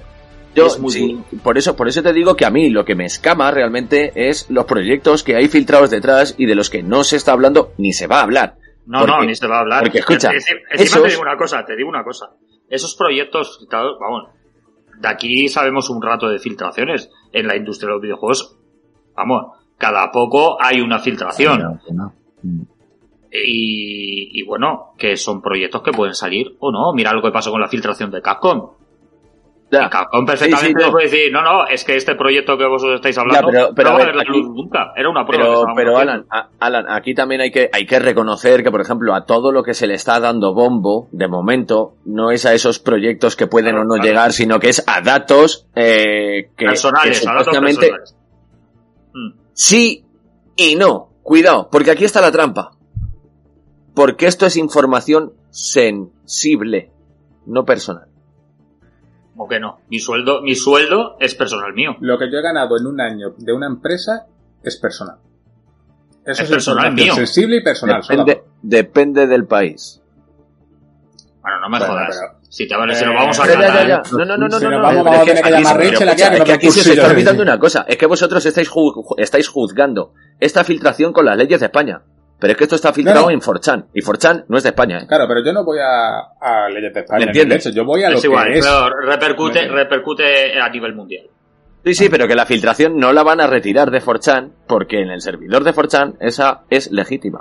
Yo, Es muy sí, por eso, por eso te digo que a mí lo que me escama realmente es los proyectos que hay filtrados detrás y de los que no se está hablando ni se va a hablar. No, Porque- no, ni se va a hablar. porque, escucha, Es- es- encima esos- te digo una cosa, te digo una cosa. Esos proyectos filtrados, vamos, de aquí sabemos un rato de filtraciones. En la industria de los videojuegos, vamos, cada poco hay una filtración. No, que no. Y, y bueno, que son proyectos que pueden salir o no. Mira lo que pasó con la filtración de Capcom. Ya. Perfectamente Sí, sí, no. puede decir, no, no, es que este proyecto que vosotros estáis hablando pero- pero no va a ver, la aquí- luz nunca. Era una prueba. que Pero, estábamos pero. Alan, a- Alan, aquí también hay que, hay que reconocer que, por ejemplo, a todo lo que se le está dando bombo, de momento, no es a esos proyectos que pueden Claro, o no claro. llegar, sino que es a datos eh, que, personales, que a datos supuestamente, personales. Mm. Sí y no. Cuidado, porque aquí está la trampa. Porque esto es información sensible, no personal. ¿O que no? Mi sueldo, mi sueldo es personal mío. Lo que yo he ganado en un año de una empresa es personal. Eso Es personal información mío. sensible y personal. Depende, depende del país. Bueno, no me Bueno, jodas. pero- Si te vale, se Eh, lo vamos a Ya, ya, ganar. ya, ya. No, no, no, no, no, no, vamos, a es que que aquí llamar se- Rachel aquí es que aquí se está olvidando una cosa. Es que vosotros estáis, ju- estáis juzgando esta filtración con las leyes de España. Pero es que esto está filtrado no. en Forchan. Y Forchan no es de España, ¿eh? Claro, pero yo no voy a, a leyes de España. ¿Me ni entiendes? de hecho, yo voy a lo Es igual, que es. pero repercute, repercute a nivel mundial. Sí, sí, pero que la filtración no la van a retirar de Forchan porque en el servidor de Forchan esa es legítima.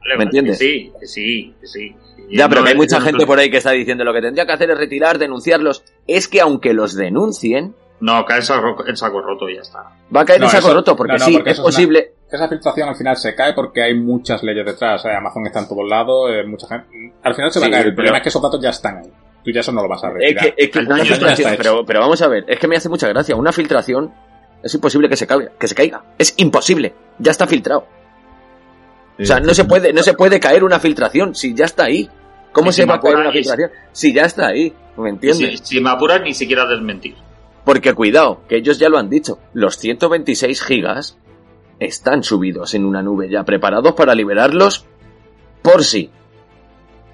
Vale, ¿Me entiendes? que sí, que sí, que sí. Y Ya, pero no que hay mucha no- gente por ahí que está diciendo lo que tendría que hacer es retirar, denunciarlos. Es que aunque los denuncien, No, cae en saco, roto y ya está. va a caer No, en saco eso- roto porque no, no, sí, porque es eso es una- posible. Esa filtración al final se cae porque hay muchas leyes detrás. ¿eh? Amazon está en todos lados, eh, mucha gente. Al final se va Sí, a caer. El pero- problema es que esos datos ya están ahí. Tú ya eso no lo vas a Es retirar. que, es que una daño ya filtración, pero, pero vamos a ver, es que me hace mucha gracia. Una filtración es imposible que se caiga, que se caiga. Es imposible. Ya está filtrado. O sea, no se puede, no se puede caer una filtración si ya está ahí. ¿Cómo se si va a caer una filtración? Si ya está ahí. ¿Me Si, entiendes? si me apuras, ni siquiera desmentir. Porque cuidado, que ellos ya lo han dicho. Los 126 gigas están subidos en una nube ya preparados para liberarlos por sí.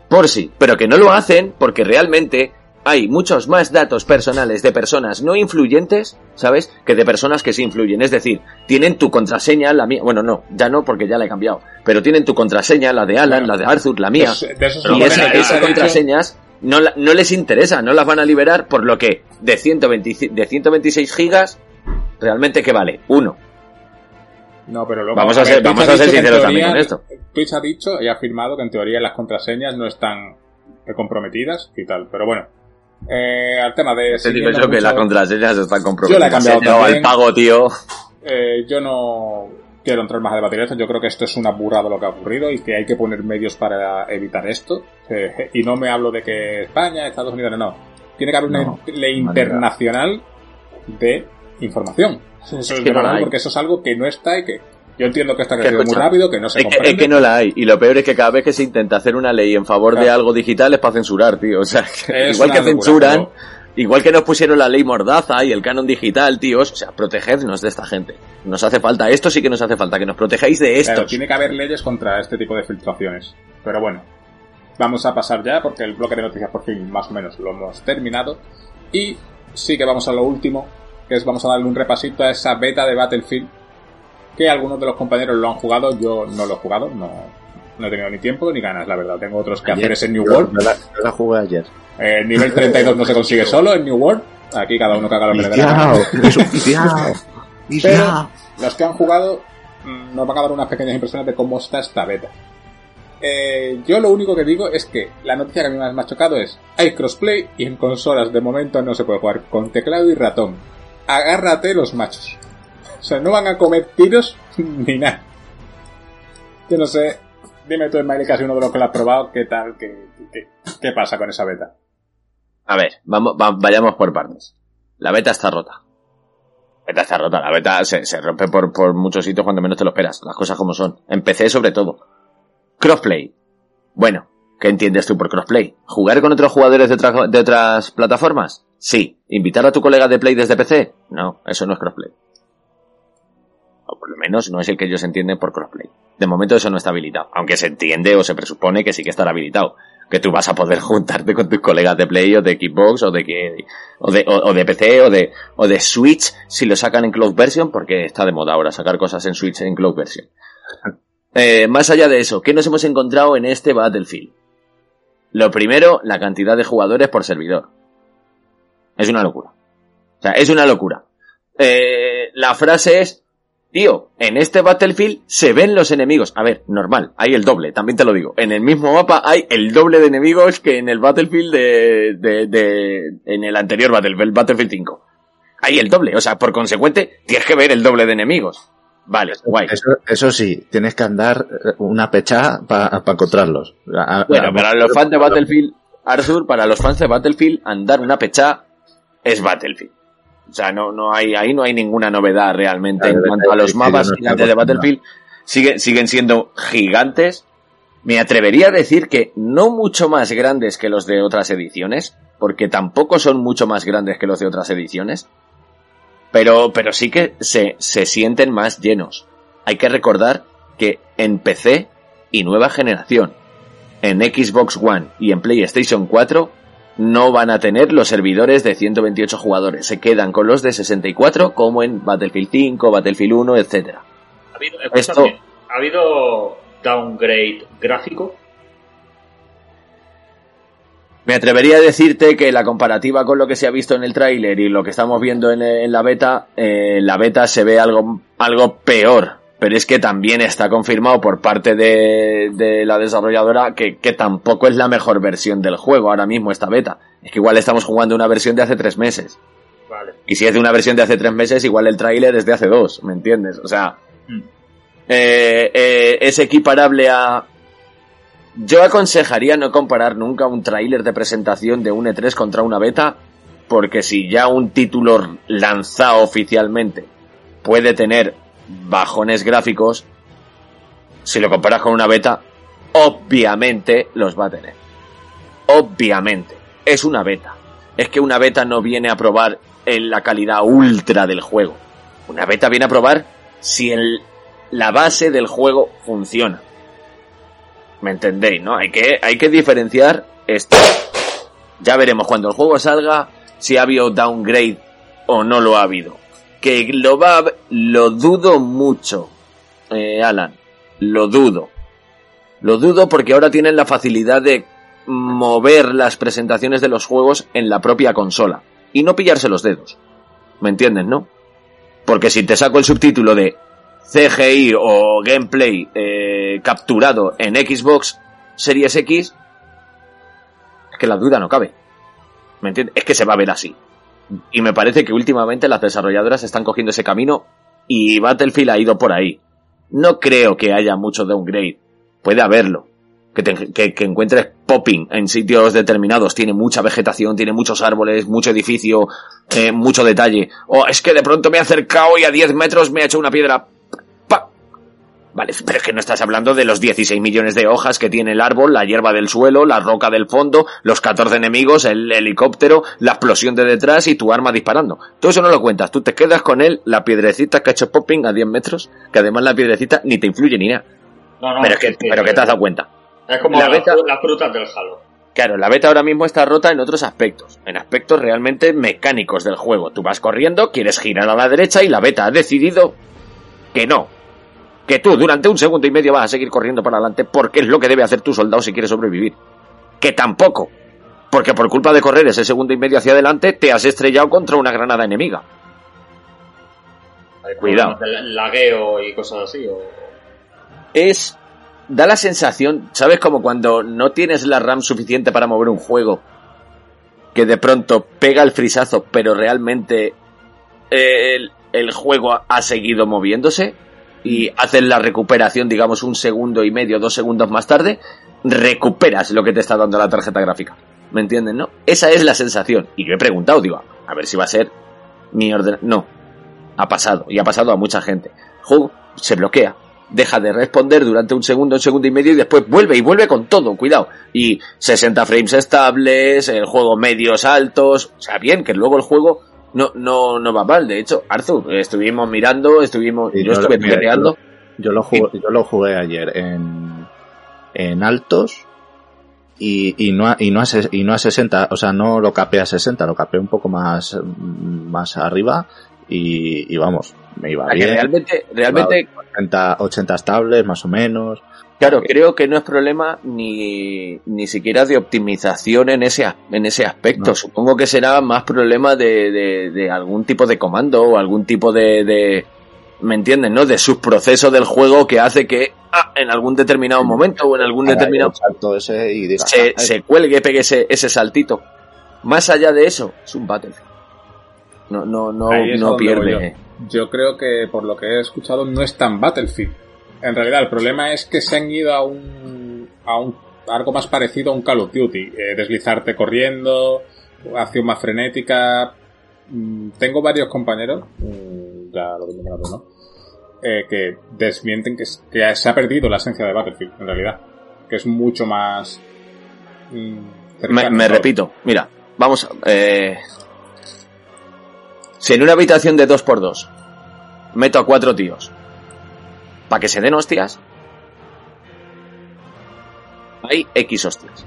Por sí. Pero que no lo hacen porque realmente hay muchos más datos personales de personas no influyentes, ¿sabes? Que de personas que sí influyen. Es decir, tienen tu contraseña, la mía. Bueno, no, ya no porque ya la he cambiado. Pero tienen tu contraseña, la de Alan, Bueno, la de Arthur, la mía. Es- de eso se Pero Y esa- que esas se contraseñas no, la- no les interesa, no las van a liberar, por lo que de, 120 de 126 gigas, ¿realmente qué vale? Uno. No, pero luego. Vamos a ser- vamos a ser que sinceros teoría- también con esto. Twitch ha dicho y ha afirmado que en teoría las contraseñas no están comprometidas y tal. Pero bueno. Eh, al tema de. Te digo siguiendo yo que mucho- las contraseñas están Yo comprometidas. la he cambiado Se te va también. el pago, tío. Eh, yo no quiero entrar más a debatir esto. Yo creo que esto es una burrada lo que ha ocurrido y que hay que poner medios para evitar esto. Eh, y no me hablo de que España, Estados Unidos, no, no. Tiene que haber una ley internacional de información. Eso es que no la hay. porque eso es algo que no está y que yo entiendo que está Que creciendo muy rápido, que no se Es que, comprende. es que no la hay. Y lo peor es que cada vez que se intenta hacer una ley en favor de Claro. algo digital es para censurar, tío. O sea, que Es igual que locura, censuran, pero- igual que nos pusieron la ley Mordaza y el canon digital, tíos. O sea, protegednos de esta gente. Nos hace falta, esto sí que nos hace falta, que nos protejáis de Claro, estos. tiene que haber leyes contra este tipo de filtraciones. Pero bueno, vamos a pasar ya porque el bloque de noticias por fin más o menos lo hemos terminado. Y sí que vamos a lo último, que es vamos a darle un repasito a esa beta de Battlefield que algunos de los compañeros lo han jugado, yo no lo he jugado, no, no he tenido ni tiempo ni ganas, la verdad. Tengo otros que hacer en New Yo- World. yo la, yo la jugué ayer. Eh, nivel 32 no se consigue solo en New World. Aquí cada uno que haga lo que le dé viciao. Los que han jugado mm, nos van a dar unas pequeñas impresiones de cómo está esta beta. Eh, yo lo único que digo es que la noticia que a mí más me ha chocado es hay crossplay y en consolas de momento no se puede jugar con teclado y ratón. Agárrate los machos. O sea, no van a comer tiros ni nada. Yo no sé. Dime tú, Smiley, que has uno de los que lo has probado, ¿qué tal? ¿Qué, pasa con esa beta? A ver, vamos, va- vayamos por partes. La beta está rota. La beta está rota. La beta se, se rompe por, por muchos sitios cuando menos te lo esperas. Las cosas como son. En PC sobre todo. Crossplay. Bueno, ¿qué entiendes tú por crossplay? ¿Jugar con otros jugadores de otras plataformas? Sí. ¿Invitar a tu colega de Play desde PC? No, eso no es crossplay. O por lo menos no es el que ellos entienden por crossplay. De momento eso no está habilitado. Aunque se entiende o se presupone que sí que estará habilitado que tú vas a poder juntarte con tus colegas de Play o de Xbox o de que o de, o, o de PC o de o de Switch si lo sacan en cloud version porque está de moda ahora sacar cosas en Switch en cloud version. Eh, más allá de eso, ¿qué nos hemos encontrado en este Battlefield? Lo primero, la cantidad de jugadores por servidor. Es una locura. O sea, es una locura. Eh, la frase es, tío, en este Battlefield se ven los enemigos. A ver, normal, hay el doble, también te lo digo. En el mismo mapa hay el doble de enemigos que en el Battlefield de, de, de en el anterior Battlefield, Battlefield 5. Hay el doble, o sea, por consecuente, tienes que ver el doble de enemigos. Vale, guay. Eso, eso sí, tienes que andar eh, una pecha para encontrarlos. A- Bueno, a- para los fans de Battlefield, Arthur, para los fans de Battlefield, andar una pecha es Battlefield. O sea, no, no hay, ahí no hay ninguna novedad realmente en cuanto a los mapas gigantes de Battlefield. Siguen, siguen siendo gigantes. Me atrevería a decir que no mucho más grandes que los de otras ediciones, porque tampoco son mucho más grandes que los de otras ediciones. Pero, pero sí que se, se sienten más llenos. Hay que recordar que en PC y nueva generación, en Xbox One y en PlayStation 4, no van a tener los servidores de 128 jugadores. Se quedan con los de 64, como en Battlefield 5, Battlefield 1, etc. ¿Ha habido, Esto, ¿ha habido downgrade gráfico? Me atrevería a decirte que la comparativa con lo que se ha visto en el tráiler y lo que estamos viendo en, la beta, eh, la beta se ve algo, algo peor pero es que también está confirmado por parte de, la desarrolladora que, tampoco es la mejor versión del juego ahora mismo esta beta. Es que igual estamos jugando una versión de hace tres meses. Vale. Y si es de una versión de hace tres meses, igual el tráiler es de hace dos, ¿me entiendes? O sea, hmm. eh, eh, es equiparable a... Yo aconsejaría no comparar nunca un tráiler de presentación de un E3 contra una beta, porque si ya un título lanzado oficialmente puede tener bajones gráficos, si lo comparas con una beta, obviamente los va a tener. Obviamente. Es una beta. Es que una beta no viene a probar en la calidad ultra del juego. Una beta viene a probar si el, la base del juego funciona. ¿Me entendéis, no? Hay que, hay que diferenciar esto. Ya veremos cuando el juego salga si ha habido downgrade o no lo ha habido que lo va lo dudo mucho, eh, Alan, lo dudo. Lo dudo porque ahora tienen la facilidad de mover las presentaciones de los juegos en la propia consola y no pillarse los dedos. ¿Me entienden, no? Porque si te saco el subtítulo de CGI o gameplay eh, capturado en Xbox Series X, es que la duda no cabe. ¿Me entiendes? Es que se va a ver así. Y me parece que últimamente las desarrolladoras están cogiendo ese camino y Battlefield ha ido por ahí. No creo que haya mucho downgrade. Puede haberlo. Que, que, encuentres popping en sitios determinados. Tiene mucha vegetación, tiene muchos árboles, mucho edificio, eh, mucho detalle. O es que de pronto me he acercado y a 10 metros me ha hecho una piedra. Vale, pero es que no estás hablando de los 16 millones de hojas que tiene el árbol, la hierba del suelo, la roca del fondo, los 14 enemigos, el helicóptero, la explosión de detrás y tu arma disparando. Todo eso no lo cuentas, tú te quedas con él, la piedrecita que ha hecho popping a 10 metros, que además la piedrecita ni te influye ni nada. No, no, pero, que, pero que te has dado cuenta. Es como la, beta, las frutas del Halo. Claro, la beta ahora mismo está rota en otros aspectos, en aspectos realmente mecánicos del juego. Tú vas corriendo, quieres girar a la derecha y la beta ha decidido que no, que tú durante un segundo y medio vas a seguir corriendo para adelante porque es lo que debe hacer tu soldado si quiere sobrevivir. Que tampoco, porque por culpa de correr ese segundo y medio hacia adelante te has estrellado contra una granada enemiga. Cuidado. Lagueo y cosas así. Es. Da la sensación, ¿sabes? Como cuando no tienes la RAM suficiente para mover un juego. Que de pronto pega el frisazo, pero realmente el, el juego ha seguido moviéndose y haces la recuperación, digamos, un segundo y medio, dos segundos más tarde, recuperas lo que te está dando la tarjeta gráfica. ¿Me entienden, no? Esa es la sensación. Y yo he preguntado, digo, a ver si va a ser mi orden. No. Ha pasado. Y ha pasado a mucha gente. Juego se bloquea. Deja de responder durante un segundo, un segundo y medio y después vuelve y vuelve con todo, cuidado. Y 60 frames estables, el juego medios altos. O sea, bien, que luego el juego no, no, no va mal. De hecho, Arthur, estuvimos mirando, estuvimos, yo estuve peleando. Yo, lo jugué, yo lo jugué ayer en, en altos y, y, no a, y, no a, y no a 60, o sea, no lo capé a 60, lo capé un poco más, más arriba y, y vamos, me iba bien. Realmente, realmente... 80, 80 estables, más o menos. Claro, creo que no es problema ni, ni siquiera de optimización en ese, en ese aspecto. Supongo que será más problema de, de, algún tipo de comando o algún tipo de, de ¿me entienden? ¿no? De subproceso del juego que hace que ah, en algún determinado momento o en algún determinado salto ese y se, ah, se cuelgue, pegue ese, ese saltito. Más allá de eso, es un Battlefield. No, no, no, no pierde. Yo. yo creo que por lo que he escuchado no es tan Battlefield en realidad, el problema es que se han ido a un, a un algo más parecido a un Call of Duty. Eh, deslizarte corriendo, acción más frenética. mm, tengo varios compañeros, mm, ya lo he mencionado, ¿no? Eh, que desmienten que, se ha perdido la esencia de Battlefield, en realidad. Que es mucho más... mm, Me, cercano, me ¿no? repito, mira, vamos eh, si en una habitación de 2x2 meto a cuatro tíos para que se den hostias, hay X hostias.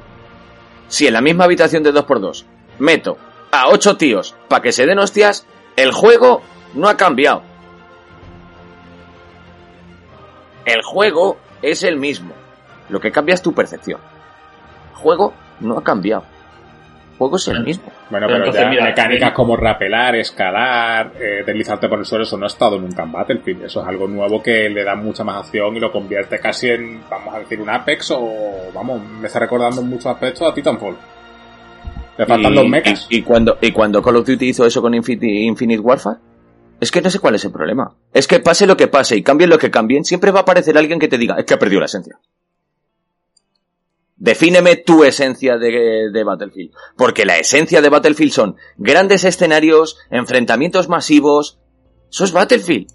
Si en la misma habitación de 2x2 meto a ocho tíos para que se den hostias, el juego no ha cambiado. El juego es el mismo. Lo que cambia es tu percepción. El juego no ha cambiado. El juego es el mismo. Bueno, Pero pero, entonces, ya mira, mecánicas como rapelar, escalar, eh, deslizarte por el suelo, eso no ha estado nunca en Battlefield. Eso es algo nuevo que le da mucha más acción y lo convierte casi en, vamos a decir, un Apex o, vamos, me está recordando en muchos aspectos a Titanfall. Le faltan Y- los mechas. Y, y cuando, y cuando Call of Duty hizo eso con Infinite, Infinite Warfare, es que no sé cuál es el problema. Es que pase lo que pase y cambien lo que cambien, siempre va a aparecer alguien que te diga, es que ha perdido la esencia. Defíneme tu esencia de, Battlefield. Porque la esencia de Battlefield son grandes escenarios, enfrentamientos masivos. Eso es Battlefield.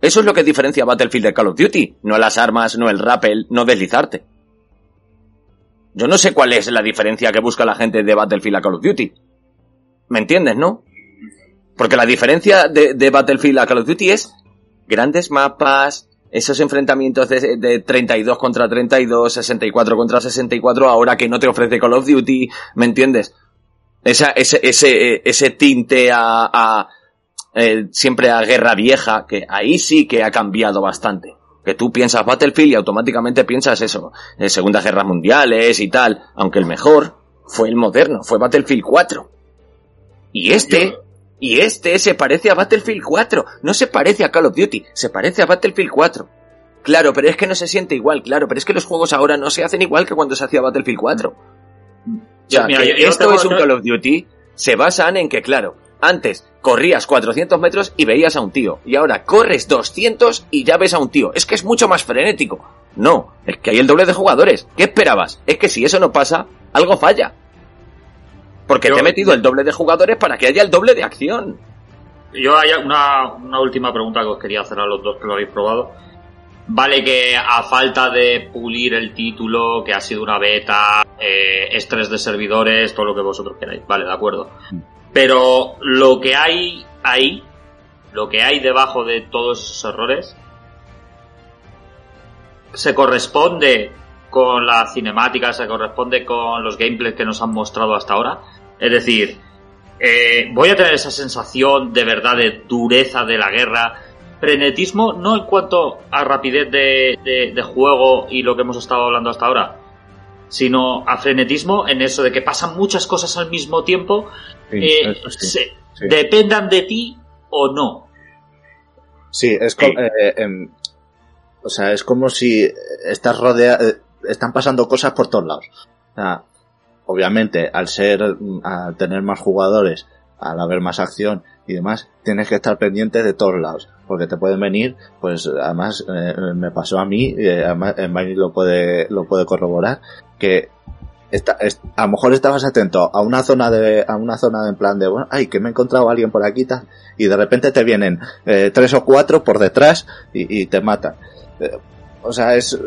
Eso es lo que diferencia Battlefield de Call of Duty. No las armas, no el rappel, no deslizarte. Yo no sé cuál es la diferencia que busca la gente de Battlefield a Call of Duty. ¿Me entiendes, no? Porque la diferencia de Battlefield a Call of Duty es grandes mapas, esos enfrentamientos de, de 32 contra 32, 64 contra 64, ahora que no te ofrece Call of Duty, ¿me entiendes? Esa, ese, ese, eh, ese tinte a, a eh, siempre a guerra vieja, que ahí sí que ha cambiado bastante. Que tú piensas Battlefield y automáticamente piensas eso, eh, Segundas Guerras Mundiales y tal, aunque el mejor fue el moderno, fue Battlefield 4. Y este, y este se parece a Battlefield 4, no se parece a Call of Duty, se parece a Battlefield 4. Claro, pero es que no se siente igual, claro, pero es que los juegos ahora no se hacen igual que cuando se hacía Battlefield 4. O sea, Mira, que yo- yo esto es un Call of Duty, se basan en que, claro, antes corrías 400 metros y veías a un tío, y ahora corres 200 y ya ves a un tío. Es que es mucho más frenético. No, es que hay el doble de jugadores. ¿Qué esperabas? Es que si eso no pasa, algo falla. Porque Yo- te he metido el doble de jugadores para que haya el doble de acción. Yo hay una, una última pregunta que os quería hacer a los dos que lo habéis probado. Vale que a falta de pulir el título, que ha sido una beta, eh, estrés de servidores, todo lo que vosotros queráis. Vale, de acuerdo. Pero lo que hay ahí, lo que hay debajo de todos esos errores, se corresponde con la cinemática, se corresponde con los gameplays que nos han mostrado hasta ahora. Es decir, eh, voy a tener esa sensación de verdad de dureza de la guerra. Frenetismo, no en cuanto a rapidez de, de- de juego y lo que hemos estado hablando hasta ahora, sino a frenetismo en eso de que pasan muchas cosas al mismo tiempo, Sí, eh, eso sí, se- sí. dependan de ti o no. Sí, es como, eh, em, o sea, es como si estás rodea, eh, están pasando cosas por todos lados. O sea, obviamente, al ser, mm, al tener más jugadores, al haber más acción y demás, tienes que estar pendiente de todos lados, porque te pueden venir, pues, además, eh, me pasó a mí, eh, además, Mike lo puede, lo puede corroborar, que esta- es- a lo mejor estabas atento a una zona de, a una zona en plan de, bueno, ay, que me he encontrado a alguien por aquí y de repente te vienen eh, tres o cuatro por detrás y, y te matan. Eh, o sea, es,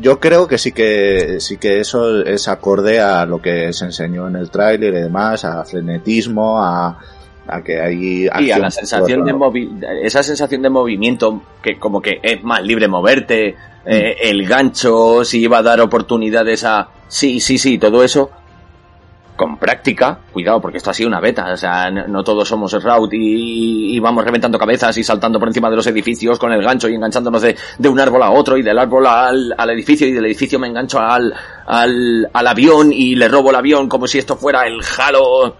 yo creo que sí que, sí que eso es acorde a lo que se enseñó en el tráiler y demás, a frenetismo, a, a que hay Y a la sensación de movi esa sensación de movimiento que como que es más libre moverte, eh, el gancho, si iba a dar oportunidades a sí, sí, sí, todo eso con práctica, cuidado porque esto ha sido una beta, o sea, no, todos somos Route y, y vamos reventando cabezas y saltando por encima de los edificios con el gancho y enganchándonos de, de un árbol a otro y del árbol al, al edificio y del edificio me engancho al, al, al avión y le robo el avión como si esto fuera el Halo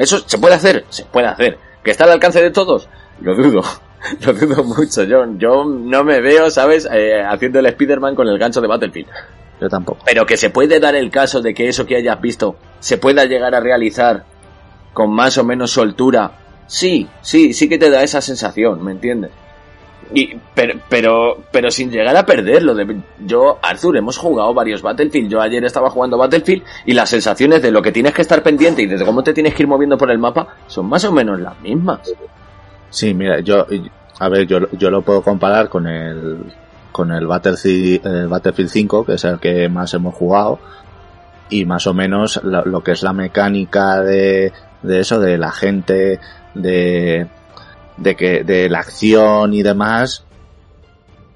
eso se puede hacer, se puede hacer. ¿Que está al alcance de todos? Lo dudo, lo dudo mucho. Yo, yo no me veo, ¿sabes?, eh, haciendo el Spider-Man con el gancho de Battlefield. Yo tampoco. Pero que se puede dar el caso de que eso que hayas visto se pueda llegar a realizar con más o menos soltura. Sí, sí, sí que te da esa sensación, ¿me entiendes? Y, pero, pero, pero sin llegar a perderlo. De, yo, Arthur, hemos jugado varios Battlefield. Yo ayer estaba jugando Battlefield y las sensaciones de lo que tienes que estar pendiente y de cómo te tienes que ir moviendo por el mapa son más o menos las mismas. Sí, mira, yo, a ver, yo, yo lo puedo comparar con el, con el Battlefield, el Battlefield 5, que es el que más hemos jugado, y más o menos lo, que es la mecánica de, de eso, de la gente, de, de que de la acción y demás,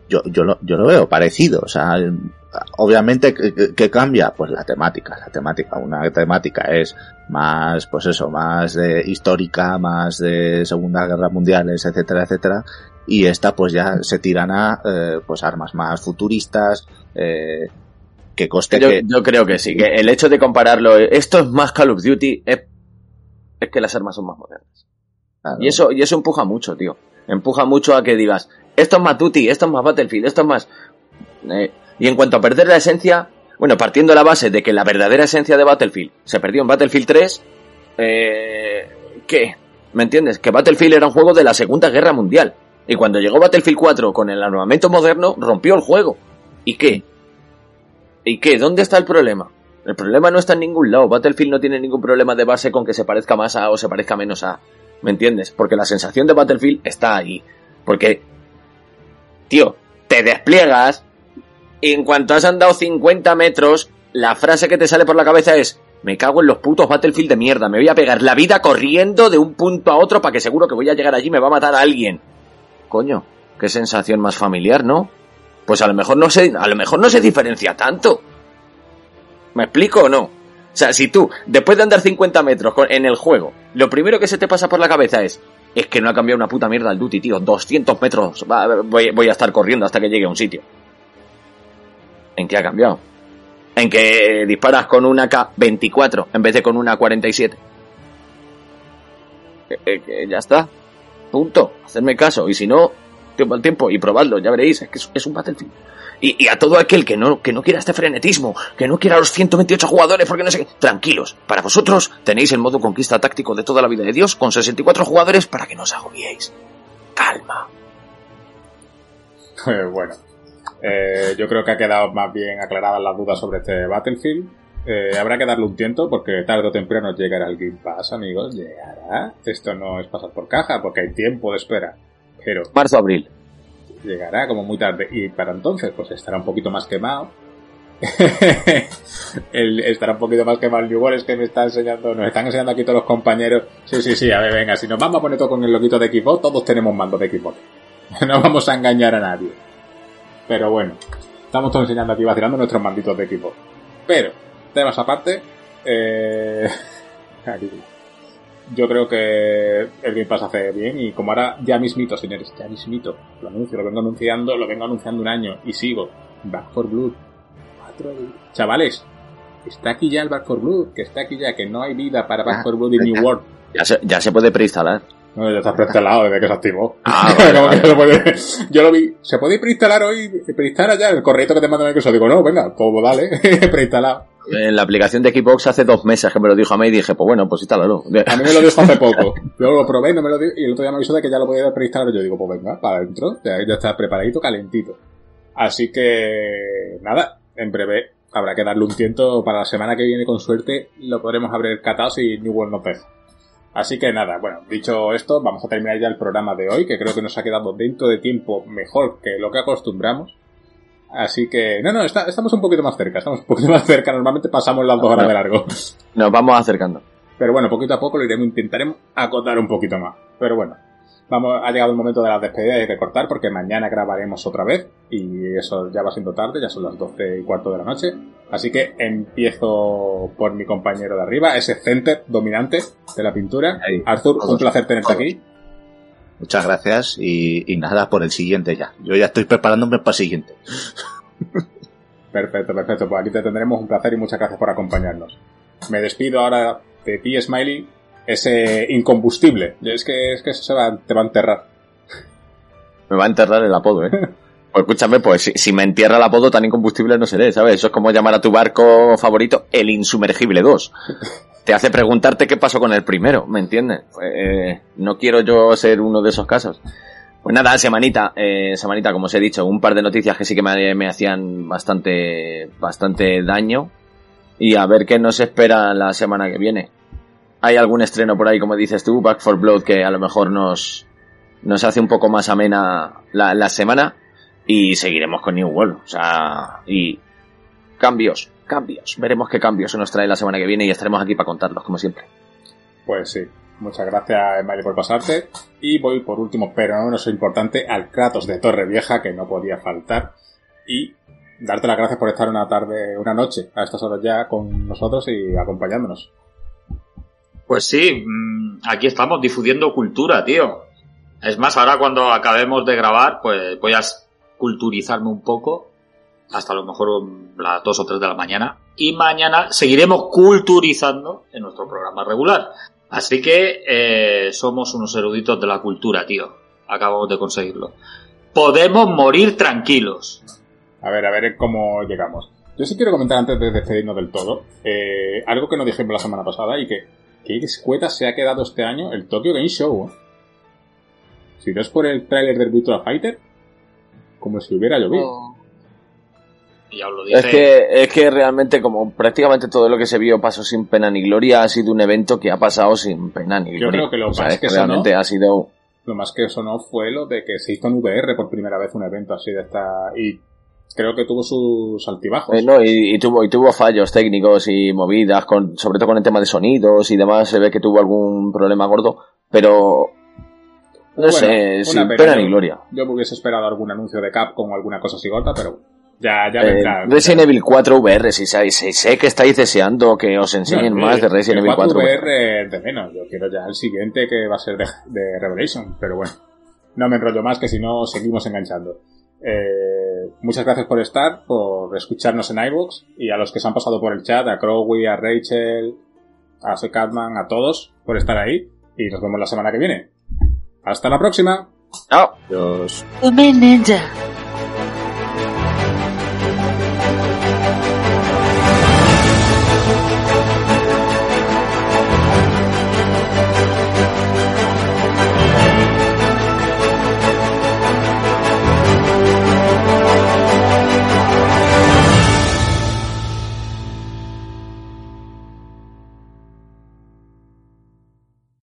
yo, yo, lo, yo lo veo parecido. O sea, obviamente, ¿qué, cambia? Pues la temática. La temática, una temática es más, pues eso, más de histórica, más de Segunda Guerra Mundiales, etcétera, etcétera. Y esta, pues ya se tiran a, eh, pues armas más futuristas, eh, que coste yo, que... yo creo que sí, que el hecho de compararlo, esto es más Call of Duty, es, es que las armas son más modernas. Claro. Y eso, y eso empuja mucho, tío. Empuja mucho a que digas, esto es más Duty, esto es más Battlefield, esto es más... Eh, y en cuanto a perder la esencia, bueno, partiendo de la base de que la verdadera esencia de Battlefield se perdió en Battlefield 3, eh, ¿qué? ¿Me entiendes? Que Battlefield era un juego de la Segunda Guerra Mundial. Y cuando llegó Battlefield 4 con el armamento moderno, rompió el juego. ¿Y qué? ¿Y qué? ¿Dónde está el problema? El problema no está en ningún lado. Battlefield no tiene ningún problema de base con que se parezca más a o se parezca menos a. ¿Me entiendes? Porque la sensación de Battlefield está ahí. Porque, tío, te despliegas y en cuanto has andado 50 metros, la frase que te sale por la cabeza es me cago en los putos Battlefield de mierda, me voy a pegar la vida corriendo de un punto a otro para que seguro que voy a llegar allí y me va a matar a alguien. Coño, qué sensación más familiar, ¿no? Pues a lo mejor no se, a lo mejor no se diferencia tanto. ¿Me explico o no? O sea, si tú, después de andar 50 metros en el juego, lo primero que se te pasa por la cabeza es, es que no ha cambiado una puta mierda el duty, tío. 200 metros voy, a estar corriendo hasta que llegue a un sitio. ¿En qué ha cambiado? En que disparas con una K24 en vez de con una 47. Eh, eh, ya está. Punto. Hacerme caso. Y si no, tiempo al tiempo y probadlo, ya veréis, es que es, un Battlefield. Y, a todo aquel que no, que no quiera este frenetismo, que no quiera los 128 jugadores, porque no sé qué, tranquilos. Para vosotros tenéis el modo conquista táctico de toda la vida de Dios con 64 jugadores para que no os agobiéis. Calma. Pues bueno, eh, yo creo que ha quedado más bien aclaradas las dudas sobre este Battlefield. Eh, habrá que darle un tiento porque tarde o temprano llegará el Game Pass, amigos. Llegará. Esto no es pasar por caja porque hay tiempo de espera. Pero Marzo, abril. llegará como muy tarde. Y para entonces, pues estará un poquito más quemado. el, estará un poquito más quemado el New World, es que me está enseñando, nos están enseñando aquí todos los compañeros. Sí, sí, sí, a ver, venga, si nos vamos a poner todo con el loquito de Xbox, todos tenemos mando de Xbox. no vamos a engañar a nadie. Pero bueno, estamos todos enseñando aquí, vacilando nuestros manditos de Xbox. Pero, temas aparte, eh... aquí. Yo creo que el Game Pass hace bien y como ahora ya mismito, señores, ya mismito, lo anuncio, lo vengo anunciando, lo vengo anunciando un año y sigo. Back for Blood. Chavales, está aquí ya el Back for Blood, que está aquí ya, que no hay vida para Back Ah, for Blood y New venga. World. Ya se, ya se puede preinstalar. No, ya está preinstalado desde que se activó. Ah, vale, Como que vale. lo puede- Yo lo vi. ¿Se puede preinstalar hoy? Preinstala ya el correo que te manda Microsoft. Digo, no, venga, pues dale, preinstalado. En la aplicación de Xbox hace dos meses que me lo dijo a mí y dije, pues bueno, pues instálalo. A mí me lo dijo hace poco. Yo lo probé, no me lo y el otro día me avisó de que ya lo podía preinstalar. Yo digo, pues venga, para adentro, ya, ya está preparadito, calentito. Así que, nada, en breve habrá que darle un tiento para la semana que viene, con suerte, lo podremos haber catado si New World nos deja. Así que nada, bueno, dicho esto, vamos a terminar ya el programa de hoy, que creo que nos ha quedado dentro de tiempo mejor que lo que acostumbramos. Así que, no, no, está- estamos un poquito más cerca, estamos un poquito más cerca, normalmente pasamos las dos horas de largo. Nos vamos acercando. Pero bueno, poquito a poco lo iremos, intentaremos acotar un poquito más. Pero bueno, vamos, ha llegado el momento de las despedidas y que cortar porque mañana grabaremos otra vez y eso ya va siendo tarde, ya son las 12 y cuarto de la noche. Así que empiezo por mi compañero de arriba, ese center dominante de la pintura. Ahí. Arthur, un placer tenerte Todos. aquí. Muchas gracias y, y nada por el siguiente ya. Yo ya estoy preparándome para el siguiente. Perfecto, perfecto. Pues aquí te tendremos un placer y muchas gracias por acompañarnos. Me despido ahora de ti, Smiley, ese incombustible. Es que, es que eso se va, te va a enterrar. Me va a enterrar el apodo, ¿eh? Pues escúchame, pues si, si me entierra el apodo tan incombustible no seré, ¿sabes? Eso es como llamar a tu barco favorito el Insumergible 2. Te hace preguntarte qué pasó con el primero, ¿me entiendes? Pues, eh, no quiero yo ser uno de esos casos. Pues nada, semanita, eh, semanita, como os he dicho, un par de noticias que sí que me, hacían bastante, bastante daño. Y a ver qué nos espera la semana que viene. Hay algún estreno por ahí, como dices tú, Back for Blood, que a lo mejor nos, nos hace un poco más amena la, la semana. Y seguiremos con New World. O sea, y cambios, cambios. Veremos qué cambios se nos trae la semana que viene y estaremos aquí para contarlos, como siempre. Pues sí. Muchas gracias, Emily, por pasarte. Y voy por último, pero no menos importante, al Kratos de Torre Vieja, que no podía faltar. Y darte las gracias por estar una tarde, una noche, a estas horas ya con nosotros y acompañándonos. Pues sí, mm, aquí estamos difundiendo cultura, tío. Es más, ahora cuando acabemos de grabar, pues voy a culturizarme un poco hasta a lo mejor las dos o tres de la mañana. Y mañana seguiremos culturizando en nuestro programa regular. Así que eh, somos unos eruditos de la cultura, tío. Acabamos de conseguirlo. Podemos morir tranquilos. A ver, a ver cómo llegamos. Yo sí quiero comentar antes de despedirnos del todo, eh, algo que nos dijimos la semana pasada y que, que escueta se ha quedado este año el Tokyo Game Show. ¿eh? Si no es por el tráiler del Virtua Fighter, como si hubiera llovido. Oh. Ya os lo dije. Es que, es que realmente como prácticamente todo lo que se vio pasó sin pena ni gloria, ha sido un evento que ha pasado sin pena ni Yo gloria. creo que lo O sea, más es que realmente sonó- ha sido... Lo más que sonó fue lo de que se hizo en VR por primera vez un evento así de esta... Y creo que tuvo sus altibajos. Eh, no, y, y tuvo y tuvo fallos técnicos y movidas, con, sobre todo con el tema de sonidos y demás, se ve que tuvo algún problema gordo, pero no Bueno, sé, sin pena, pena yo- ni gloria. Yo me hubiese esperado algún anuncio de Capcom o alguna cosa así gorda, pero ya, ya Eh, vendrá. Resident Evil 4 VR, si sé, si sé que estáis deseando que os enseñen No, más de Resident Evil 4. VR de menos. Yo quiero ya el siguiente que va a ser de, de Revelation, pero bueno. No me enrollo más que si no seguimos enganchando. Eh, muchas gracias por estar, por escucharnos en iVoox y a los que se han pasado por el chat, a Crowley, a Rachel, a Soy Catman, a todos por estar ahí y nos vemos la semana que viene. Hasta la próxima. Chao. Ninja.